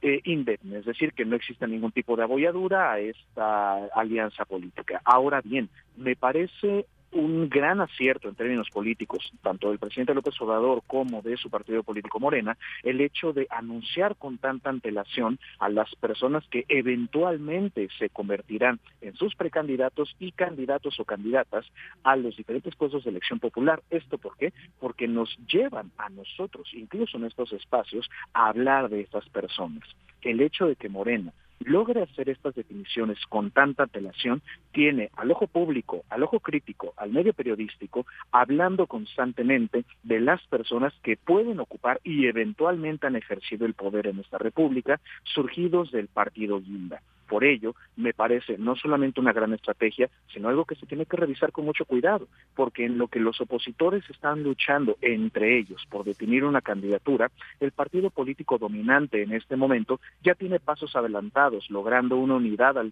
eh, es decir, que no existe ningún tipo de abolladura a esta alianza política. Ahora bien, me parece un gran acierto en términos políticos, tanto del presidente López Obrador como de su partido político Morena, el hecho de anunciar con tanta antelación a las personas que eventualmente se convertirán en sus precandidatos y candidatos o candidatas a los diferentes puestos de elección popular. ¿Esto por qué? Porque nos llevan a nosotros, incluso en estos espacios, a hablar de estas personas. El hecho de que Morena logre hacer estas definiciones con tanta antelación, tiene al ojo público, al ojo crítico, al medio periodístico, hablando constantemente de las personas que pueden ocupar y eventualmente han ejercido el poder en esta república, surgidos del partido Guinda. Por ello, me parece no solamente una gran estrategia, sino algo que se tiene que revisar con mucho cuidado, porque en lo que los opositores están luchando entre ellos por definir una candidatura, el partido político dominante en este momento ya tiene pasos adelantados, logrando una unidad al,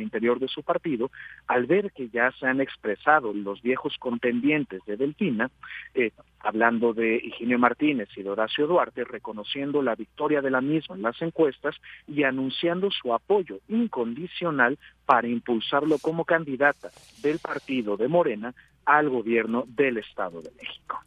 interior de su partido, al ver que ya se han expresado los viejos contendientes de Delfina, eh, hablando de Higinio Martínez y de Horacio Duarte, reconociendo la victoria de la misma en las encuestas y anunciando su apoyo incondicional para impulsarlo como candidata del partido de Morena al gobierno del Estado de México.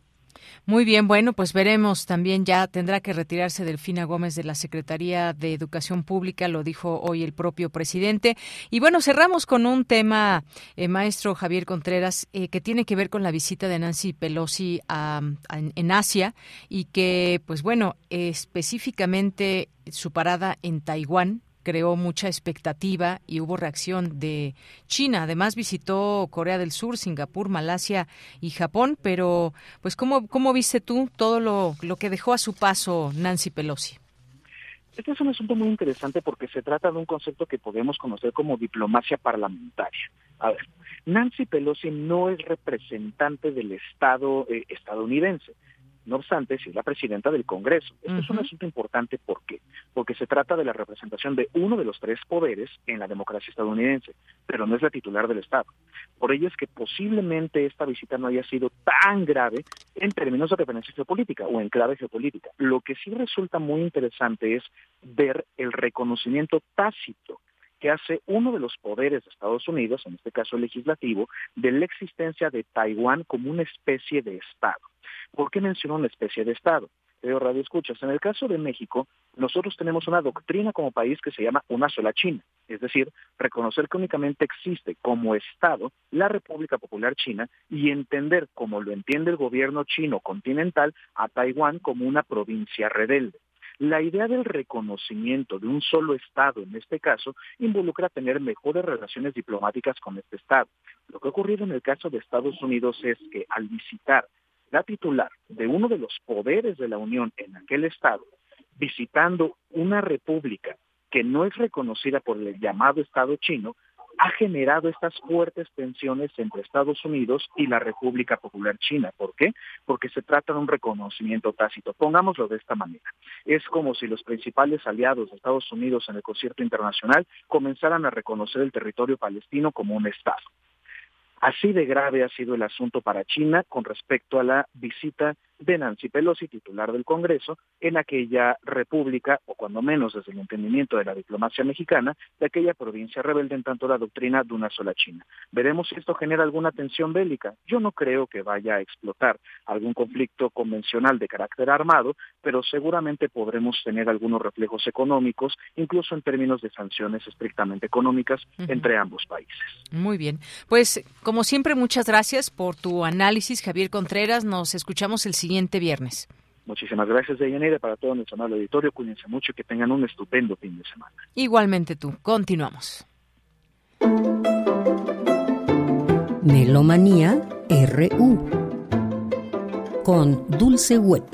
Muy bien, bueno, pues veremos también ya tendrá que retirarse Delfina Gómez de la Secretaría de Educación Pública, lo dijo hoy el propio presidente. Y bueno, cerramos con un tema, eh, maestro Javier Contreras, eh, que tiene que ver con la visita de Nancy Pelosi en Asia y que, pues bueno, específicamente su parada en Taiwán, creó mucha expectativa y hubo reacción de China. Además visitó Corea del Sur, Singapur, Malasia y Japón, pero pues ¿cómo, cómo viste tú todo lo, lo que dejó a su paso Nancy Pelosi? Este es un asunto muy interesante porque se trata de un concepto que podemos conocer como diplomacia parlamentaria. A ver, Nancy Pelosi no es representante del Estado eh, estadounidense. No obstante, si es la presidenta del Congreso. Esto es un asunto importante, ¿por qué? Porque se trata de la representación de uno de los tres poderes en la democracia estadounidense, pero no es la titular del Estado. Por ello es que posiblemente esta visita no haya sido tan grave en términos de referencia geopolítica o en clave geopolítica. Lo que sí resulta muy interesante es ver el reconocimiento tácito que hace uno de los poderes de Estados Unidos, en este caso legislativo, de la existencia de Taiwán como una especie de Estado. ¿Por qué menciono una especie de Estado? Radio Escuchas, en el caso de México, nosotros tenemos una doctrina como país que se llama una sola China, es decir, reconocer que únicamente existe como Estado la República Popular China y entender, como lo entiende el gobierno chino continental, a Taiwán como una provincia rebelde. La idea del reconocimiento de un solo Estado, en este caso, involucra tener mejores relaciones diplomáticas con este Estado. Lo que ha ocurrido en el caso de Estados Unidos es que al visitar la titular de uno de los poderes de la Unión en aquel Estado, visitando una república que no es reconocida por el llamado Estado chino, ha generado estas fuertes tensiones entre Estados Unidos y la República Popular China. ¿Por qué? Porque se trata de un reconocimiento tácito. Pongámoslo de esta manera. Es como si los principales aliados de Estados Unidos en el concierto internacional comenzaran a reconocer el territorio palestino como un Estado. Así de grave ha sido el asunto para China con respecto a la visita de Nancy Pelosi, titular del Congreso, en aquella república, o cuando menos desde el entendimiento de la diplomacia mexicana, de aquella provincia rebelde en tanto la doctrina de una sola China. Veremos si esto genera alguna tensión bélica. Yo no creo que vaya a explotar algún conflicto convencional de carácter armado, pero seguramente podremos tener algunos reflejos económicos, incluso en términos de sanciones estrictamente económicas entre ambos países. Muy bien. Pues, como siempre, muchas gracias por tu análisis, Javier Contreras. Nos escuchamos el siguiente siguiente viernes. Muchísimas gracias, Deyanira, para todo nuestro amable auditorio. Cuídense mucho y que tengan un estupendo fin de semana. Igualmente tú. Continuamos. Melomanía RU con Dulce Wet.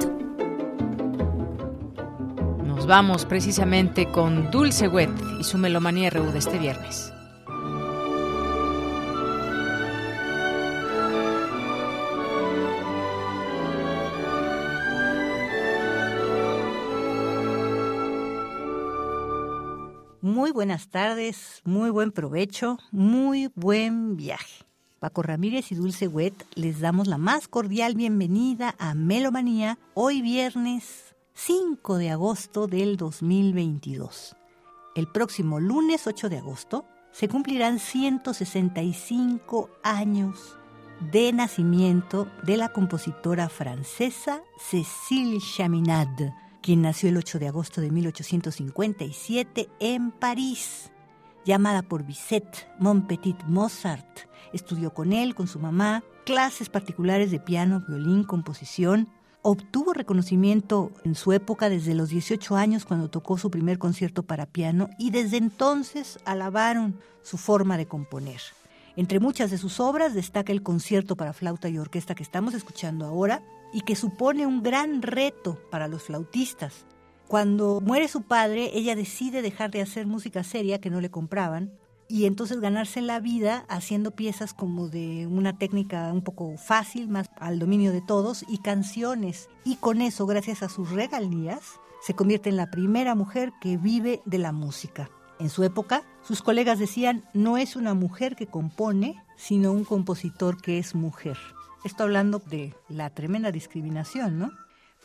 Nos vamos precisamente con Dulce Wet y su Melomanía RU de este viernes. Muy buenas tardes, muy buen provecho, muy buen viaje. Paco Ramírez y Dulce Wet les damos la más cordial bienvenida a Melomanía hoy viernes 5 de agosto del 2022. El próximo lunes 8 de agosto se cumplirán 165 años de nacimiento de la compositora francesa Cécile Chaminade quien nació el 8 de agosto de 1857 en París. Llamada por Bizet Montpetit Mozart, estudió con él, con su mamá, clases particulares de piano, violín, composición. Obtuvo reconocimiento en su época desde los 18 años cuando tocó su primer concierto para piano y desde entonces alabaron su forma de componer. Entre muchas de sus obras destaca el concierto para flauta y orquesta que estamos escuchando ahora, y que supone un gran reto para los flautistas. Cuando muere su padre, ella decide dejar de hacer música seria que no le compraban y entonces ganarse la vida haciendo piezas como de una técnica un poco fácil, más al dominio de todos, y canciones. Y con eso, gracias a sus regalías, se convierte en la primera mujer que vive de la música. En su época, sus colegas decían, no es una mujer que compone, sino un compositor que es mujer. Esto hablando de la tremenda discriminación, ¿no?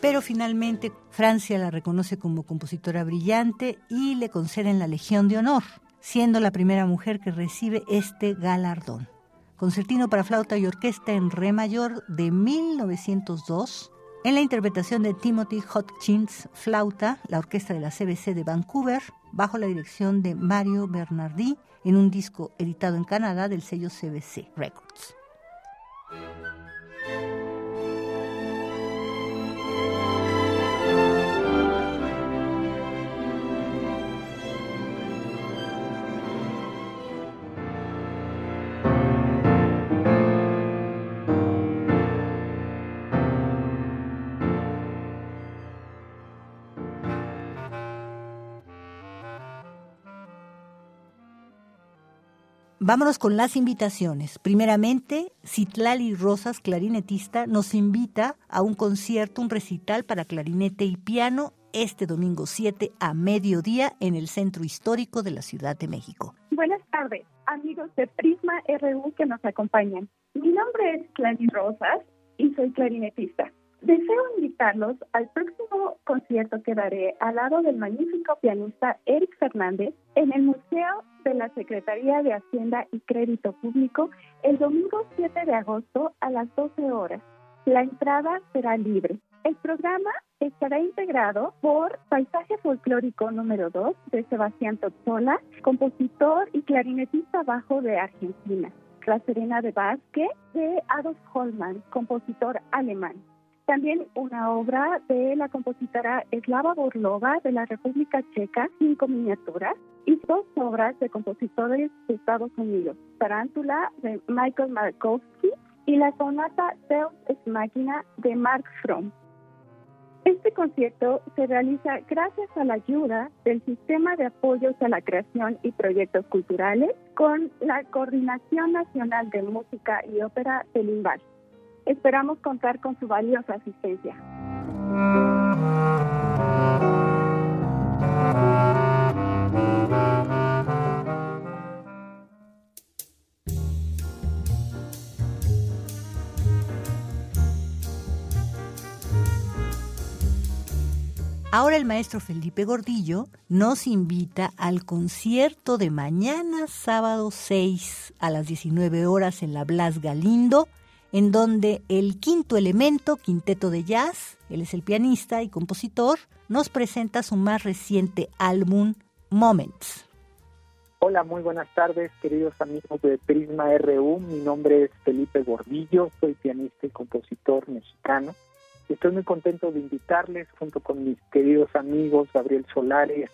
Pero finalmente Francia la reconoce como compositora brillante y le conceden la Legión de Honor, siendo la primera mujer que recibe este galardón. Concertino para flauta y orquesta en re mayor de 1902, en la interpretación de Timothy Hopkins, flauta, la orquesta de la CBC de Vancouver, bajo la dirección de Mario Bernardi, en un disco editado en Canadá del sello CBC Records. Vámonos con las invitaciones. Primeramente, Citlali Rosas, clarinetista, nos invita a un concierto, un recital para clarinete y piano este domingo 7 a mediodía en el Centro Histórico de la Ciudad de México. Buenas tardes, amigos de Prisma RU que nos acompañan. Mi nombre es Clary Rosas y soy clarinetista. Deseo invitarlos al próximo concierto que daré al lado del magnífico pianista Eric Fernández en el Museo de la Secretaría de Hacienda y Crédito Público el domingo 7 de agosto a las 12 horas. La entrada será libre. El programa estará integrado por Paisaje Folclórico número 2 de Sebastián Tozzola, compositor y clarinetista bajo de Argentina. La Serena de Vázquez de Adolf Hollmann, compositor alemán. También una obra de la compositora Eslava Borlova de la República Checa, cinco miniaturas, y dos obras de compositores de Estados Unidos, Tarántula de Michael Markowski y la sonata Deus es Máquina de Mark Fromm. Este concierto se realiza gracias a la ayuda del Sistema de Apoyos a la Creación y Proyectos Culturales con la Coordinación Nacional de Música y Ópera del INVAL. Esperamos contar con su valiosa asistencia. Ahora el maestro Felipe Gordillo nos invita al concierto de mañana sábado 6 a las 19 horas en la Blas Galindo, en donde el quinto elemento, quinteto de jazz, él es el pianista y compositor, nos presenta su más reciente álbum, Moments. Hola, muy buenas tardes, queridos amigos de Prisma RU. Mi nombre es Felipe Gordillo, soy pianista y compositor mexicano. Estoy muy contento de invitarles junto con mis queridos amigos Gabriel Solares,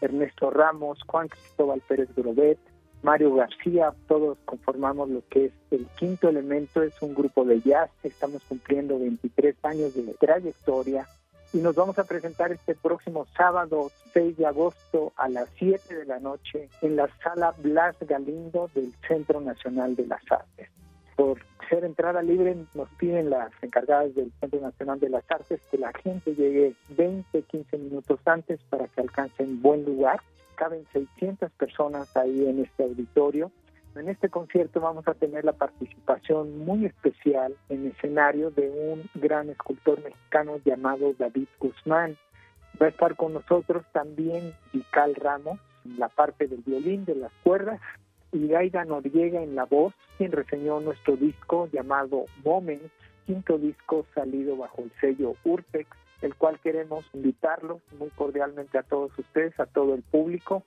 Ernesto Ramos, Juan Cristóbal Pérez Grobet, Mario García, todos conformamos lo que es el quinto elemento, es un grupo de jazz, estamos cumpliendo 23 años de trayectoria y nos vamos a presentar este próximo sábado 6 de agosto a las 7 de la noche en la sala Blas Galindo del Centro Nacional de las Artes. Por ser entrada libre, nos piden las encargadas del Centro Nacional de las Artes que la gente llegue 20, 15 minutos antes para que alcancen buen lugar. Caben 600 personas ahí en este auditorio. En este concierto vamos a tener la participación muy especial en escenario de un gran escultor mexicano llamado David Guzmán. Va a estar con nosotros también Vical Ramos, la parte del violín, de las cuerdas, y Gaida Noriega en la voz, quien reseñó nuestro disco llamado Moments, quinto disco salido bajo el sello Urtex, el cual queremos invitarlos muy cordialmente a todos ustedes, a todo el público.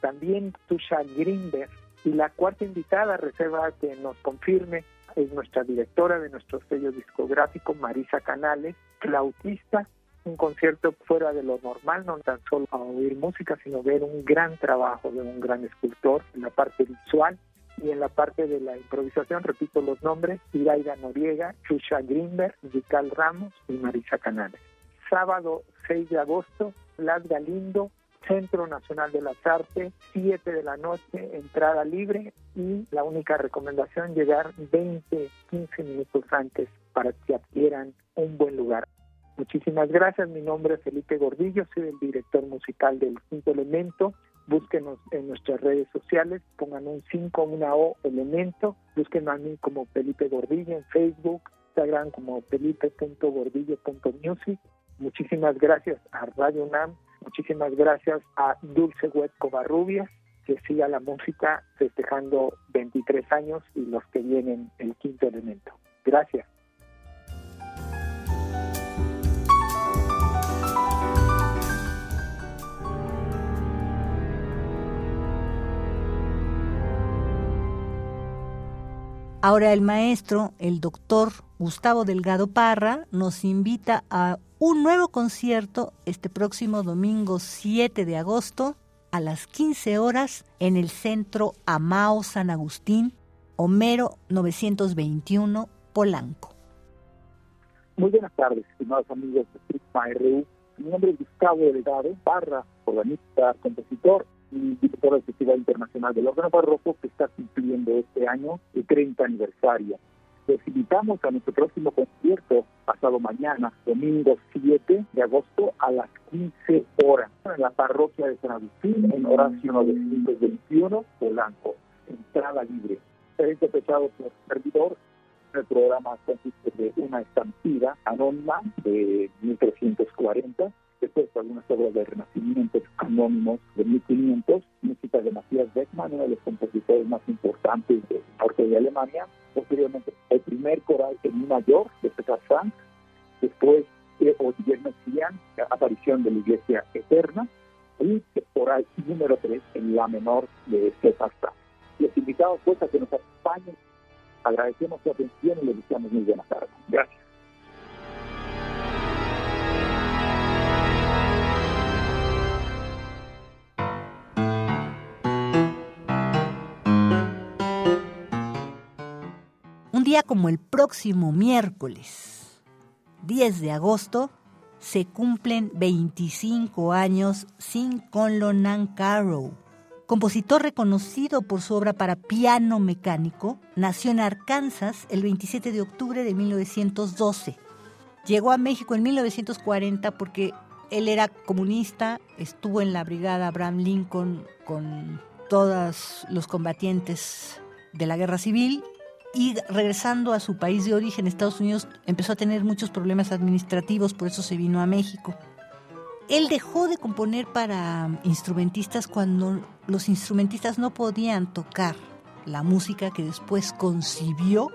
También Tusha Greenberg y la cuarta invitada, reserva que nos confirme, es nuestra directora de nuestro sello discográfico, Marisa Canales, flautista, un concierto fuera de lo normal, no tan solo a oír música, sino ver un gran trabajo de un gran escultor en la parte visual y en la parte de la improvisación, repito los nombres, Iraida Noriega, Chusha Greenberg, Vical Ramos y Marisa Canales. Sábado 6 de agosto, Las Galindo, Centro Nacional de las Artes, 7 de la noche, entrada libre y la única recomendación llegar 20, 15 minutos antes para que adquieran un buen lugar. Muchísimas gracias. Mi nombre es Felipe Gordillo, soy el director musical del Quinto Elemento. Búsquenos en nuestras redes sociales, pongan un 5, una O, elemento. Búsquenme a mí como Felipe Gordillo en Facebook, Instagram como felipe.gordillo.music. Muchísimas gracias a Radio UNAM, muchísimas gracias a Dulce Wet Covarrubias, que siga la música festejando 23 años y los que vienen el quinto elemento. Gracias. Ahora el maestro, el doctor Gustavo Delgado Parra, nos invita a un nuevo concierto este próximo domingo 7 de agosto a las 15 horas en el Centro Amao San Agustín, Homero 921, Polanco. Muy buenas tardes, estimados amigos de Prisma RU. Mi nombre es Gustavo Delgado Parra, organista, compositor y director del Festival Internacional del Órgano Barroco que está cumpliendo este año el 30 aniversario. Les invitamos a nuestro próximo concierto pasado mañana, domingo 7 de agosto a las 15 horas en la parroquia de San Agustín en Horacio 921, Polanco. Entrada libre. Será interpretado por servidor. El programa consiste de una estampida anónima de 1340 después algunas obras de renacimiento anónimos de 1500, música de Matías Beckmann, uno de los compositores más importantes del norte de Alemania, posteriormente el primer coral en Mi mayor de Peter Frank, después eh, Olivier gran aparición de la Iglesia Eterna, y por ahí número 3 en la menor de este pasta. Les invitamos pues a que nos acompañen. Agradecemos su atención y les deseamos muy buenas tardes. Gracias. Día como el próximo miércoles, 10 de agosto, se cumplen 25 años sin Conlon Nancarrow. Compositor reconocido por su obra para piano mecánico, nació en Arkansas el 27 de octubre de 1912. Llegó a México en 1940 porque él era comunista, estuvo en la brigada Abraham Lincoln con todos los combatientes de la guerra civil y regresando a su país de origen, Estados Unidos, empezó a tener muchos problemas administrativos, por eso se vino a México. Él dejó de componer para instrumentistas cuando los instrumentistas no podían tocar la música que después concibió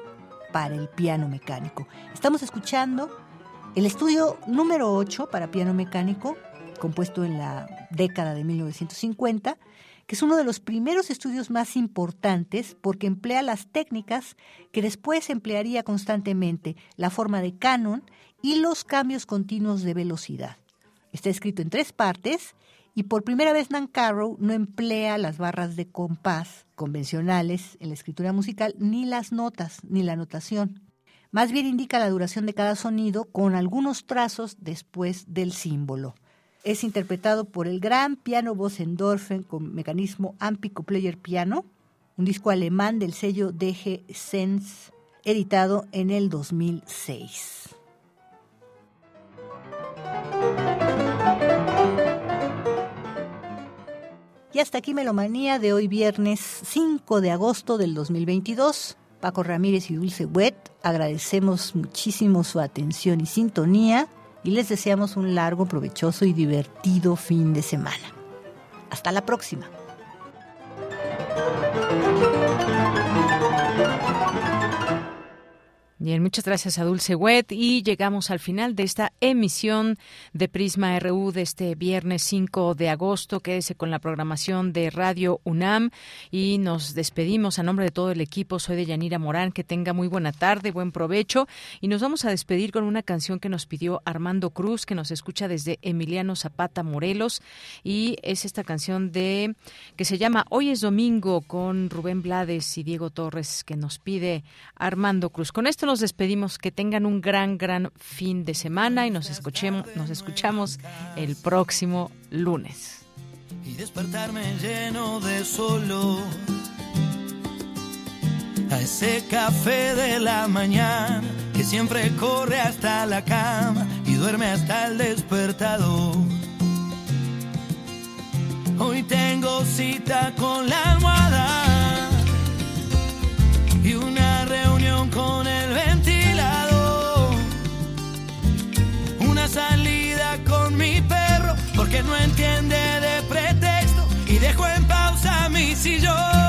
para el piano mecánico. Estamos escuchando el estudio número 8 para piano mecánico, compuesto en la década de 1950, que es uno de los primeros estudios más importantes porque emplea las técnicas que después emplearía constantemente, la forma de canon y los cambios continuos de velocidad. Está escrito en tres partes y por primera vez Nancarrow no emplea las barras de compás convencionales en la escritura musical, ni las notas, ni la notación. Más bien indica la duración de cada sonido con algunos trazos después del símbolo es interpretado por el gran piano Bosendorfen con mecanismo Ampico Player Piano, un disco alemán del sello DG Sense, editado en el 2006. Y hasta aquí Melomanía de hoy viernes 5 de agosto del 2022. Paco Ramírez y Dulce Wet, agradecemos muchísimo su atención y sintonía y les deseamos un largo, provechoso y divertido fin de semana. Hasta la próxima. Bien, muchas gracias a Dulce Wet y llegamos al final de esta emisión de Prisma RU de este viernes 5 de agosto. Quédese con la programación de Radio UNAM y nos despedimos a nombre de todo el equipo. Soy de Yanira Morán. Que tenga muy buena tarde, buen provecho y nos vamos a despedir con una canción que nos pidió Armando Cruz, que nos escucha desde Emiliano Zapata, Morelos y es esta canción de que se llama Hoy es domingo con Rubén Blades y Diego Torres que nos pide Armando Cruz. Con esto nos despedimos. Que tengan un gran, gran fin de semana y nos escuchemos, nos escuchamos el próximo lunes. Y despertarme lleno de solo a ese café de la mañana que siempre corre hasta la cama y duerme hasta el despertador. Hoy tengo cita con la almohada salida con mi perro porque no entiende de pretexto y dejo en pausa mi sillón.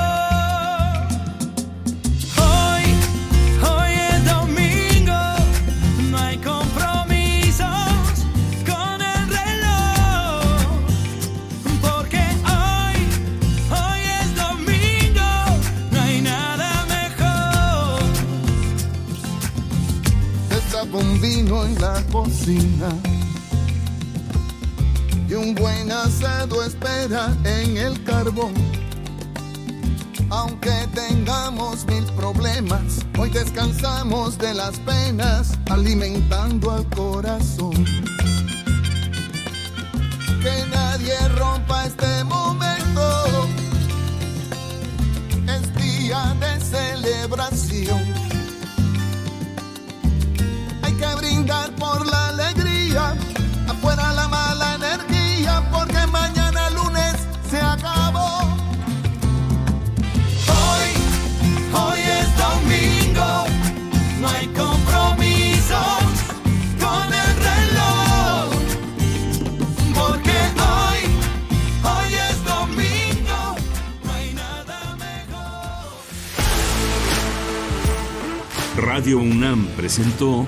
Vino en la cocina y un buen asado espera en el carbón. Aunque tengamos mil problemas, hoy descansamos de las penas, alimentando al corazón. Que nadie rompa este momento, es día de celebración. Por la alegría, afuera la mala energía, porque mañana lunes se acabó. Hoy, hoy es domingo, no hay compromisos con el reloj. Porque hoy, hoy es domingo, no hay nada Radio UNAM presentó